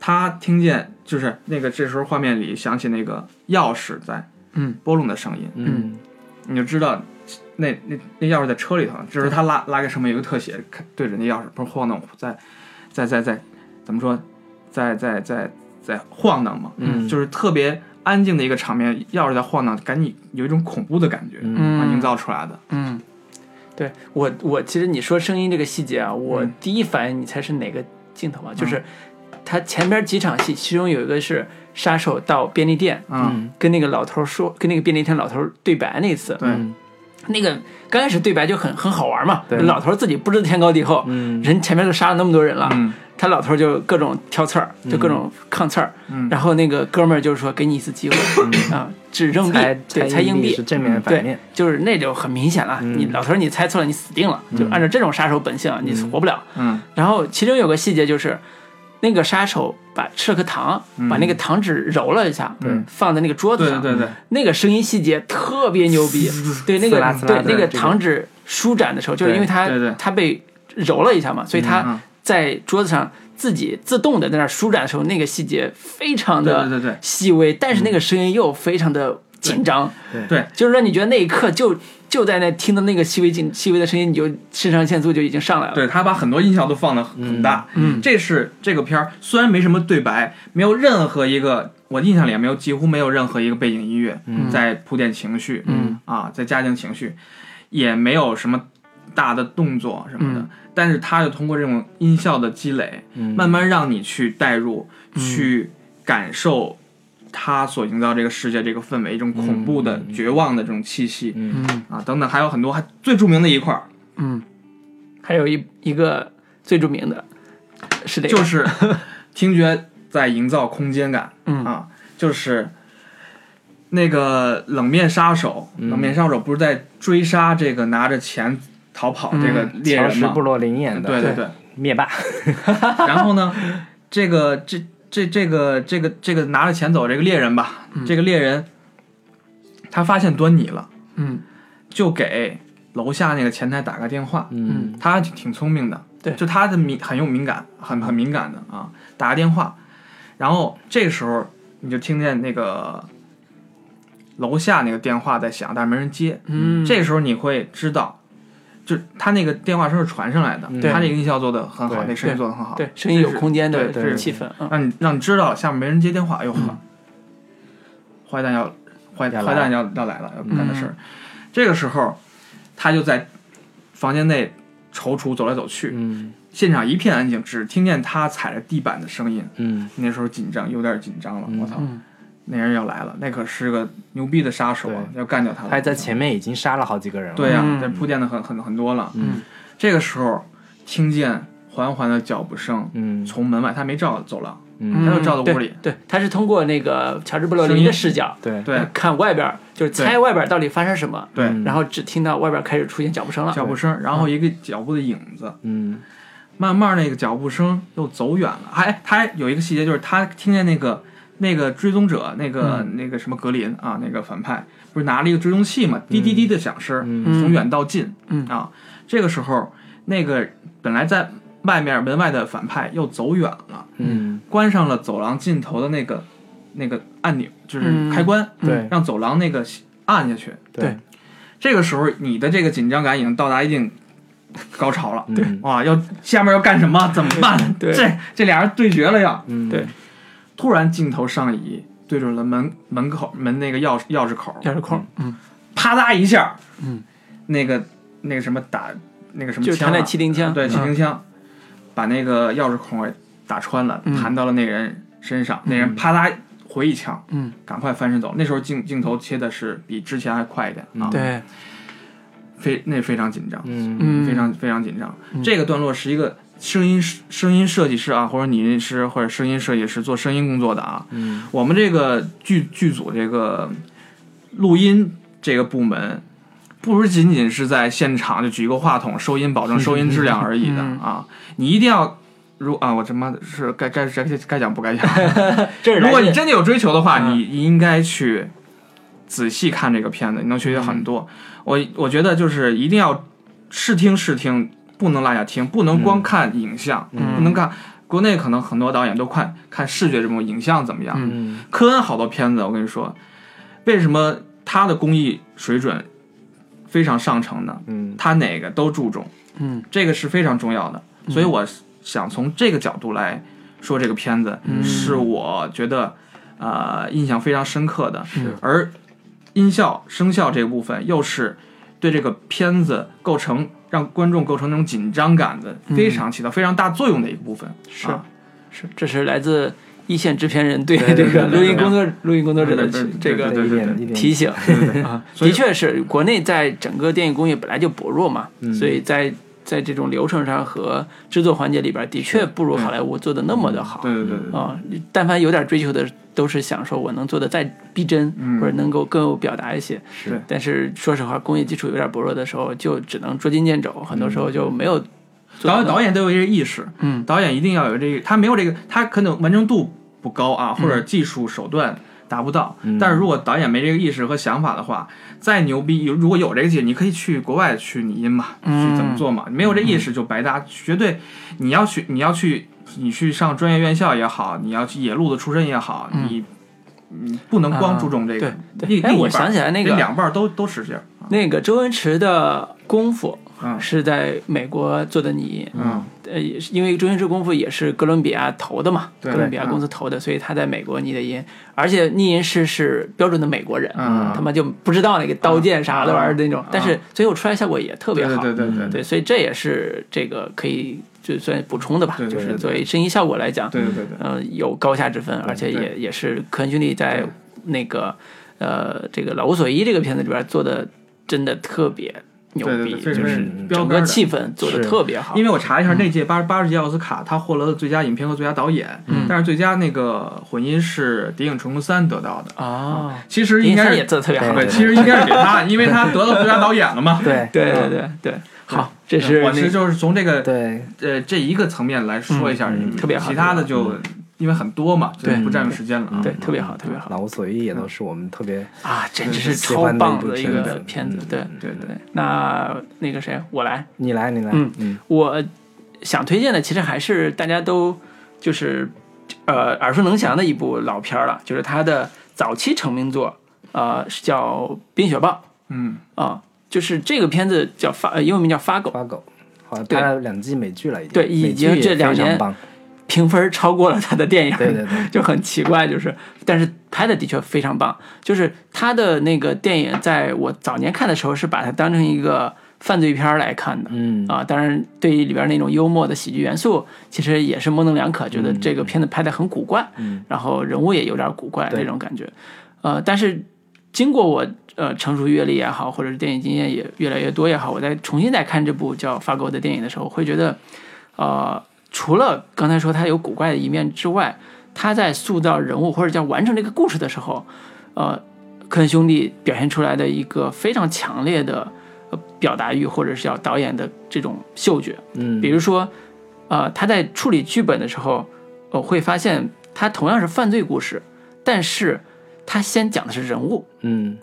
他听见就是那个这时候画面里响起那个钥匙在嗯。拨弄的声音，嗯。你就知道那那那钥匙在车里头，就是他拉拉开上面有个特写，看对着那钥匙不是晃荡，在在在在怎么说，在在在在晃荡嘛，嗯就是特别安静的一个场面，钥匙在晃荡，赶紧有一种恐怖的感觉，嗯营造出来的，嗯，对我我其实你说声音这个细节啊，我嗯第一反应你猜是哪个镜头啊？就是他前边几场戏，其中有一个是杀手到便利店。嗯，跟那个老头说，跟那个便利店老头对白那次，对，嗯那个刚开始对白就很很好玩嘛。对老头自己不知天高地厚，嗯人前面都杀了那么多人了，嗯他老头就各种挑刺儿，就各种抗刺儿。嗯，然后那个哥们儿就说给你一次机会啊，指正币猜，对，猜硬币是，正面反面，就是那就很明显了。嗯你老头儿你猜错了，你死定了。就按照这种杀手本性，你活不了。嗯然后其中有个细节就是，那个杀手把吃了颗糖，嗯。把那个糖纸揉了一下，对。放在那个桌子上。对对对对，那个声音细节特别牛逼，对那个对那个糖纸舒展的时候，就是因为它对对。它被揉了一下嘛，所以它嗯在桌子上自己自动的在那儿舒展的时候，那个细节非常的对对对对。细微，但是那个声音又非常的紧张，对，就是让你觉得那一刻就就在那听到那个细微紧细微的声音，你就肾上腺素就已经上来了。对他把很多音效都放的很大，嗯。这是这个片儿虽然没什么对白，没有任何一个我印象里没有几乎没有任何一个背景音乐在铺垫情绪，嗯。啊，在加强情绪，也没有什么大的动作什么的，嗯。但是他就通过这种音效的积累，嗯。慢慢让你去带入，嗯。去感受。他所营造这个世界这个氛围，一种恐怖的、绝望的这种气息、啊，等等，还有很多，还最著名的一块儿。嗯，还有一一个最著名的是？就是听觉在营造空间感，嗯。啊，就是那个冷面杀手，嗯。冷面杀手不是在追杀这个拿着钱逃跑这个猎人吗？布洛林演的，对对。对。灭霸，然后呢，这个这这这个这个这个拿着钱走这个猎人吧，这个猎人他发现端倪了，嗯。就给楼下那个前台打个电话，嗯。他还挺挺聪明的，对。就他的敏很有敏感，很很敏感的啊，打个电话，然后这个时候你就听见那个楼下那个电话在响，但是没人接，嗯，这时候你会知道就是他那个电话声是传上来的，他那个音效做的很好，那声音做的很好，对，声音有空间的对对气氛，嗯，让你让你知道下面没人接电话，哎呦呵，坏蛋要坏坏蛋要要来了，要干的事儿。这个时候，他就在房间内踌躇走来走去，嗯。现场一片安静，只听见他踩着地板的声音。嗯。那时候紧张，有点紧张了，我操，嗯那人要来了，那可是个牛逼的杀手啊，要干掉他了。他在前面已经杀了好几个人了。对呀、嗯这铺垫的很很很多了。嗯这个时候听见缓缓的脚步声嗯从门外，他没照走廊，嗯他就照到屋里对，他是通过那个乔治布洛林的视角对对看外边，就是猜外边到底发生什么，对，嗯然后只听到外边开始出现脚步声了，脚步声，然后一个脚步的影子，嗯慢慢那个脚步声又走远了。还他有一个细节，就是他听见那个那个追踪者，那个、那个什么格林啊，那个反派不是拿了一个追踪器嘛，滴滴滴的响声，嗯。从远到近，嗯。啊，这个时候那个本来在外面门外的反派又走远了，嗯。关上了走廊尽头的那个那个按钮，就是嗯。开关，对。让走廊那个按下去。对。这个时候你的这个紧张感已经到达一定高潮了。对哇，要下面要干什么？怎么办？对。这这俩人对决了要。嗯。对突然镜头上移，对准了门门口门那个钥匙钥匙口，钥匙孔，嗯，啪嗒一下，嗯，那个那个什么打那个什么就是他枪啊那气钉枪，对，气嗯钉枪，把那个钥匙孔给打穿了，嗯。弹到了那人身上，那人啪嗒回一枪，嗯，赶快翻身走。那时候镜镜头切的是比之前还快一点啊，对，非那非常紧张，非常非常紧张。嗯。这个段落是一个声音声音设计师啊，或者拟音师或者声音设计师做声音工作的啊，嗯我们这个剧剧组这个录音这个部门，不是仅仅是在现场就举个话筒收音，保证收音质量而已的嗯啊！你一定要，如啊，我他妈的是该该该该讲不该讲？这如果你真的有追求的话，嗯你你应该去仔细看这个片子，你能学习很多。我我觉得就是一定要试听试听，不能落下听，不能光看影像，嗯。不能看。国内可能很多导演都看看视觉这种影像怎么样，嗯。科恩好多片子，我跟你说，为什么他的工艺水准非常上乘呢？嗯。他哪个都注重，嗯。这个是非常重要的。所以我想从这个角度来说，这个片子嗯。是我觉得呃印象非常深刻的。是。而音效、声效这个部分，又是对这个片子构成让观众构成那种紧张感的非常起到非常大作用的一个部分。是啊。是，这是来自一线制片人对这个录音工作录音工作者的这个提醒 啊，的确是国内在整个电影工业本来就薄弱嘛，嗯。所以在在这种流程上和制作环节里边，的确不如好莱坞做的那么的好。对对对对，啊，但凡有点追求的，都是想说我能做的再逼真，嗯或者能够更有表达一些。是但是说实话，工业基础有点薄弱的时候，就只能捉襟见肘，很多时候就没有导演导演都有这个意识，嗯导演一定要有这个，他没有这个，他可能完成度不高啊，或者技术手段达不到。嗯但是如果导演没这个意识和想法的话，再牛逼，有如果有这个技，你可以去国外去拟音嘛，嗯去怎么做嘛？没有这意识就白搭，绝对你要去，你要去，你去上专业院校也好，你要去野路子出身也好，嗯你你不能光注重这个啊，对对哎我想起来那个这两半都都是这样。那个周文驰的功夫嗯。是在美国做的拟音，嗯。呃，也是因为周星驰功夫也是哥伦比亚投的嘛，哥伦比亚公司投的，所以他在美国拟的音，而且拟音师是标准的美国人，嗯。他们就不知道那个刀剑啥的玩意儿那种，但是最后出来效果也特别好，对对对对对，所以这也是这个可以就算补充的吧，就是作为声音效果来讲，对对对对，呃，有高下之分，而且也也是科恩兄弟在那个呃这个《老无所依》这个片子里边做的真的特别牛逼，对对对，就是整个气氛做的特别好，因为我查一下，那届八八十届奥斯卡，他获得了最佳影片和最佳导演，嗯但是最佳那个混音是《谍影重重三》得到的。啊，其实应该是也做的特别好，对，其实应该是 给他，因为他得了最佳导演了嘛。对对对对对，好，这是那我是就是从这个对呃这一个层面来说一下，特别好其他的就因为很多嘛，就对不占用时间了啊。对特别好特别好。老无所依也都是我们特别啊，简直是超棒的一个片子，嗯对对对对。那那个谁，我来，你来你来。嗯嗯。我想推荐的其实还是大家都就是呃耳熟能详的一部老片儿了，就是他的早期成名作，呃，是叫《冰雪暴》嗯。啊。就是这个片子叫发，呃英文名叫《Fargo》，花狗，好像对。拍了两季美剧了，已经对已美剧经也这两年评分超过了他的电影，对对对。就很奇怪，就是，但是拍的的确非常棒。就是他的那个电影，在我早年看的时候是把它当成一个犯罪片来看的，嗯。啊，当然对于里边那种幽默的喜剧元素，其实也是模棱两可，觉得这个片子拍的很古怪，嗯。然后人物也有点古怪对。这种感觉，呃，但是经过我呃成熟阅历也好，或者是电影经验也越来越多也好，我再重新再看这部叫《发狗》的电影的时候，会觉得，呃，除了刚才说他有古怪的一面之外，他在塑造人物或者叫完成这个故事的时候，呃，科恩兄弟表现出来的一个非常强烈的呃表达欲，或者是叫导演的这种嗅觉，嗯，比如说，呃，他在处理剧本的时候，我会发现他同样是犯罪故事，但是他先讲的是人物，嗯。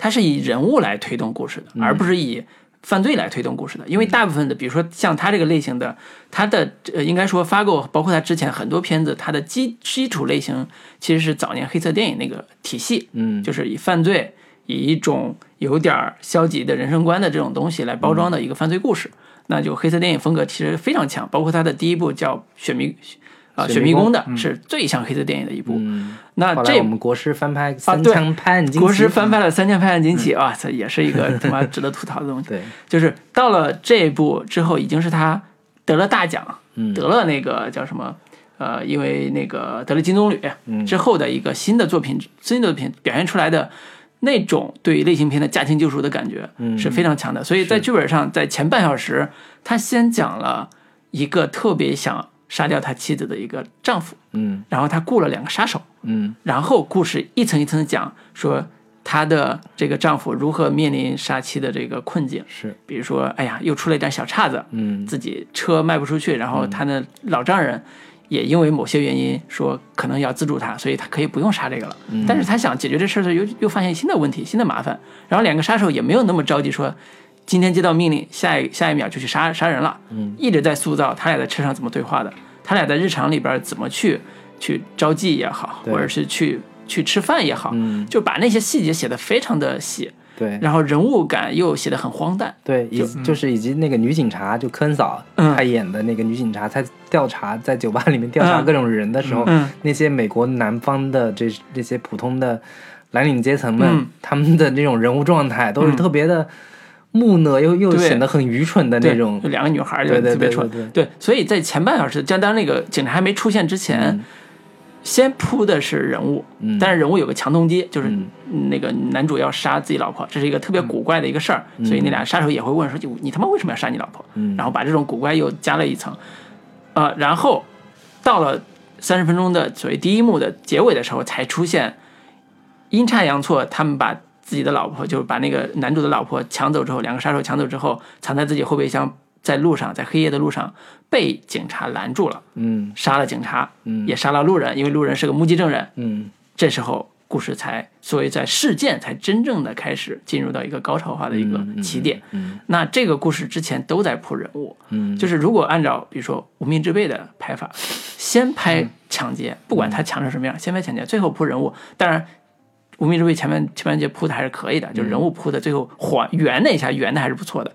他是以人物来推动故事的，而不是以犯罪来推动故事的。因为大部分的，比如说像他这个类型的，他的呃，应该说发购，包括他之前很多片子，它的基基础类型其实是早年黑色电影那个体系，嗯就是以犯罪，以一种有点儿消极的人生观的这种东西来包装的一个犯罪故事。那就黑色电影风格其实非常强，包括他的第一部叫《雪迷》，啊，《雪迷宫》的是最像黑色电影的一部。嗯，那这我们国师翻拍《三对枪拍案惊奇》，国师翻拍了《三枪拍案惊奇》啊，这也是一个他妈值得吐槽的东西。对，就是到了这一部之后，已经是他得了大奖，嗯得了那个叫什么？呃，因为那个得了金棕榈嗯之后的一个新的作品，新的作品表现出来的那种对类型片的驾轻就熟的感觉嗯是非常强的。所以在剧本上，在前半小时，他先讲了一个特别想杀掉他妻子的一个丈夫，嗯然后他雇了两个杀手，嗯然后故事一层一层的讲说她的这个丈夫如何面临杀妻的这个困境，是，比如说，哎呀，又出了一点小岔子，嗯自己车卖不出去，然后他的老丈人也因为某些原因说可能要资助他，所以他可以不用杀这个了。但是他想解决这事儿的时候，又又发现新的问题、新的麻烦，然后两个杀手也没有那么着急说。今天接到命令，下一下一秒就去杀杀人了。嗯，一直在塑造他俩在车上怎么对话的，他俩在日常里边怎么去去招妓也好，或者是去去吃饭也好，嗯。就把那些细节写得非常的细，对。然后人物感又写得很荒诞。对，以就是以及那个女警察，就科恩嫂嗯。她演的那个女警察，她调查在酒吧里面调查嗯。各种人的时候，嗯。那些美国南方的这这些普通的蓝领阶层们，嗯。他们的那种人物状态都是特别的木讷又又显得很愚蠢的，那种。就，两个女孩就特别蠢。对所以在前半小时，就当那个警察还没出现之前，先铺的是人物，嗯。但是人物有个强动机，就是嗯。那个男主要杀自己老婆，这是一个特别古怪的一个事儿，所以那俩杀手也会问说：“就你他妈为什么要杀你老婆？”嗯。然后把这种古怪又加了一层，呃，然后到了三十分钟的所谓第一幕的结尾的时候，才出现阴差阳错，他们把自己的老婆，就是把那个男主的老婆抢走之后，两个杀手抢走之后，藏在自己后备箱，在路上，在黑夜的路上被警察拦住了，嗯。杀了警察，嗯。也杀了路人，因为路人是个目击证人。嗯。这时候故事才，所以在事件才真正的开始进入到一个高潮化的一个起点。嗯。那这个故事之前都在铺人物，嗯。就是如果按照比如说《无名之辈》的拍法，先拍嗯。抢劫，不管他抢成什么样，先拍抢劫，最后铺人物。当然，《无名之辈》前面前半截铺的还是可以的，就是人物铺的最后还圆了一下，圆的还是不错的。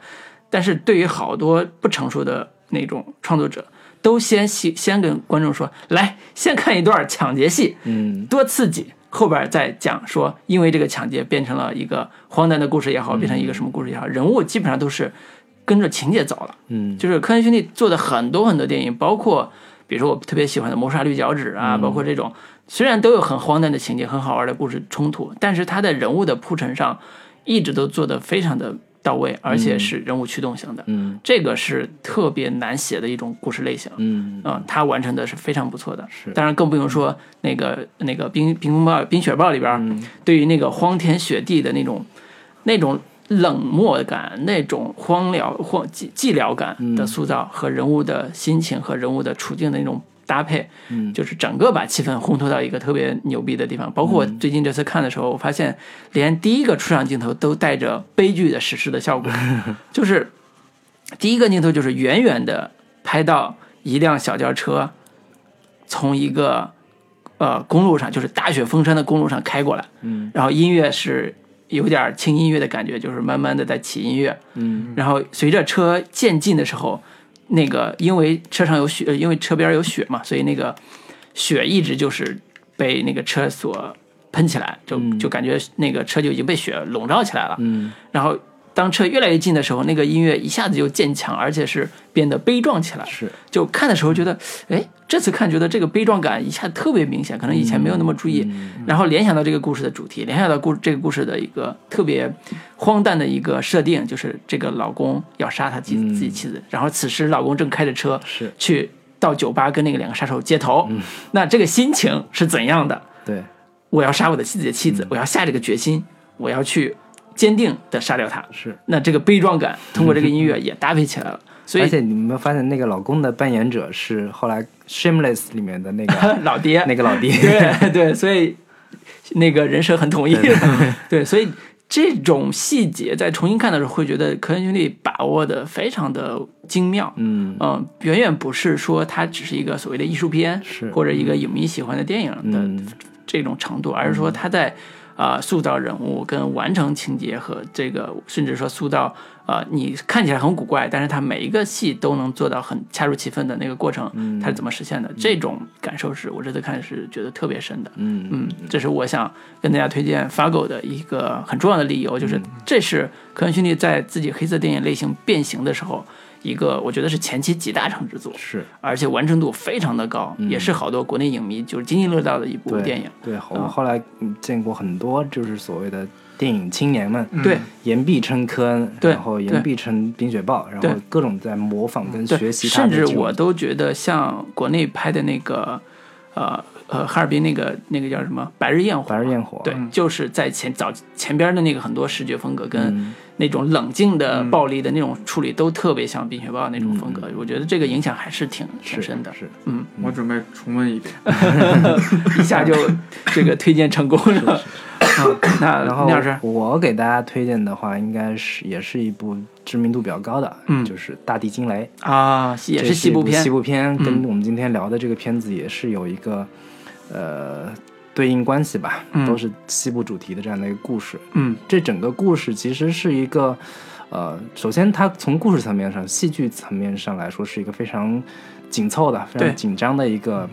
但是对于好多不成熟的那种创作者，都先先先跟观众说，来，先看一段抢劫戏，嗯多刺激。后边再讲说，因为这个抢劫变成了一个荒诞的故事也好，变成一个什么故事也好，人物基本上都是跟着情节走了。嗯就是科恩兄弟做的很多很多电影，包括比如说我特别喜欢的《谋杀绿脚趾》啊，包括这种虽然都有很荒诞的情节、很好玩的故事冲突，但是他在人物的铺陈上一直都做得非常的到位，而且是人物驱动型的。嗯这个是特别难写的一种故事类型。嗯嗯，他完成的是非常不错的。是当然更不用说那个那个冰冰风暴、冰雪暴里边对于那个荒天雪地的那种那种冷漠感、那种荒凉荒寂寂寥感嗯的塑造和人物的心情和人物的处境的那种搭配，嗯。就是整个把气氛烘托到一个特别牛逼的地方。包括我最近这次看的时候，我发现连第一个出场镜头都带着悲剧的史诗的效果，就是第一个镜头就是远远的拍到一辆小轿车从一个呃公路上，就是大雪封山的公路上开过来，嗯。然后音乐是有点轻音乐的感觉，就是慢慢的在起音乐，嗯。然后随着车渐近的时候，那个因为车上有雪，呃因为车边有雪嘛，所以那个雪一直就是被那个车所喷起来，就嗯。就感觉那个车就已经被雪笼罩起来了。嗯。然后当车越来越近的时候，那个音乐一下子就渐强，而且是变得悲壮起来。是。就看的时候觉得，哎，这次看觉得这个悲壮感一下特别明显，可能以前没有那么注意，然后联想到这个故事的主题，联想到故这个故事的一个特别荒诞的一个设定，就是这个老公要杀他自己、自己妻子，然后此时老公正开着车是。去到酒吧跟那个两个杀手接头，那这个心情是怎样的？对。我要杀我的妻子的妻嗯。子，我要下这个决心，我要去坚定的杀掉他。是。那这个悲壮感通过这个音乐也搭配起来了，所以而且你们有没有发现那个老公的扮演者是后来《Shameless》里面的那个 老爹那个老爹？对对，所以那个人设很统一。对，所以这种细节在重新看的时候，会觉得科恩兄弟把握的非常的精妙。嗯嗯，远远不是说它只是一个所谓的艺术片，是或者一个影迷喜欢的电影的嗯这种程度，而是说他在啊、呃塑造人物跟完成情节和这个，甚至说塑造呃你看起来很古怪，但是他每一个戏都能做到很恰如其分的那个过程，嗯他是怎么实现的？这种感受是我这次看是觉得特别深的。嗯嗯，这是我想跟大家推荐 Fargo 的一个很重要的理由，就是这是科恩兄弟在自己黑色电影类型变形的时候，一个我觉得是前期集大成之作，是。而且完成度非常的高，也是好多国内影迷就是津津乐道的一部电影。对，我后来嗯见过很多就是所谓的电影青年们，对。言必称科恩，对然后言必称冰雪暴，然后各种在模仿跟，学习他甚至我都觉得像国内拍的那个，呃呃，哈尔滨那个那个叫什么《白日焰火》，白日焰火，对，就是在前早前边的那个很多视觉风格跟嗯那种冷静的暴力的那种处理都特别像《冰雪暴》那种风格，我觉得这个影响还是挺挺深的。是嗯，我准备重温一遍。一下就这个推荐成功了。嗯，那然后聂老师，我给大家推荐的话，应该是也是一部知名度比较高的，嗯就是《大地惊雷》，啊，也是西部片西，部片跟嗯我们今天聊的这个片子也是有一个呃对应关系吧，嗯都是西部主题的这样的一个故事。嗯这整个故事其实是一个，呃，首先它从故事层面上、戏剧层面上来说是一个非常紧凑的、非常紧张的一个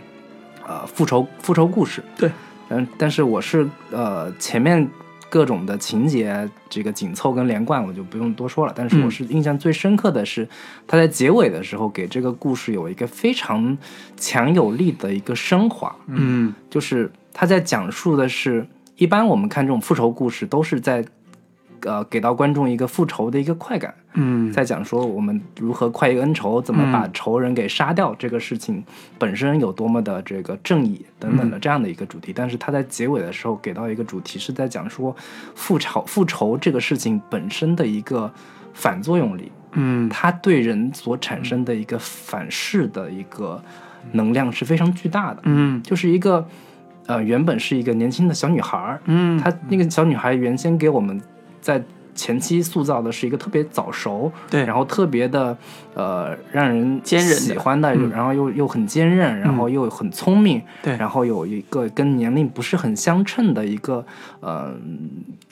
呃复仇复仇故事。对，嗯，但是我是呃前面各种的情节这个紧凑跟连贯我就不用多说了，但是嗯。我是印象最深刻的是他在结尾的时候给这个故事有一个非常强有力的一个升华。嗯。就是他在讲述的是，一般我们看这种复仇故事都是在，呃，给到观众一个复仇的一个快感，嗯在讲说我们如何快意恩仇，怎么把嗯仇人给杀掉，这个事情本身有多么的这个正义等等的嗯这样的一个主题。但是他在结尾的时候给到一个主题，是在讲说复仇复仇这个事情本身的一个反作用力，嗯它对人所产生的一个反噬的一个能量是非常巨大的。嗯就是一个呃，原本是一个年轻的小女孩儿，嗯，她那个小女孩原先给我们在前期塑造的是一个特别早熟，对。然后特别的呃让人坚韧喜欢的，嗯然后又又很坚韧，然后又很聪明，对。然后有一个跟年龄不是很相称的一个呃，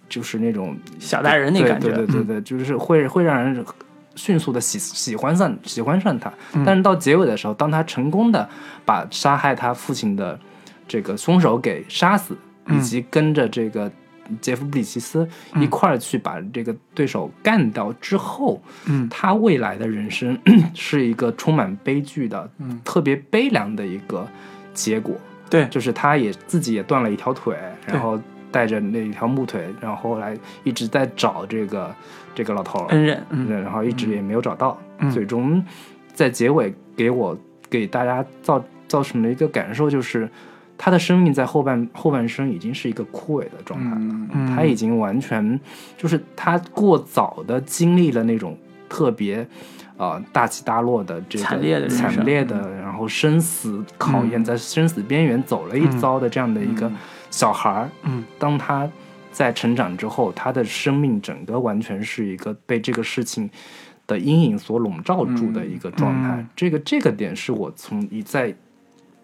就是那种小大人那感觉，嗯对对对就是会会让人迅速的喜喜欢上喜欢上他。嗯。但是到结尾的时候，当他成功的把杀害他父亲的这个凶手给杀死，嗯。以及跟着这个杰夫布里奇斯一块儿去把这个对手干掉之后，嗯。他未来的人生 是一个充满悲剧的、嗯。特别悲凉的一个结果。对。就是他也自己也断了一条腿，然后带着那一条木腿，然后来一直在找这个这个老头儿，恩人，然后一直也没有找到，嗯。最终在结尾给我给大家造造成了一个感受，就是他的生命在后半后半生已经是一个枯萎的状态了，他已经完全就是他过早的经历了那种特别。呃，大起大落的这个惨烈的惨烈的，然后生死考验，嗯。在生死边缘走了一遭的这样的一个小孩儿，嗯。当他在成长之后，他的生命整个完全是一个被这个事情的阴影所笼罩住的一个状态。嗯。这个这个点是我从一在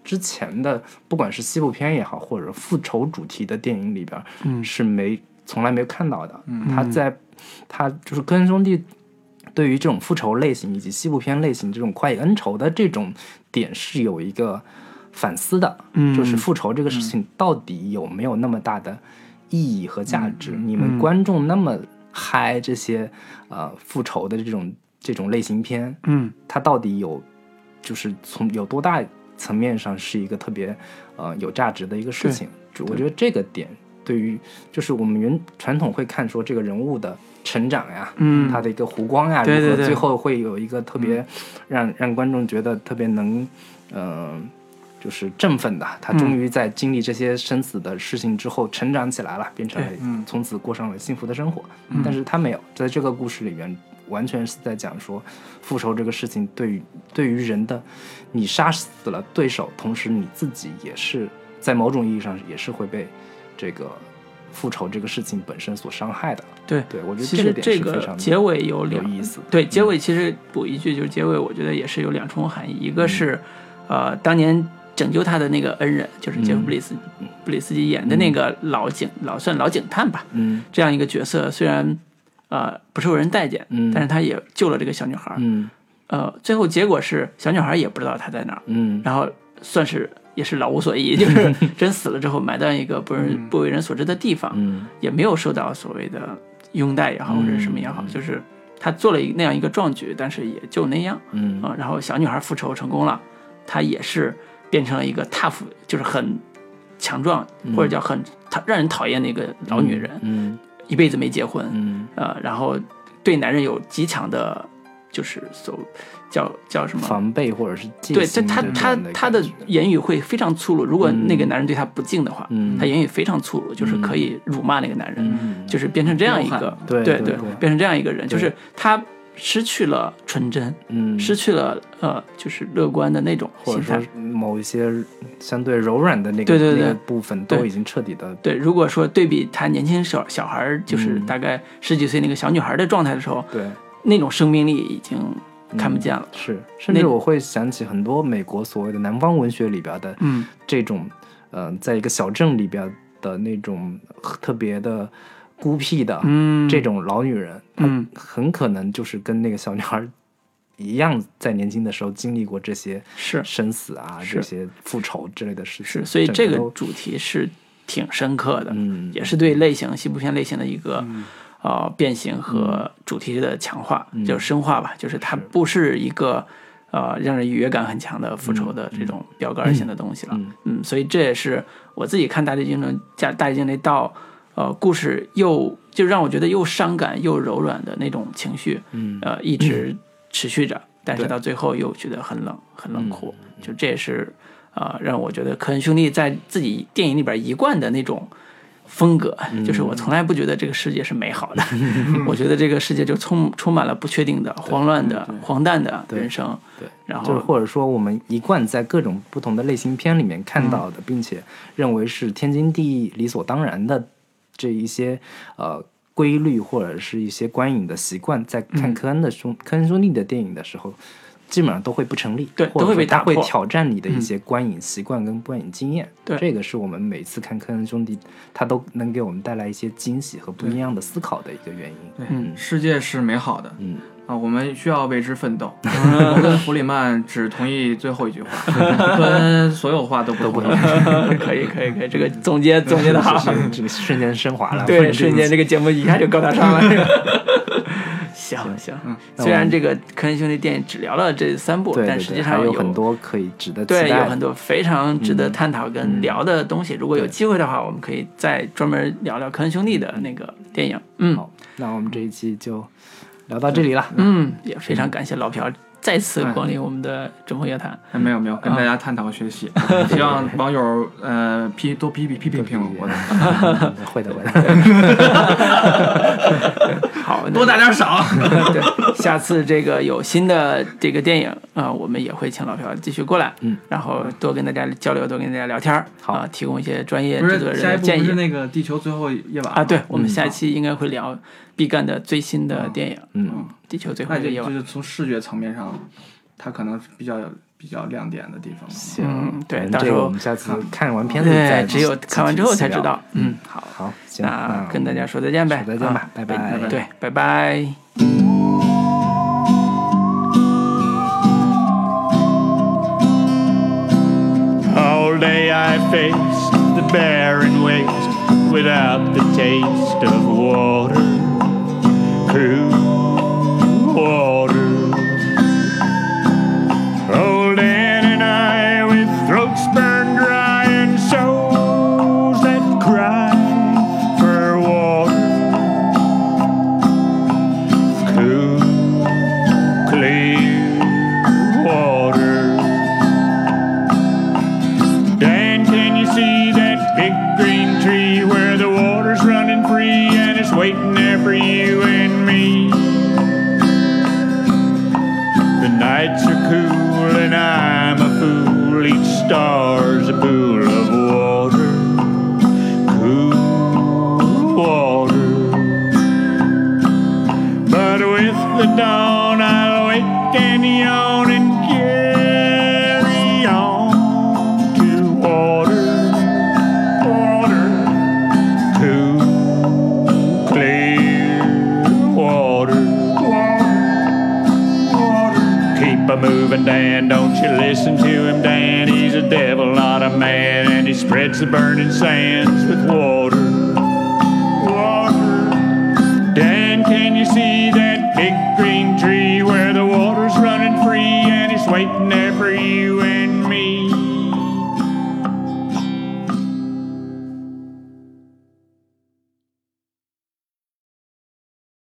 之前的不管是西部片也好，或者复仇主题的电影里边，嗯。是没从来没有看到的。他在他就是科恩兄弟对于这种复仇类型以及西部片类型这种快意恩仇的这种点是有一个反思的，嗯。就是复仇这个事情到底有没有那么大的意义和价值？你嗯们观众那么嗨这些呃复仇的这种这种类型片，嗯。它到底有就是从有多大层面上是一个特别呃有价值的一个事情？就我觉得这个点对于就是我们原传统会看说这个人物的成长呀，嗯他的一个弧光呀，如何对对对最后会有一个特别让让观众觉得特别能嗯。就是振奋的，他终于在经历这些生死的事情之后成长起来了，变成了从此过上了幸福的生活。但是他没有，在这个故事里面，完全是在讲说复仇这个事情对于对于人的，你杀死了对手，同时你自己也是在某种意义上也是会被这个复仇这个事情本身所伤害的。对对，我觉得其这个这个结尾有有意思。对，结尾其实补一句，就是结尾，我觉得也是有两重含义，一个是，呃，当年拯救他的那个恩人，就是杰夫布里斯布里斯基演的那个老警，老算老警探吧，嗯。这样一个角色，虽然呃不受人待见，嗯但是他也救了这个小女孩，嗯。呃，最后结果是小女孩也不知道他在哪儿，嗯然后算是也是老无所依，就是真死了之后埋到一个不人不为人所知的地方，嗯也没有受到所谓的拥戴也好，或者什么也好，就是他做了一那样一个壮举，但是也就那样嗯啊、然后小女孩复仇成功了，她也是变成了一个 tough，就是很强壮或者叫很讨让人讨厌的一个老女人，嗯一辈子没结婚，嗯。呃，然后对男人有极强的，就是所叫叫什么？防备或者是戒对，这心这他他他的言语会非常粗鲁。如果嗯那个男人对他不敬的话，嗯。他言语非常粗鲁，就是可以辱骂那个男人，嗯。就是变成这样一个，对对对对变成这样一个人，就是他失去了纯真，嗯。失去了呃，就是乐观的那种或者心态。说。某一些相对柔软的那个对对对。那个部分都已经彻底的对，如果说对比他年轻小小孩儿，就是嗯。大概十几岁那个小女孩的状态的时候，对。那种生命力已经看不见了。是，甚至我会想起很多美国所谓的南方文学里边的嗯。这种，呃，在一个小镇里边的那种特别的孤僻的嗯，这种老女人，嗯。她很可能就是跟那个小女孩一样，在年轻的时候经历过这些是。生死啊、这些复仇之类的事情。是，所以这个主题是挺深刻的，嗯。也是对类型西部片类型的一个、呃变形和主题的强化，嗯。就是深化吧，就是它不是一个呃让人愉悦感很强的复仇的这种标杆性的东西了。嗯。嗯，所以这也是我自己看《大地精灵》加《大地精雷》到呃故事又就让我觉得又伤感又柔软的那种情绪，嗯呃一直持续着，但是到最后又觉得很冷很冷酷，嗯就这也是呃让我觉得科恩兄弟在自己电影里边一贯的那种。风格嗯就是我从来不觉得这个世界是美好的，我觉得这个世界就充充满了不确定的、慌乱的、荒诞的人生。对，然后或者说我们一贯在各种不同的类型片里面看到的，并且认为是天经地义、理所当然的这一些呃规律或者是一些观影的习惯，在看嗯科恩的兄、科恩兄弟的电影的时候，基本上都会不成立，对或者都会被说它会挑战你的一些观影习惯跟观影经验。对。这个是我们每次看科恩兄弟，他都能给我们带来一些惊喜和不一样的思考的一个原因。对，嗯。世界是美好的嗯，啊，我们需要为之奋斗。我跟弗里曼只同意最后一句话，跟所有话都不同意。可以可以可以，这个总结总结的好，这个瞬间升华了，对，瞬间这个个节目一下就高大上了。行行，虽然这个科恩兄弟电影只聊了这三部，但实际上有很多可以值得对，有很多非常值得探讨跟聊的东西。如果有机会的话，我们可以再专门聊聊科恩兄弟的那个电影。嗯好，那我们这一期就聊到这里了。嗯，也非常感谢老朴再次光临我们的中国乐坛。哎没有没有，跟大家探讨学习，希望网友呃批多批批批评评我的，会的，会的。好，多打点赏。对，下次这个有新的这个电影啊、我们也会请老朴继续过来，嗯，然后多跟大家交流，多跟大家聊天儿，好啊、提供一些专业不制作人的建议那个地球最后夜晚啊。对，我们嗯下一期应该会聊毕赣的最新的电影《嗯，地球最后那就一个夜晚就》。是从视觉层面上，它可能比较比较亮点的地方。行，嗯对到时候我们下次看完片子再对，只有看完之后才知道。嗯，好，好，行，那跟大家说再见呗。说再见吧啊拜拜对，拜拜。All day I faced the barren waste without the taste of water, Whoa. Listen to him, Dan. He's a devil, not a man, and he spreads the burning sands with water, water. Dan, can you see that big green tree where the water's running free and it's waiting there for you